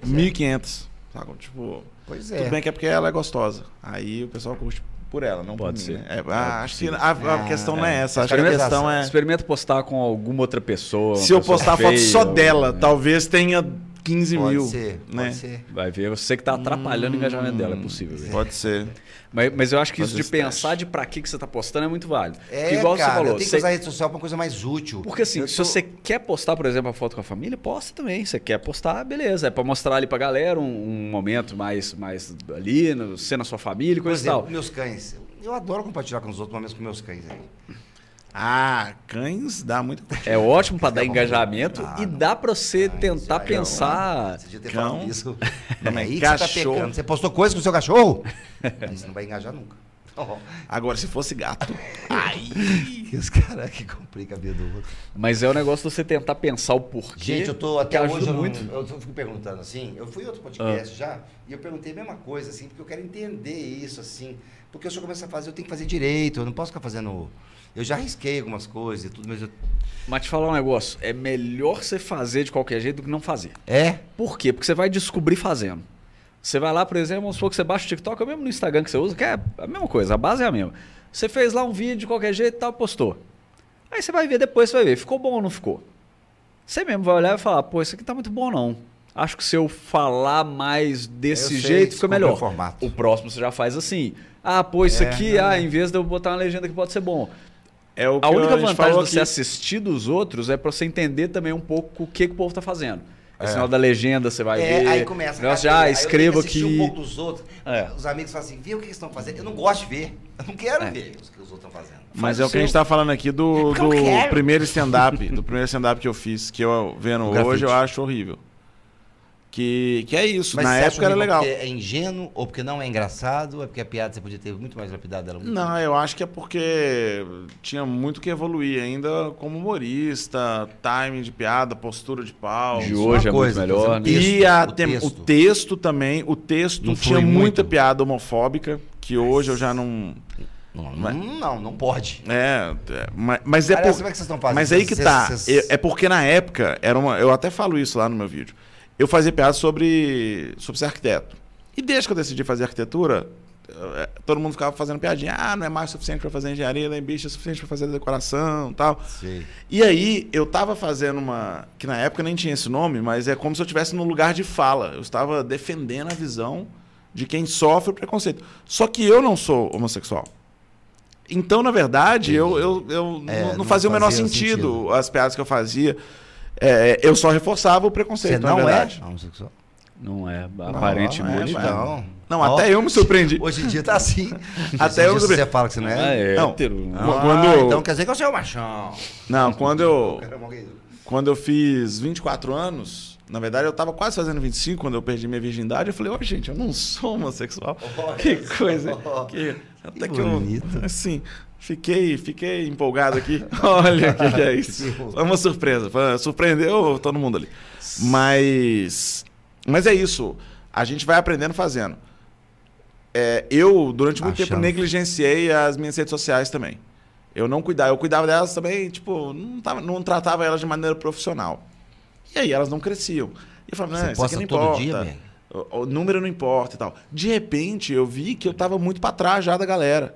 é. 1.500. Sabe? Tipo. Pois é. Tudo bem que é porque ela é gostosa. Aí o pessoal curte por ela, não Pode ser. Mim, né? é, ah, acho que a, a questão é, não é essa. Acho que a questão é. Experimenta postar com alguma outra pessoa. Se eu postar foto só dela, né? talvez tenha 15 pode mil. Ser, né? Pode ser. Vai ver, você que está atrapalhando hum, o engajamento dela, é possível. Pode ser. Mas, mas eu acho que isso de pensar de para que, que você está postando é muito válido. É, igual cara, você falou. Tenho que usar a rede social para uma coisa mais útil. Porque assim, eu se tô... você quer postar, por exemplo, a foto com a família, posta também. Você quer postar, beleza. É para mostrar ali para galera um, um, momento mais, mais ali, no, ser na sua família, coisa por exemplo, e tal. meus cães. Eu adoro compartilhar com os outros momentos com meus cães aí. Ah, cães dá muito. É ótimo para dar engajamento ah, e dá para você cães, tentar pensar. Você ter cão, isso. Não é aí cachorro. Você, tá você postou coisa com o seu cachorro? Isso não vai engajar nunca. Oh. Agora, se fosse gato, aí. que os caras que complicam a vida do outro. Mas é o negócio de você tentar pensar o porquê. Gente, eu tô até hoje. Eu, muito. Não, eu fico perguntando assim. Eu fui em outro podcast ah. já e eu perguntei a mesma coisa, assim, porque eu quero entender isso, assim. Porque se eu começar a fazer, eu tenho que fazer direito. Eu não posso ficar fazendo. Eu já arrisquei algumas coisas e tudo, mas eu. Mas te falar um negócio: é melhor você fazer de qualquer jeito do que não fazer. É? Por quê? Porque você vai descobrir fazendo. Você vai lá, por exemplo, vamos supor que você baixa o TikTok, é mesmo no Instagram que você usa, que é a mesma coisa, a base é a mesma. Você fez lá um vídeo de qualquer jeito e tal, postou. Aí você vai ver depois, você vai ver, ficou bom ou não ficou? Você mesmo vai olhar e falar, pô, isso aqui tá muito bom não. Acho que se eu falar mais desse jeito, fica melhor. O, o próximo você já faz assim. Ah, pô, isso é, aqui, ah, em vez de eu botar uma legenda que pode ser bom. É o a única a vantagem de você assistir dos outros é para você entender também um pouco o que, que o povo tá fazendo. É. O sinal da legenda, você vai é, ver. Aí começa. Negócio, já escreva aqui. um pouco dos outros. É. Os amigos falam assim, vê o que eles estão fazendo. Eu não gosto de ver. Eu não quero é. ver o que os outros estão fazendo. Mas Faz é o que a gente está falando aqui do, do primeiro stand-up, do primeiro stand-up que eu fiz, que eu vendo hoje, eu acho horrível. Que, que é isso. Mas Na época era legal. Porque é ingênuo ou porque não é engraçado? Ou é porque a piada você podia ter muito mais lapidado dela? não, mais. eu acho que é porque tinha muito que evoluir ainda como humorista, timing de piada, postura de pau. De hoje é coisa, muito melhor. Né? E a, o, texto. o texto também. O texto não tinha muita piada homofóbica, que hoje eu já não. Não, não, não pode. É, é mas, mas é por... como é que vocês estão fazendo? Mas aí que tá. É, é porque na época era uma. Eu até falo isso lá no meu vídeo eu fazia piada sobre, sobre ser arquiteto. E desde que eu decidi fazer arquitetura, eh, todo mundo ficava fazendo piadinha. Ah, não é mais suficiente para fazer engenharia, nem bicho é suficiente para fazer decoração tal. Sim. E aí, eu estava fazendo uma. que na época nem tinha esse nome, mas é como se eu estivesse no lugar de fala. Eu estava defendendo a visão de quem sofre o preconceito. Só que eu não sou homossexual. Então, na verdade, eu, eu, eu é, não, não, fazia o menor sentido, sentido as piadas que eu fazia. É, eu só reforçava o preconceito, Você não na verdade. é homossexual? Não é, aparentemente não. É, não, não até eu me surpreendi. Hoje em dia tá assim. até eu me surpreendi. Você fala que você não é? Ah, é não. Hétero, não. Quando... Ah, então quer dizer que você é o machão. Não, quando eu... Quando eu fiz 24 anos, na verdade eu tava quase fazendo 25 quando eu perdi minha virgindade, eu falei, ô oh, gente, eu não sou homossexual. Oh, que coisa. Oh, que, até que, que bonito. eu... Assim... Fiquei, fiquei empolgado aqui. Olha o que, que, é isso. Foi uma surpresa. Surpreendeu todo mundo ali. Mas, mas é isso. A gente vai aprendendo fazendo. É, eu, durante muito Achando. tempo, negligenciei as minhas redes sociais também. Eu não cuidava. Eu cuidava delas também, tipo, não, tava, não tratava elas de maneira profissional. E aí elas não cresciam. E eu falava, não, isso aqui não importa. Dia, o, o número não importa e tal. De repente, eu vi que eu estava muito para trás já da galera.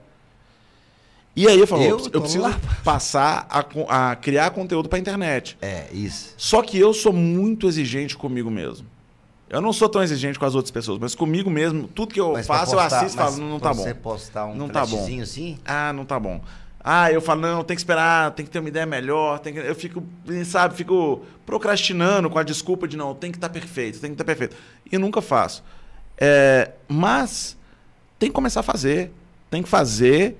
E aí eu falo, eu, eu preciso lá. passar a, a, criar conteúdo para internet. É, isso. Só que eu sou muito exigente comigo mesmo. Eu não sou tão exigente com as outras pessoas, mas comigo mesmo, tudo que eu mas faço, postar, eu assisto e falo, não, não tá bom. você postar um não tá bom. assim? Ah, não tá bom. Ah, eu falo, não, tem que esperar, tem que ter uma ideia melhor, tem que... eu fico, sabe, fico procrastinando com a desculpa de não, tem que estar tá perfeito, tem que estar tá perfeito. E nunca faço. É, mas tem que começar a fazer. Tem que fazer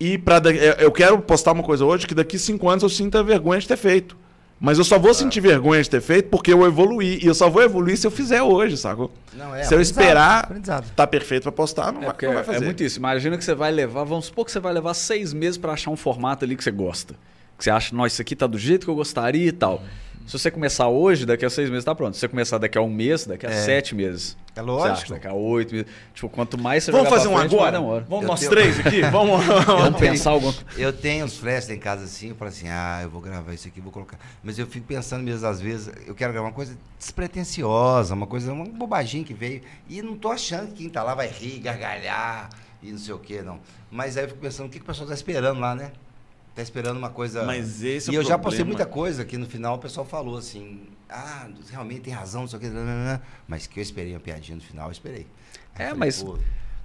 e para eu quero postar uma coisa hoje que daqui cinco anos eu sinta vergonha de ter feito. Mas eu só vou sentir vergonha de ter feito porque eu evoluí. E eu só vou evoluir se eu fizer hoje, sacou? Não, é, se eu esperar tá perfeito para postar, não, é vai, não vai é fazer. É muito isso. Imagina que você vai levar, vamos supor que você vai levar seis meses para achar um formato ali que você gosta. Que você acha, nossa, isso aqui tá do jeito que eu gostaria e tal. Se você começar hoje, daqui a seis meses tá pronto. Se você começar daqui a um mês, daqui a é. sete meses. É lógico. daqui a oito meses. Tipo, quanto mais você Vamos fazer um frente, agora? Vamos eu nós tenho... três aqui? Vamos, Vamos pensar alguma Eu tenho uns flashes em casa assim, eu falo assim, ah, eu vou gravar isso aqui, vou colocar. Mas eu fico pensando mesmo, às vezes, eu quero gravar uma coisa despretensiosa, uma coisa, uma bobaginha que veio. E não tô achando que quem tá lá vai rir, gargalhar e não sei o que, não. Mas aí eu fico pensando, o que, que o pessoal tá esperando lá, né? Tá esperando uma coisa. Mas esse E é eu já postei muita coisa que no final o pessoal falou assim: ah, realmente tem razão, não sei o que. Mas que eu esperei uma piadinha no final, eu esperei. Aí é, falei, mas.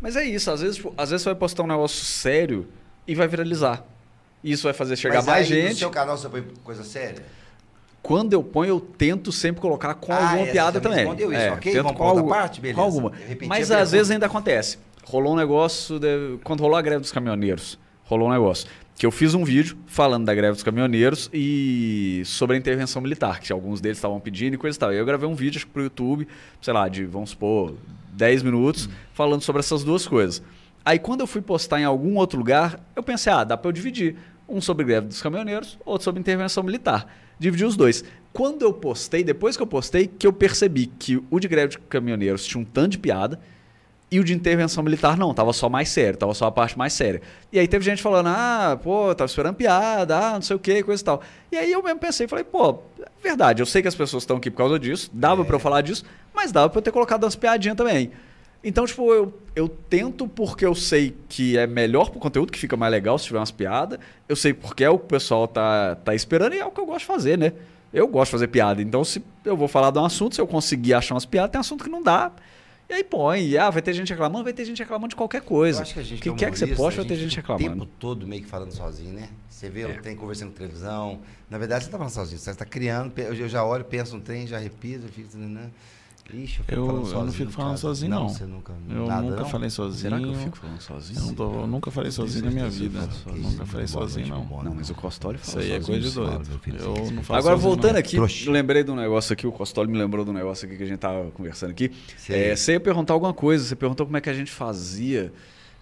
Mas é isso, às vezes, tipo, às vezes você vai postar um negócio sério e vai viralizar. Isso vai fazer chegar mas mais aí, gente. No seu canal você põe coisa séria? Quando eu ponho, eu tento sempre colocar com ah, alguma piada também. Respondeu isso, é, ok? Tento Vamos com alguma parte, beleza. Com alguma. Mas às vezes ainda acontece. Rolou um negócio, de... quando rolou a greve dos caminhoneiros, rolou um negócio que eu fiz um vídeo falando da greve dos caminhoneiros e sobre a intervenção militar, que alguns deles estavam pedindo e coisa e tal. E eu gravei um vídeo para o YouTube, sei lá, de, vamos supor, 10 minutos, falando sobre essas duas coisas. Aí quando eu fui postar em algum outro lugar, eu pensei, ah, dá para eu dividir. Um sobre greve dos caminhoneiros, outro sobre intervenção militar. Dividi os dois. Quando eu postei, depois que eu postei, que eu percebi que o de greve de caminhoneiros tinha um tanto de piada e o de intervenção militar não, tava só mais sério, tava só a parte mais séria. E aí teve gente falando, ah, pô, tava esperando piada, ah, não sei o que, coisa e tal. E aí eu mesmo pensei, falei, pô, é verdade, eu sei que as pessoas estão aqui por causa disso, dava é. para eu falar disso, mas dava para eu ter colocado umas piadinhas também. Então, tipo, eu, eu tento porque eu sei que é melhor pro conteúdo, que fica mais legal se tiver umas piadas. Eu sei porque é o que o pessoal tá, tá esperando e é o que eu gosto de fazer, né? Eu gosto de fazer piada. Então, se eu vou falar de um assunto, se eu conseguir achar umas piadas, tem assunto que não dá. E aí põe. Ah, vai ter gente reclamando, vai ter gente reclamando de qualquer coisa. Eu acho que a gente que quer que você poste, vai ter gente reclamando. O tempo todo meio que falando sozinho, né? Você vê, é. tem conversando com televisão. Na verdade, você tá falando sozinho. Você está criando. Eu já olho, penso um trem, já repito, fico. Né? Ixi, eu, eu, eu não fico falando sozinho, não. não. Você nunca, eu nada, nunca não? falei sozinho. Será que eu fico falando sozinho? Eu, tô, eu nunca falei sozinho na minha vida. Eu nunca falei sozinho, não. Não, mas o Costoli fala Isso aí é coisa de doido. Eu não falo Agora, voltando aqui, lembrei de um negócio aqui, o Costoli me lembrou de um negócio aqui que a gente tava conversando aqui. É, você ia perguntar alguma coisa, você perguntou como é que a gente fazia.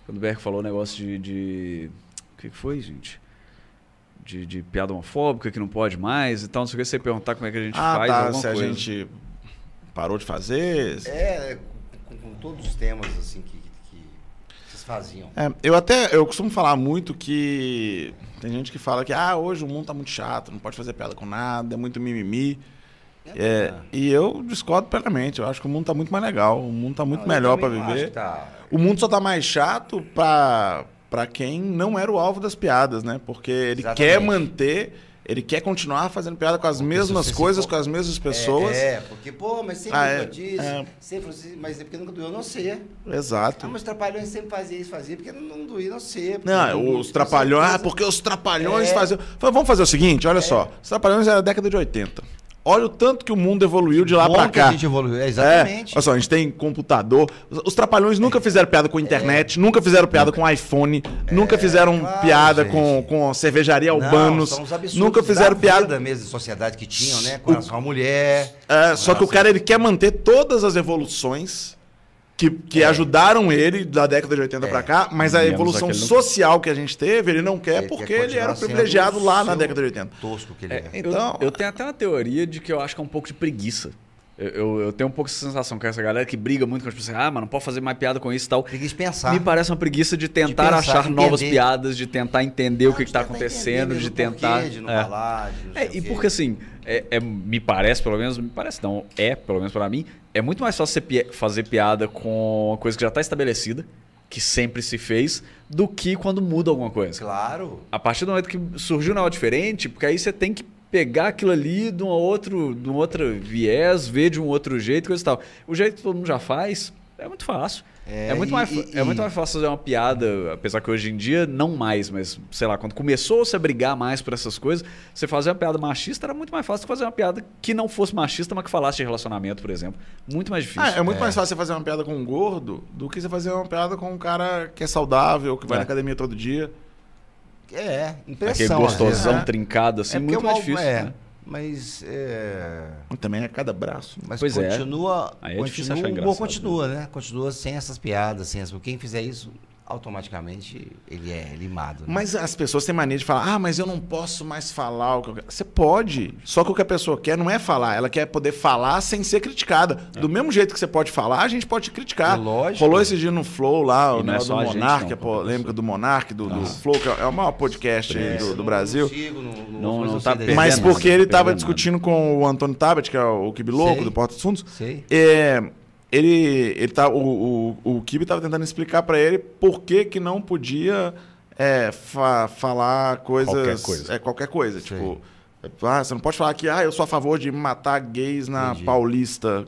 Quando o Berg falou o negócio de, de... O que foi, gente? De, de, piada homofóbica que não pode mais e tal, não sei o que, você perguntar como é que a gente ah, faz tá, alguma se coisa. a gente parou de fazer? É, com, com todos os temas assim que, que vocês faziam. É, eu até eu costumo falar muito que tem gente que fala que ah, hoje o mundo tá muito chato, não pode fazer piada com nada, é muito mimimi. É, é, e eu discordo plenamente. Eu acho que o mundo tá muito mais legal. O mundo tá muito não, melhor para viver. Tá... O mundo só tá mais chato para para quem não era o alvo das piadas, né? Porque ele Exatamente. quer manter ele quer continuar fazendo piada com as porque mesmas coisas, com as mesmas pessoas. É, é porque, pô, mas sempre ah, é, disso, é. sempre mas é porque nunca doeu não ser. Exato. Ah, mas os trapalhões sempre faziam isso, faziam, porque não, doía não ser. Não, não, os trapalhões, ah, porque os trapalhões é. faziam. Vamos fazer o seguinte, olha é. só. Os trapalhões era a década de 80. Olha o tanto que o mundo evoluiu de lá para cá. a gente evoluiu, é, exatamente. É, olha só, a gente tem computador. Os trapalhões nunca fizeram piada com internet, é. nunca fizeram piada nunca. com iPhone, é, nunca fizeram claro, piada com, com cervejaria Albanos. nunca fizeram piada da mesma sociedade que tinham, né? Com o... a mulher. É, só que o cara ele quer manter todas as evoluções que, que é. ajudaram ele da década de 80 é. para cá, mas a evolução social que a gente teve, ele não quer ele porque quer ele era privilegiado lá na década de 80. Tosco que ele é. é. Então, eu, eu, tenho até uma teoria de que eu acho que é um pouco de preguiça. Eu, eu, eu tenho um pouco essa sensação que essa galera que briga muito com as pessoas, ah, mas não pode fazer mais piada com isso e tal. Preguiça de pensar. Me parece uma preguiça de tentar de pensar, achar entender. novas piadas, de tentar entender não, o que está acontecendo, de tentar. Porquê, de não é. falar, de não é, e porque assim, é, é, me parece, pelo menos, me parece não, é, pelo menos para mim, é muito mais fácil você fazer piada com uma coisa que já está estabelecida, que sempre se fez, do que quando muda alguma coisa. Claro. A partir do momento que surgiu um negócio diferente, porque aí você tem que pegar aquilo ali de um outro, de um outro viés, ver de um outro jeito, coisa e tal. O jeito que todo mundo já faz é muito fácil. É, é, muito, e, mais, e, é muito mais fácil fazer uma piada, apesar que hoje em dia não mais, mas sei lá, quando começou-se a brigar mais por essas coisas, você fazer uma piada machista era muito mais fácil que fazer uma piada que não fosse machista, mas que falasse de relacionamento, por exemplo. Muito mais difícil. Ah, é muito é. mais fácil você fazer uma piada com um gordo do que você fazer uma piada com um cara que é saudável, que vai é. na academia todo dia. É, impressão. Aquele gostosão né? trincado assim, muito mais difícil. É. Né? Mas. É... Também é cada braço. Mas pois continua. É. Aí é continua, o humor continua, né? Continua sem essas piadas, sem essas. Quem fizer isso automaticamente ele é limado. Né? Mas as pessoas têm mania de falar, ah, mas eu não posso mais falar o que eu quero. Você pode, só que o que a pessoa quer não é falar, ela quer poder falar sem ser criticada. É. Do mesmo jeito que você pode falar, a gente pode criticar. É lógico. Rolou esse dia no Flow lá, o negócio é do Monark, a polêmica do Monark, do, do, Flow, que é o maior podcast é, do, do Brasil. Consigo, não, não, não tá mas porque ele estava discutindo com o Antônio Tabet, que é o Kibiloco, do Porta dos Fundos. Sei. É, ele, ele tá, o, o, o Kibe estava tentando explicar para ele por que, que não podia é, fa falar coisas. Qualquer coisa. É, qualquer coisa. Tipo, ah, você não pode falar que ah, eu sou a favor de matar gays na Entendi. Paulista.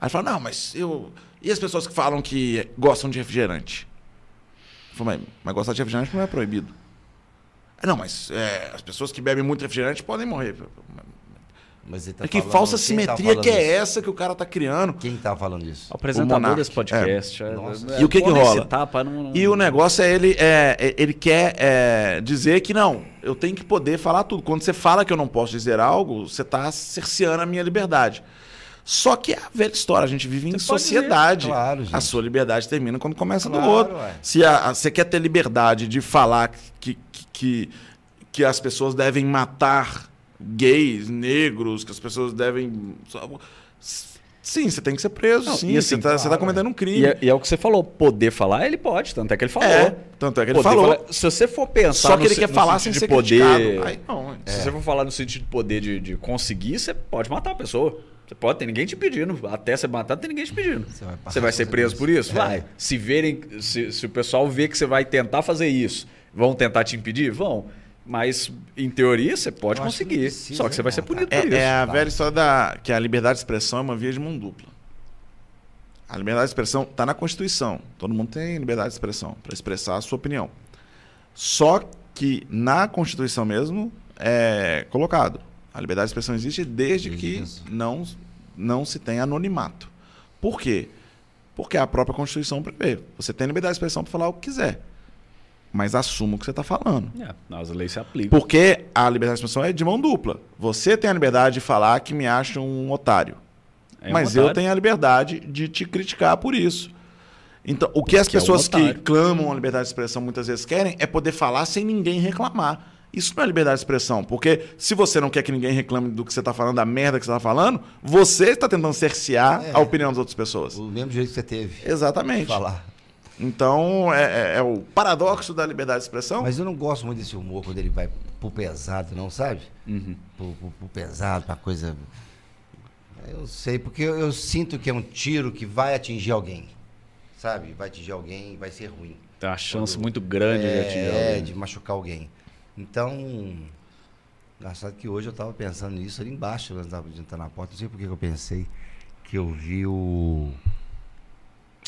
Aí fala, não, mas eu. E as pessoas que falam que gostam de refrigerante? Eu falo, mas, mas gostar de refrigerante não é proibido. Não, mas é, as pessoas que bebem muito refrigerante podem morrer. Mas tá é que falando, falsa tá simetria tá que é essa que o cara tá criando? Quem tá falando isso? O apresentador desse podcast. É. É, e o que que rola? Tapa, não, não... E o negócio é ele, é, é, ele quer é, dizer que não, eu tenho que poder falar tudo. Quando você fala que eu não posso dizer algo, você tá cerceando a minha liberdade. Só que é a velha história, a gente vive em sociedade. Claro, a sua liberdade termina quando começa claro, do outro. Ué. Se a, a, você quer ter liberdade de falar que, que, que, que as pessoas devem matar gays, negros, que as pessoas devem. Sim, você tem que ser preso. Não, sim, assim, você está claro, tá cometendo um crime. E é, e é, o que você falou, poder falar, ele pode, tanto é que ele falou. É, tanto é que ele poder falou. Falar, se você for pensar. Só que ele quer falar sem ser poder. Aí, não, é. Se você for falar no sentido de poder de, de conseguir, você pode matar a pessoa. Você pode, tem ninguém te pedindo. Até você matar, não tem ninguém te pedindo. Você vai, você vai ser preso por isso? É. Vai. Se verem, se, se o pessoal vê que você vai tentar fazer isso, vão tentar te impedir? Vão. Mas, em teoria, você pode conseguir. Que só que você vai ser punido é, por isso. É a velha história da, que a liberdade de expressão é uma via de mão dupla. A liberdade de expressão está na Constituição. Todo mundo tem liberdade de expressão para expressar a sua opinião. Só que na Constituição mesmo é colocado. A liberdade de expressão existe desde que não, não se tem anonimato. Por quê? Porque a própria Constituição prevê. Você tem liberdade de expressão para falar o que quiser mas assuma o que você está falando. É, as leis se aplicam. Porque a liberdade de expressão é de mão dupla. Você tem a liberdade de falar que me acha um otário. É um mas otário. eu tenho a liberdade de te criticar por isso. Então, o que as que pessoas é um que clamam a liberdade de expressão muitas vezes querem é poder falar sem ninguém reclamar. Isso não é liberdade de expressão, porque se você não quer que ninguém reclame do que você está falando, da merda que você está falando, você está tentando cercear é, a opinião das outras pessoas. O mesmo jeito que você teve. Exatamente. Falar. Então, é, é, é, o paradoxo da liberdade de expressão. Mas eu não gosto muito desse humor quando ele vai pro pesado, não, sabe? Uhum. Pro, pro, pro pesado, pra coisa. Eu sei, porque eu, eu, sinto que é um tiro que vai atingir alguém. Sabe? Vai atingir alguém vai ser ruim. Tem uma chance quando, muito grande é, de atingir alguém. É, de machucar alguém. Então. Engraçado que hoje eu estava pensando nisso ali embaixo, antes de entrar na porta. Não sei por que eu pensei que eu vi o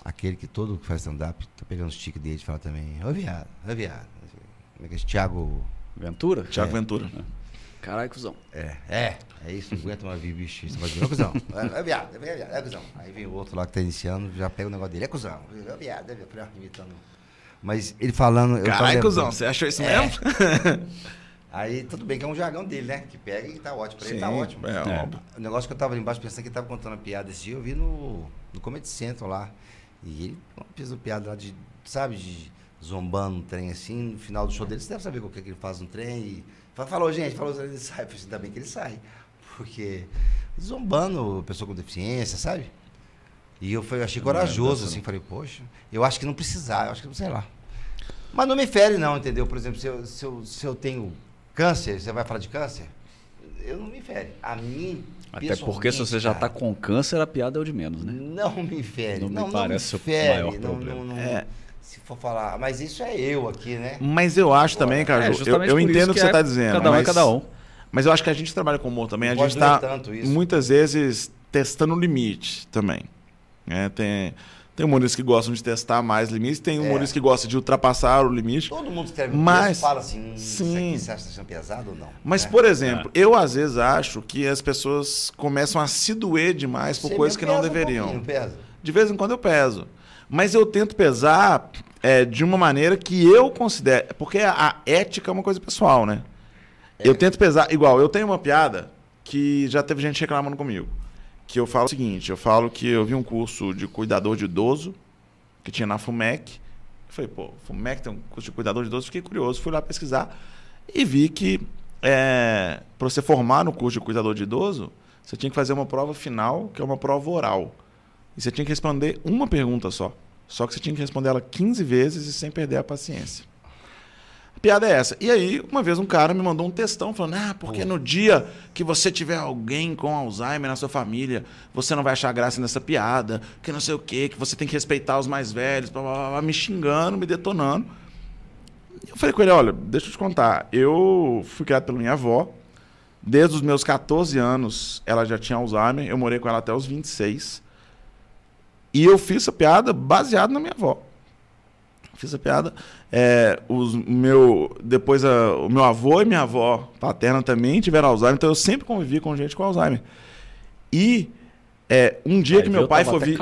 aquele que todo que faz stand-up tá pegando os tiques dele e fala também, ô viado, ô viado. Como é que é esse Thiago Ventura? Thiago é. Ventura. É. Caralho, cuzão. É, é, é isso, não aguenta mais vir bicho, isso vai dizer, ô cuzão, é, viado, é viado, é cuzão. Aí vem o outro lá que tá iniciando, já pega o negócio dele, é cuzão, é viado, é viado, imitando. Mas ele falando. Caralho, cuzão, você achou isso é. mesmo? Aí tudo bem que é um jargão dele, né? Que pega e tá ótimo. Pra Sim, ele tá ótimo. É, é. O negócio que eu tava ali embaixo pensando que ele tava contando a piada esse dia, eu vi no, no Comedy Central lá. E ele fez uma piada lá de, sabe, de zombando um trem assim, no final do show dele, você deve saber o que, é que ele faz no trem. E falou, gente, falou, ele sai. Eu falei, ainda bem que ele sai. Porque zombando pessoa com deficiência, sabe? E eu, foi, eu achei corajoso, assim, falei, poxa, eu acho que não precisar, eu acho que não sei lá. Mas não me fere, não, entendeu? Por exemplo, se eu, se eu, se eu tenho câncer, você vai falar de câncer? Eu não me fere. A mim até porque se você já está com câncer, a piada é o de menos, né? Não me fere. Não, não me parece não me fere, o maior não, problema. Não, é. Se for falar, mas isso é eu aqui, né? Mas eu acho também, cara, é, eu, eu entendo o que, você está é dizendo. Cada um é mas, é cada um. Mas eu acho que a gente trabalha com humor também, a gente está muitas vezes testando o limite também. É, tem, tem humoristas que gostam de testar mais limites, tem humoristas é. que gostam de ultrapassar o limite. Todo mundo escreve mas, fala assim, sim. isso aqui você acha pesado ou não? Mas, é. por exemplo, é. eu às vezes acho que as pessoas começam a se doer demais por você coisas que não deveriam. Um de vez em quando eu peso. Mas eu tento pesar é, de uma maneira que eu considero. Porque a ética é uma coisa pessoal, né? Eu é. tento pesar. Igual, eu tenho uma piada que já teve gente reclamando comigo que eu falo o seguinte, eu falo que eu vi um curso de cuidador de idoso que tinha na FUMEC. Eu falei, pô, FUMEC tem um curso de cuidador de idoso, fiquei curioso, fui lá pesquisar e vi que é, para você formar no curso de cuidador de idoso, você tinha que fazer uma prova final, que é uma prova oral. E você tinha que responder uma pergunta só. Só que você tinha que responder ela 15 vezes e sem perder a paciência. Piada é essa. E aí, uma vez um cara me mandou um textão falando: Ah, porque no dia que você tiver alguém com Alzheimer na sua família, você não vai achar graça nessa piada, que não sei o quê, que você tem que respeitar os mais velhos, blá, blá, blá, me xingando, me detonando. Eu falei com ele: Olha, deixa eu te contar. Eu fui criado pela minha avó. Desde os meus 14 anos, ela já tinha Alzheimer. Eu morei com ela até os 26. E eu fiz essa piada baseado na minha avó fiz a piada. É, os meu, depois a, o meu avô e minha avó paterna também tiveram Alzheimer, então eu sempre convivi com gente com Alzheimer. E é, um dia Aí que meu pai foi vir.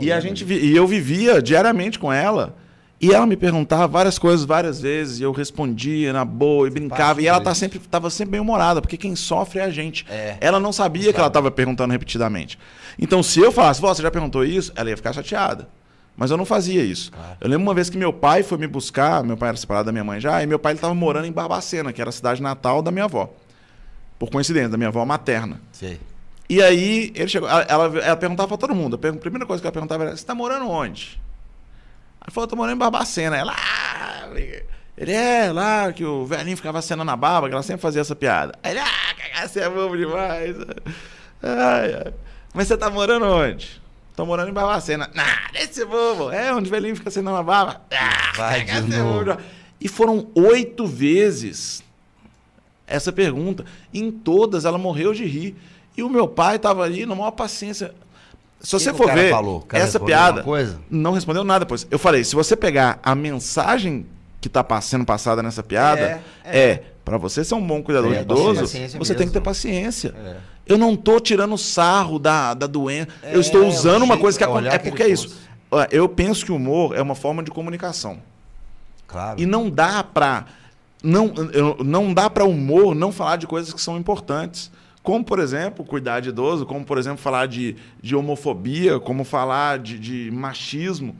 E a gente vi, e eu vivia diariamente com ela. E ela me perguntava várias coisas várias vezes, e eu respondia na boa e brincava. E ela tá sempre, tava sempre bem humorada, porque quem sofre é a gente. É. Ela não sabia que ela estava perguntando repetidamente. Então, se eu falasse, "Vó, você já perguntou isso? Ela ia ficar chateada. Mas eu não fazia isso. Eu lembro uma vez que meu pai foi me buscar, meu pai era separado da minha mãe já, e meu pai estava morando em Barbacena, que era a cidade natal da minha avó. Por coincidência, da minha avó materna. Sei. E aí, ele chegou, ela, ela, ela perguntava pra todo mundo. A primeira coisa que ela perguntava era: Você tá morando onde? Aí falou: Tô morando em Barbacena. Ela, ah, ele é lá que o velhinho ficava acenando na barba, que ela sempre fazia essa piada. Aí ele, ah, você é bobo demais. Ai, ai. Mas você tá morando onde? Tô morando em Barbacena. Ah, esse bobo. É, onde o velhinho fica acenando na barba. Ah, Vai de novo. E foram oito vezes essa pergunta. Em todas ela morreu de rir. E o meu pai estava ali na maior paciência. Se você que for ver falou? Essa piada, coisa? não respondeu nada depois. Eu falei, se você pegar a mensagem que está sendo passada nessa piada, É, é, é. Para você ser um bom cuidador É, de idoso, você tem que ter mesmo. paciência. É. Eu não tô tirando sarro da, da doença. É, eu estou o usando uma coisa que é acon- olhar é porque é isso. Eu penso que o humor é uma forma de comunicação. Claro. E não dá pra. Não, não dá para humor não falar de coisas que são importantes. Como, por exemplo, cuidar de idoso, como, por exemplo, falar de, de homofobia, como falar de, de machismo.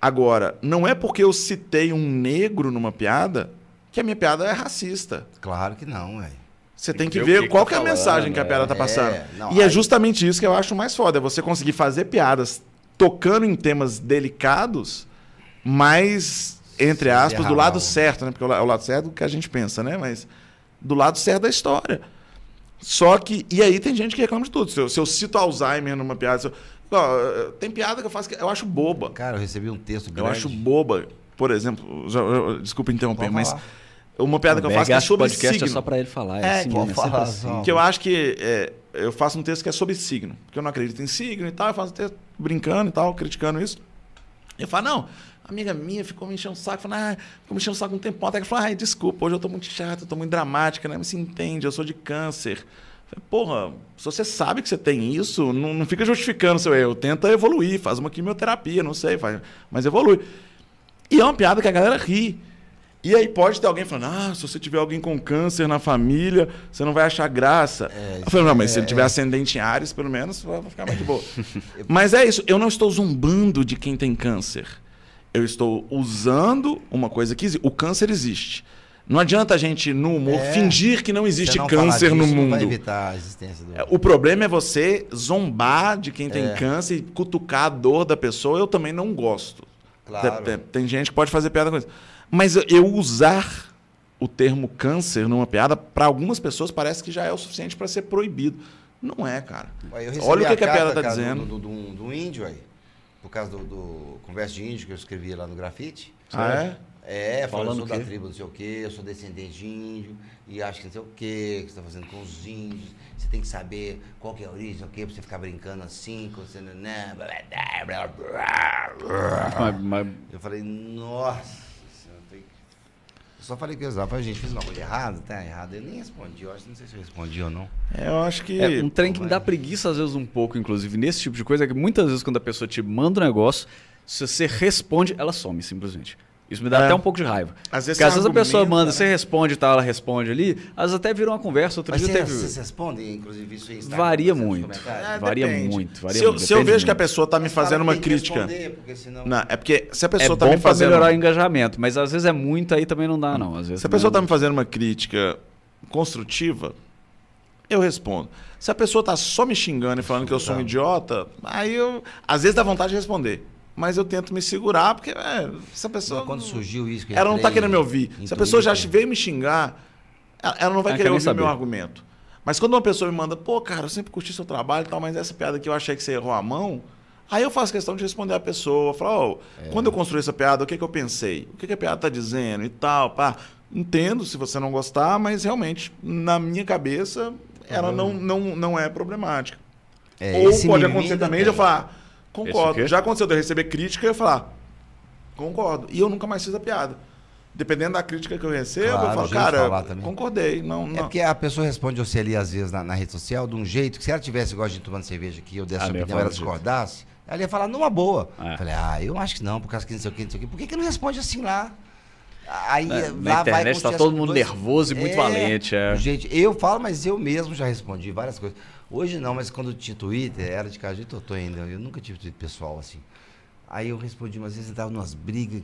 Agora, não é porque eu citei um negro numa piada que a minha piada é racista. Claro que não, velho. Você tem que ver que qual tá que é a falando, mensagem que a piada é. tá passando. É, não, e é aí- justamente isso que eu acho mais foda, é você conseguir fazer piadas tocando em temas delicados, mas, entre aspas, do lado certo, né? Porque é o é o lado certo do que a gente pensa, né? Mas do lado certo da história. Só que. E aí tem gente que reclama de tudo. Se eu, se eu cito Alzheimer numa piada. se eu- ó, tem piada que eu faço que eu acho boba. Cara, eu recebi um texto Eu grande. acho boba. Por exemplo, já- eu- desculpa interromper, mas falar. Uma piada que eu faço que é sobre podcast signo. é só pra ele falar. É, É, assim, pode né? falar, assim. Que eu acho que é, eu faço um texto que é sobre signo. Porque eu não acredito em signo e tal. Eu faço um texto brincando e tal, criticando isso. Eu falo, não, amiga minha ficou me enchendo o saco. Falando, ah, ficou me enchendo o saco um tempão. Até que falou, ai, desculpa, hoje eu tô muito chato, eu tô muito dramática, né? Mas se entende, eu sou de câncer. Falei, Porra, se você sabe que você tem isso, não, não fica justificando seu erro. Tenta evoluir, faz uma quimioterapia, não sei, faz, mas evolui. E é uma piada que a galera ri. E aí pode ter alguém falando, ah, se você tiver alguém com câncer na família, você não vai achar graça. É, eu falei, não, mas se é, ele tiver ascendente em Ares, pelo menos, vai ficar mais de boa. mas é isso, eu não estou zombando de quem tem câncer. Eu estou usando uma coisa que existe. O câncer existe. Não adianta a gente, no humor, É. fingir que não Se existe não câncer no disso, Vai mundo. evitar a existência do. É, O problema é você zombar de quem tem É. câncer e cutucar a dor da pessoa. Eu também não gosto. Claro. Tem, tem- tem gente que pode fazer piada com isso. Mas eu- usar o termo câncer numa piada, para algumas pessoas parece que já é o suficiente para ser proibido. Não é, cara. Olha o que, que a carta, piada tá cara, dizendo. Do, do, do- índio aí. Por causa do, do Conversa de Índio que eu escrevi lá no grafite. Ah, é? É, falando, eu sou da tribo não sei o quê, eu sou descendente de índio, e acho que não sei o quê, que você está fazendo com os índios, você tem que saber qual que é a origem, o quê, pra você ficar brincando assim, com você, né, blá, blá, blá, blá, blá. Mas- mas- Eu falei, nossa, eu só falei que eu usava, a gente fez uma coisa errada, tá errado, eu nem respondi, eu acho, não sei se eu respondi ou não. É, eu acho que. É, um trem que me dá preguiça, às vezes, um pouco, inclusive, nesse tipo de coisa, é que muitas vezes, quando a pessoa te manda um negócio, se você responde, ela some, simplesmente. Isso me dá É. até um pouco de raiva. Às vezes Porque às você vezes a pessoa manda, né? você responde e tal, ela responde ali, às vezes até vira uma conversa. Outro Mas dia você, teve. vocês respondem, inclusive, isso aí? está Varia muito. É, varia depende. muito, varia se eu, muito, se eu vejo que a muito. pessoa tá me fazendo uma crítica. responder, porque senão... Não, é porque se a É pessoa tá bom me fazendo. melhorar o engajamento, mas às vezes é muito, aí também não dá, não. Às vezes Se a pessoa está me fazendo uma crítica construtiva, eu respondo. Se a pessoa está só me xingando e falando que eu sou um idiota, aí eu. Às vezes dá vontade de responder. Mas eu tento me segurar, porque é, essa pessoa. Não, quando surgiu isso que ela não está querendo me ouvir. Se a pessoa já veio me xingar, ela, ela não vai Ela querer ouvir o meu argumento. Mas quando uma pessoa me manda, pô, cara, eu sempre curti seu trabalho e tal, mas essa piada que eu achei que você errou a mão. Aí eu faço questão de responder a pessoa, falar, ó, É. quando eu construí essa piada, o que, que eu pensei? O que, que a piada tá dizendo e tal, pá. Entendo se você não gostar, mas realmente, na minha cabeça, ela não, não, não é problemática. É, Ou pode acontecer também de eu falar, concordo. Já aconteceu de eu receber crítica e eu falar, concordo. E eu nunca mais fiz a piada. Dependendo da crítica que eu recebo, Claro, eu falo, de cara, concordei. Não, É não. porque a pessoa responde você ali, às vezes, na, na rede social, de um jeito que se ela tivesse igual a gente tomando cerveja aqui, eu desse Ah, a opinião, ela discordasse, ele ia falar numa boa. É. Falei, ah, eu acho que não, por causa que não sei o que, não sei o que. Por que, que não responde assim lá? Aí na, na internet está todo mundo nervoso e muito é, valente. É. Gente, eu falo, mas eu mesmo já respondi várias coisas. Hoje não, mas quando tinha Twitter, era de casa de Totô ainda. Eu nunca tive Twitter pessoal assim. Aí eu respondi umas vezes, eu tava numas brigas.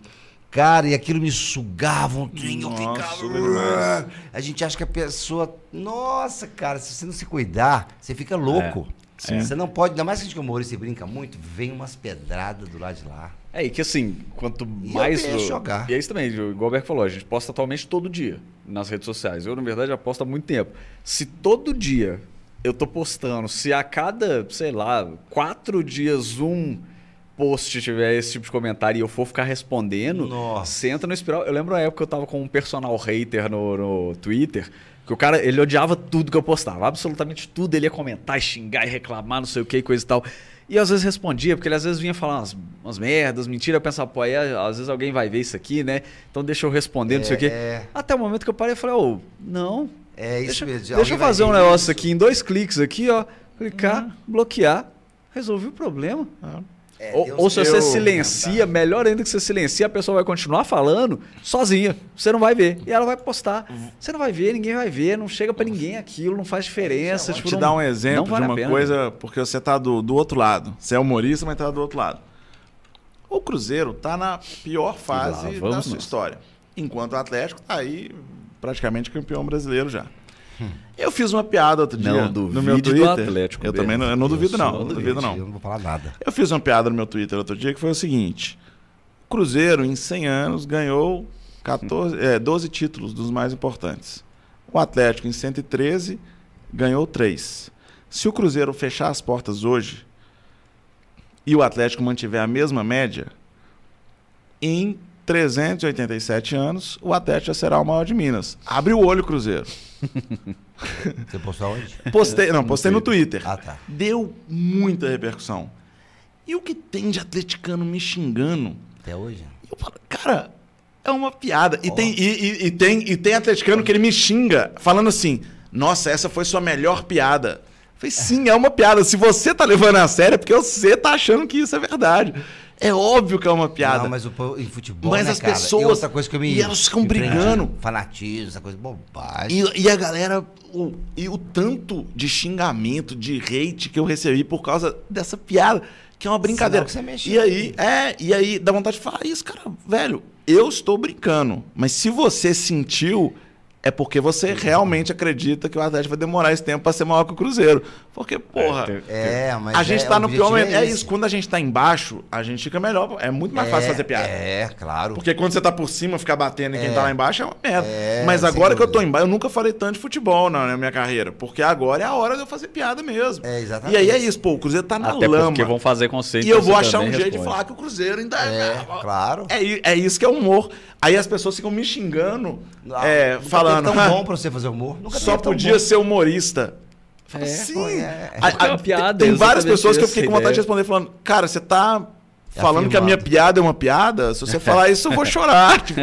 Cara, e aquilo me sugava um trem, eu ficava. A gente acha que a pessoa. Nossa, cara, se você não se cuidar, você fica louco. É. Você não pode, ainda mais que a gente humorista e brinca muito, vem umas pedradas do lado de lá. É, e que assim, quanto mais. Eu jogar. E é isso também, igual o Berg falou, a gente posta atualmente todo dia nas redes sociais. Eu, na verdade, já posto há muito tempo. Se todo dia eu tô postando, se a cada, sei lá, quatro dias um post tiver esse tipo de comentário e eu for ficar respondendo, Nossa. você entra no espiral. Eu lembro uma época que eu tava com um personal hater no, no Twitter, que o cara, ele odiava tudo que eu postava, absolutamente tudo, ele ia comentar, xingar e reclamar, não sei o que, coisa e tal. E às vezes respondia, porque ele às vezes vinha falar umas, umas merdas, mentira, eu pensava, pô, aí às vezes alguém vai ver isso aqui, né? Então deixa eu responder, não sei o quê. É... Até o momento que eu parei e falei, ô, oh, não. É isso deixa, mesmo. Deixa eu fazer um negócio isso. aqui em dois cliques aqui, ó. Clicar, uhum. bloquear, resolvi o problema. Ah. É, ou, ou, se você silencia, melhor ainda que você silencia, a pessoa vai continuar falando sozinha. Você não vai ver. E ela vai postar. Você não vai ver, ninguém vai ver, não chega para ninguém aquilo, não faz diferença. Vou tipo, te não, dar um exemplo vale de uma coisa, porque você tá do, do outro lado. Você é humorista, mas tá do outro lado. O Cruzeiro tá na pior fase da sua nós. história. Enquanto o Atlético tá aí praticamente campeão brasileiro já. Eu fiz uma piada outro dia não, no meu Twitter. Atlético eu também não, eu não duvido, não. Não duvido, não. Eu não vou falar nada. Eu fiz uma piada no meu Twitter outro dia que foi o seguinte: Cruzeiro, em 100 anos, ganhou 14, é, 12 títulos dos mais importantes. O Atlético, em 113, ganhou 3. Se o Cruzeiro fechar as portas hoje e o Atlético mantiver a mesma média, em 387 anos, o Atlético já será o maior de Minas. Abre o olho, Cruzeiro. Você postou onde? Postei, não, postei no Twitter. Ah, tá. Deu muita repercussão. E o que tem de atleticano me xingando? Até hoje? Eu falo, cara, é uma piada. Oh. E, tem, e, e, e, tem, e tem atleticano que ele me xinga, falando assim: nossa, essa foi sua melhor piada. Eu falei, sim, é uma piada. Se você tá levando a sério, é porque você tá achando que isso é verdade. É óbvio que é uma piada. Não, mas o, em futebol, Mas né, as cara? pessoas. E outra coisa que eu me. E elas ficam brigando. Fanatismo, essa coisa bobagem. E, e a galera. O, e o tanto de xingamento, de hate que eu recebi por causa dessa piada, que é uma brincadeira. Que você mexe e aí, é, e aí dá vontade de falar isso, cara, velho. Eu estou brincando. Mas se você sentiu é porque você realmente acredita que o Atlético vai demorar esse tempo para ser maior que o Cruzeiro. Porque, porra, é, mas a gente é, tá no pior momento. É, é isso, quando a gente tá embaixo, a gente fica melhor. É muito mais é, fácil fazer piada. É, claro. Porque quando você tá por cima, ficar batendo em quem é. tá lá embaixo é uma merda. É, mas agora que eu tô embaixo, eu nunca falei tanto de futebol na, minha carreira. Porque agora é a hora de eu fazer piada mesmo. É, exatamente. E aí é isso, pô, o Cruzeiro tá na Até lama. porque vão fazer conceito. E eu vou achar um jeito responde. de falar que o Cruzeiro ainda é. claro. É, é isso que é humor. Aí as pessoas ficam me xingando, ah, é, falando. Tão bom pra você fazer humor. Nunca Só podia bom. ser humorista. É, Sim. É, a, a, é uma piada, tem várias pessoas que eu fiquei com vontade de responder falando, cara, você tá falando que a minha piada é uma piada, se você falar isso, eu vou chorar. tipo,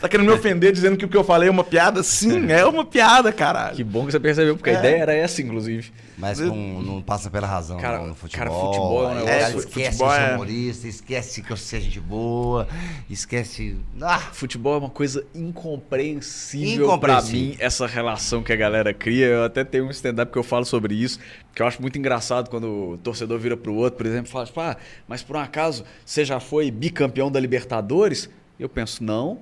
tá querendo me ofender dizendo que o que eu falei é uma piada? Sim, é uma piada, caralho. Que bom que você percebeu, porque é. a ideia era essa, inclusive. Mas com, não passa pela razão cara, no futebol. Cara, futebol é um negócio. É, esquece futebol que eu sou humorista, esquece que eu seja gente boa, esquece. Ah. Futebol é uma coisa incompreensível, incompreensível. para mim, essa relação que a galera cria. Eu até tenho um stand-up que eu falo sobre isso, que eu acho muito engraçado quando o torcedor vira pro outro, por exemplo, e fala, tipo, ah, mas por um acaso você já foi bicampeão da Libertadores? Eu penso, não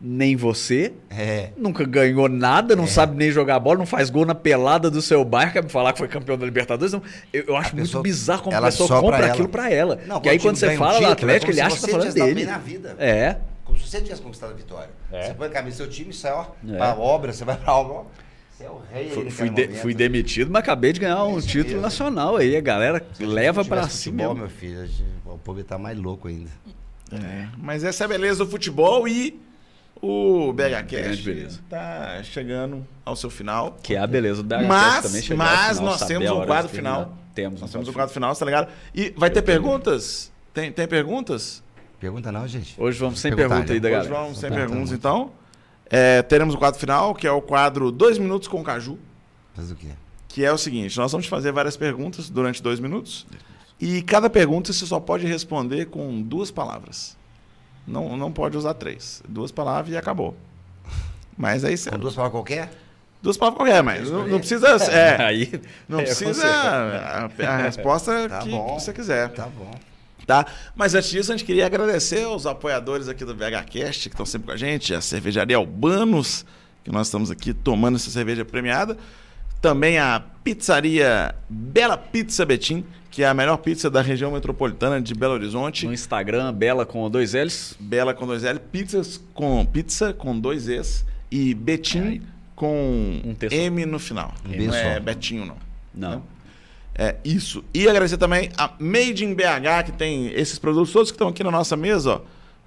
nem você. É. Nunca ganhou nada, não é. sabe nem jogar bola, não faz gol na pelada do seu bairro, quer me falar que foi campeão da Libertadores. Então, eu, eu acho a muito pessoa, bizarro como a pessoa compra pra aquilo para ela. Não, que aí quando você fala um do Atlético, é ele acha que tá falando dele. Na vida. É. Como se você tivesse conquistado a vitória. É. Você põe a camisa do seu time e sai, ó, é. pra obra, você vai pra obra. Você é o rei fui, fui, de, fui, demitido, mas acabei de ganhar um título mesmo. nacional aí. A galera você leva para cima. Futebol, meu filho, o povo tá mais louco ainda. É, mas essa é a beleza do futebol e o BHCast está chegando ao seu final. Que é a beleza do BHCast mas, também chegou Mas final, nós temos um quadro final. Temos. Nós temos um quadro final, tá ligado? E vai ter perguntas? Tem, tem perguntas? Pergunta não, gente. Hoje vamos sem pergunta aí da galera. Hoje vamos sem perguntas, então. É, teremos o quadro final, que é o quadro Dois Minutos com o Caju. Faz o quê? Que é o seguinte, nós vamos fazer várias perguntas durante dois minutos. E cada pergunta você só pode responder com duas palavras. Não, não pode usar três. Duas palavras e acabou. Mas aí você. Com duas palavras qualquer? Duas palavras qualquer, mas não, não precisa. É, Aí, não é, precisa. A, a resposta Tá que bom. você quiser. Tá bom. Tá? Mas antes disso, a gente queria agradecer aos apoiadores aqui do VHCast, que estão sempre com a gente, a cervejaria Albanos, que nós estamos aqui tomando essa cerveja premiada. Também a pizzaria Bela Pizza Betim, que é a melhor pizza da região metropolitana de Belo Horizonte. No Instagram, Bela com dois L's. Bela com dois L, pizzas com pizza com dois E's e Betim com Um. M no final. Um não é. Betinho, não. Não. É isso. E agradecer também a Made in BH, que tem esses produtos todos que estão aqui na nossa mesa, ó.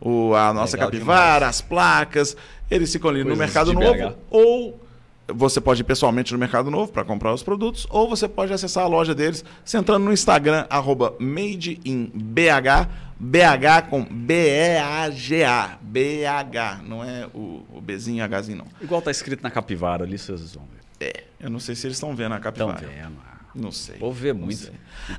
O, a nossa Legal capivara, as placas, eles ficam ali no Coisas Mercado de Novo. BH. Ou você pode ir pessoalmente no Mercado Novo para comprar os produtos, ou você pode acessar a loja deles, entrando no Instagram, arroba Made in BH, com B-E-A-G-A. BH, não é o, o Bzinho Hzinho, não. Igual tá escrito na capivara ali, vocês vão ver. É, eu não sei se eles estão vendo a Estão capivara. vendo. Não sei. Vê Não muito.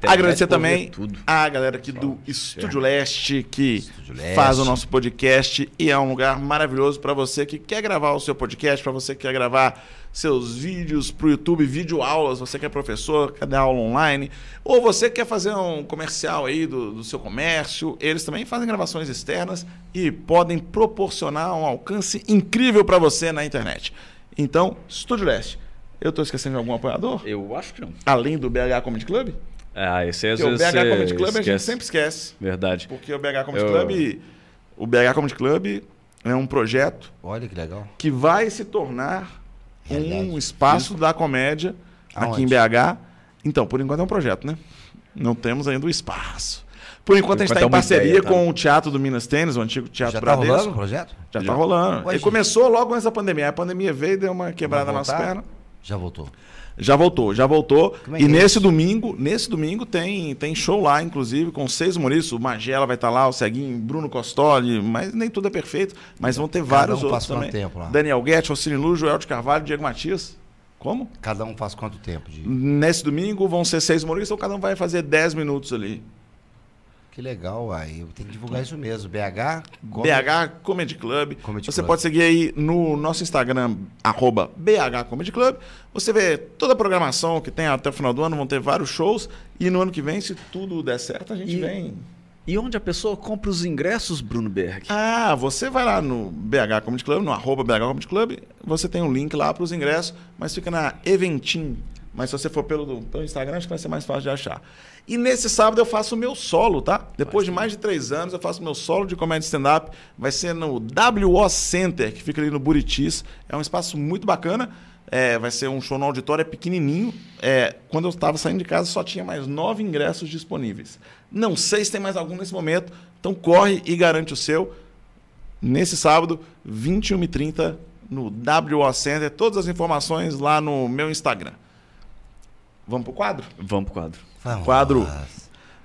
Agradecer também a galera aqui do Estúdio Leste, que Estúdio Leste. faz o nosso podcast e é um lugar maravilhoso para você que quer gravar o seu podcast, para você que quer gravar seus vídeos para o YouTube, vídeo aulas, você que é professor, quer dar aula online, ou você quer fazer um comercial aí do, do seu comércio, eles também fazem gravações externas e podem proporcionar um alcance incrível para você na internet. Então, Estúdio Leste. Eu estou esquecendo de algum apoiador? Eu acho que não. Além do BH Comedy Club? Ah, esse às Porque o BH Comedy Club a gente esquece. sempre esquece. Verdade. Porque o BH Comedy Eu- Club. O BH Comedy Club é um projeto Olha que legal. que vai se tornar Realidade. um espaço da comédia aqui Aonde? em BH. Então, por enquanto é um projeto, né? Não temos ainda o espaço. Por enquanto a gente está é em uma parceria ideia, tá? com o Teatro do Minas Tênis, o antigo Teatro Já tá Bradesco. rolando o projeto? Já Já. tá rolando. Ué, Ele gente. começou logo antes da pandemia. A pandemia veio, deu uma quebrada voltar? pernas. Já voltou. Já voltou, já voltou. É e é nesse isso? domingo, nesse domingo tem, tem show lá, inclusive, com seis humoristas. O Magela vai estar lá, o Ceguinho, Bruno Costoli, mas nem tudo é perfeito. Mas vão ter Cada vários um outros também. tempo lá? Daniel Guedes, Alcine Lu, Joel de Carvalho, Diego Matias. Como? Cada um faz quanto tempo de. Nesse domingo vão ser seis humoristas, então cada um vai fazer dez minutos ali. Que legal, aí. Eu tenho que divulgar isso mesmo. BH? Come- BH Comedy Club. Comedy Você Club. pode seguir aí no nosso Instagram, arroba BH Comedy Club. Você vê toda a programação que tem até o final do ano, vão ter vários shows. E no ano que vem, se tudo der certo, a gente E- vem. E onde a pessoa compra os ingressos, Bruno Berg? Ah, você vai lá no BH Comedy Club, no arroba BH Comedy Club, você tem um link lá para os ingressos, mas fica na Eventim. Mas se você for pelo, pelo Instagram, acho que vai ser mais fácil de achar. E nesse sábado eu faço o meu solo, tá? Depois de mais de três anos, eu faço o meu solo de comédia stand-up. Vai ser no WO Center, que fica ali no Buritis. É um espaço muito bacana. É, vai ser um show no auditório, é pequenininho. É, quando eu estava saindo de casa, só tinha mais nove ingressos disponíveis. Não sei se tem mais algum nesse momento. Então corre e garante o seu nesse sábado, 21h30, no WO Center. Todas as informações lá no meu Instagram. Vamos pro quadro? Vamos pro quadro. Vamos Quadro. lá.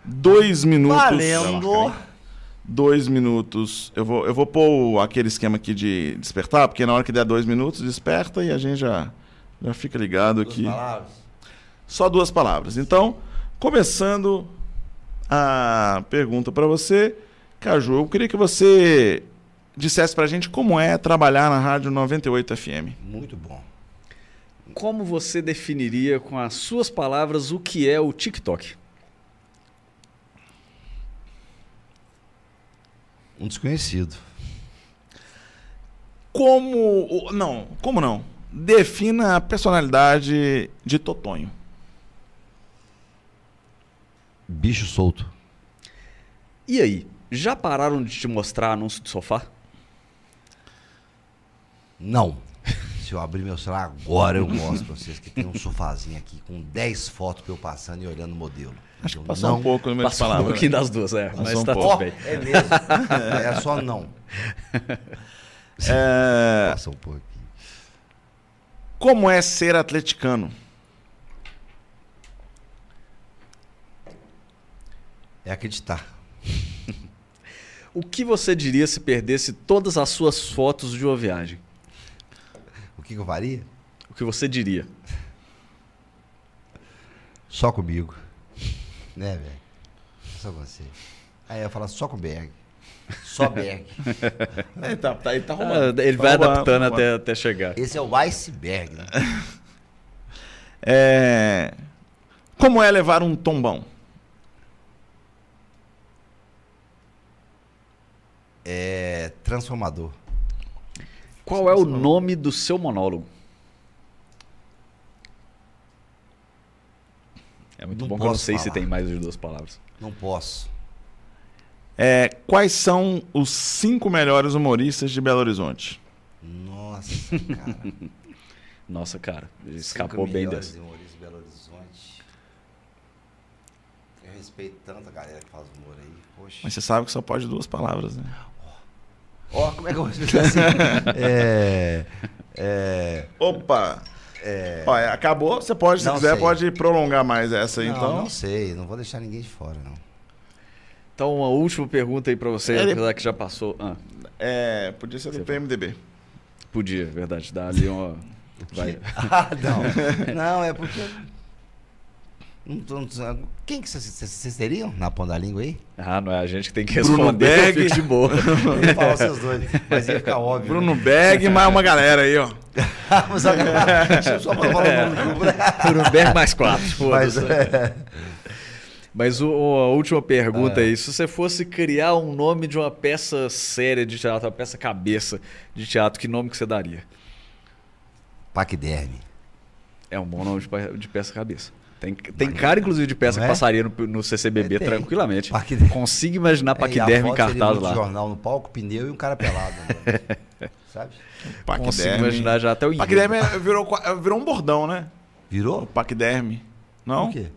Dois minutos. Valendo! Dois minutos. Eu vou, eu vou pôr aquele esquema aqui de despertar, porque na hora que der dois minutos, desperta e a gente já, já fica ligado Duas aqui. palavras. Só duas palavras. Então, começando a pergunta para você, Caju, eu queria que você dissesse pra gente como é trabalhar na Rádio 98 FM. Muito bom. Como você definiria com as suas palavras o que é o TikTok? Um desconhecido. Como. Não, como não? Defina a personalidade de Totonho. Bicho solto. E aí, já pararam de te mostrar anúncio de sofá? Não. Se eu abrir meu celular agora, eu mostro pra vocês que tem um sofazinho aqui com 10 fotos pra eu passando e olhando o modelo. Acho que passou não... um pouco no meio de Passou um palavras. pouquinho das duas, é. Mas um tá pouco. tudo bem. é mesmo. É só não. É, Passa um pouquinho. como é ser atleticano? É acreditar. O que você diria se perdesse todas as suas fotos de uma viagem? O que, eu faria? O que você diria? Só comigo. Né, velho? só com você. Aí eu falo só com Berg. Só Berg. Ele tá, tá, ele tá arrumando. Ah, ele Tá vai arrumando, adaptando arrumando. até, até chegar. Esse é o iceberg, né? É... Como é levar um tombão? É transformador. Qual é o nome do seu monólogo? É muito Não bom que eu não sei se falar. tem mais de duas palavras. Não posso. É, quais são os cinco melhores humoristas de Belo Horizonte? Nossa, cara. Nossa, cara, ele Cinco escapou bem melhores dessa. humoristas de Belo Horizonte. Eu respeito tanto a galera que faz humor aí. Poxa. Mas você sabe que só pode duas palavras, né? Ó, como é que eu vou explicar assim? é. É. Opa! Olha, acabou. Você pode, se Não quiser, sei. pode prolongar mais essa aí, não, então. não sei, não vou deixar ninguém de fora, não. Então, uma última pergunta aí pra você, Ele- apesar que já passou. Ah, É, podia ser do Você PMDB. podia, verdade. Dá ali uma. Vai. Ah, não. Não, é porque. Não tô- não tô- Quem que vocês- teriam na ponta da língua aí? Ah, não é a gente que tem que Bruno responder. Berg. fico de boa. Eu ia falar vocês dois, mas ia ficar óbvio. Bruno Berg, mais uma galera aí, ó. né? Deixa eu só falar o nome do né? Bruno Berg mais quatro. Mas, é, Mas o- a última pergunta aí, se você fosse criar um nome de uma peça séria de teatro, uma peça cabeça de teatro, que nome que você daria? Paquiderme. É um bom nome de peça cabeça. Tem, tem cara, inclusive, de peça Não que é? passaria no, no CCBB É, tranquilamente. Paquiderme. Consigo imaginar É, a Paquiderme em foto seria cartaz muito lá. jornal no palco, pneu e um cara pelado. né? Sabe? Consigo Paquiderme. imaginar já até o Paquiderme é- virou, virou um bordão, né? O Virou? Paquiderme. Não? Por quê?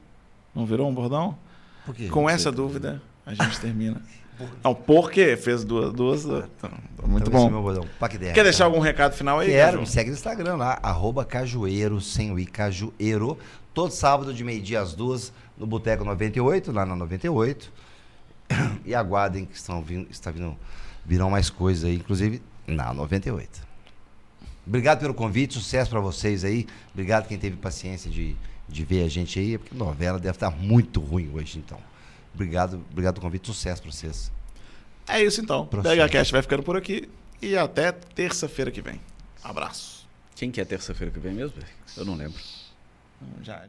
Não virou um bordão? Por quê? Com Não essa dúvida, a gente termina. Não, por quê? Fez duas. duas então, muito Então, esse é o meu bom. bordão. Paquiderme. Quer deixar tá? algum recado final aí? Quero, Caju? me segue no Instagram lá, arroba cajueiro, sem o i, cajueiro. Todo sábado de meio-dia às duas, no Boteco 98, lá na 98. E aguardem que estão vindo, está vindo, virão mais coisas aí, inclusive na 98. Obrigado pelo convite, sucesso pra vocês aí. Obrigado quem teve paciência de, de ver a gente aí, porque a novela deve estar muito ruim hoje, então. Obrigado, obrigado pelo convite, sucesso pra vocês. É isso então. Pega Cast vai ficando por aqui e até terça-feira que vem. Abraço. Quem que é terça-feira que vem mesmo? Eu não lembro. Já.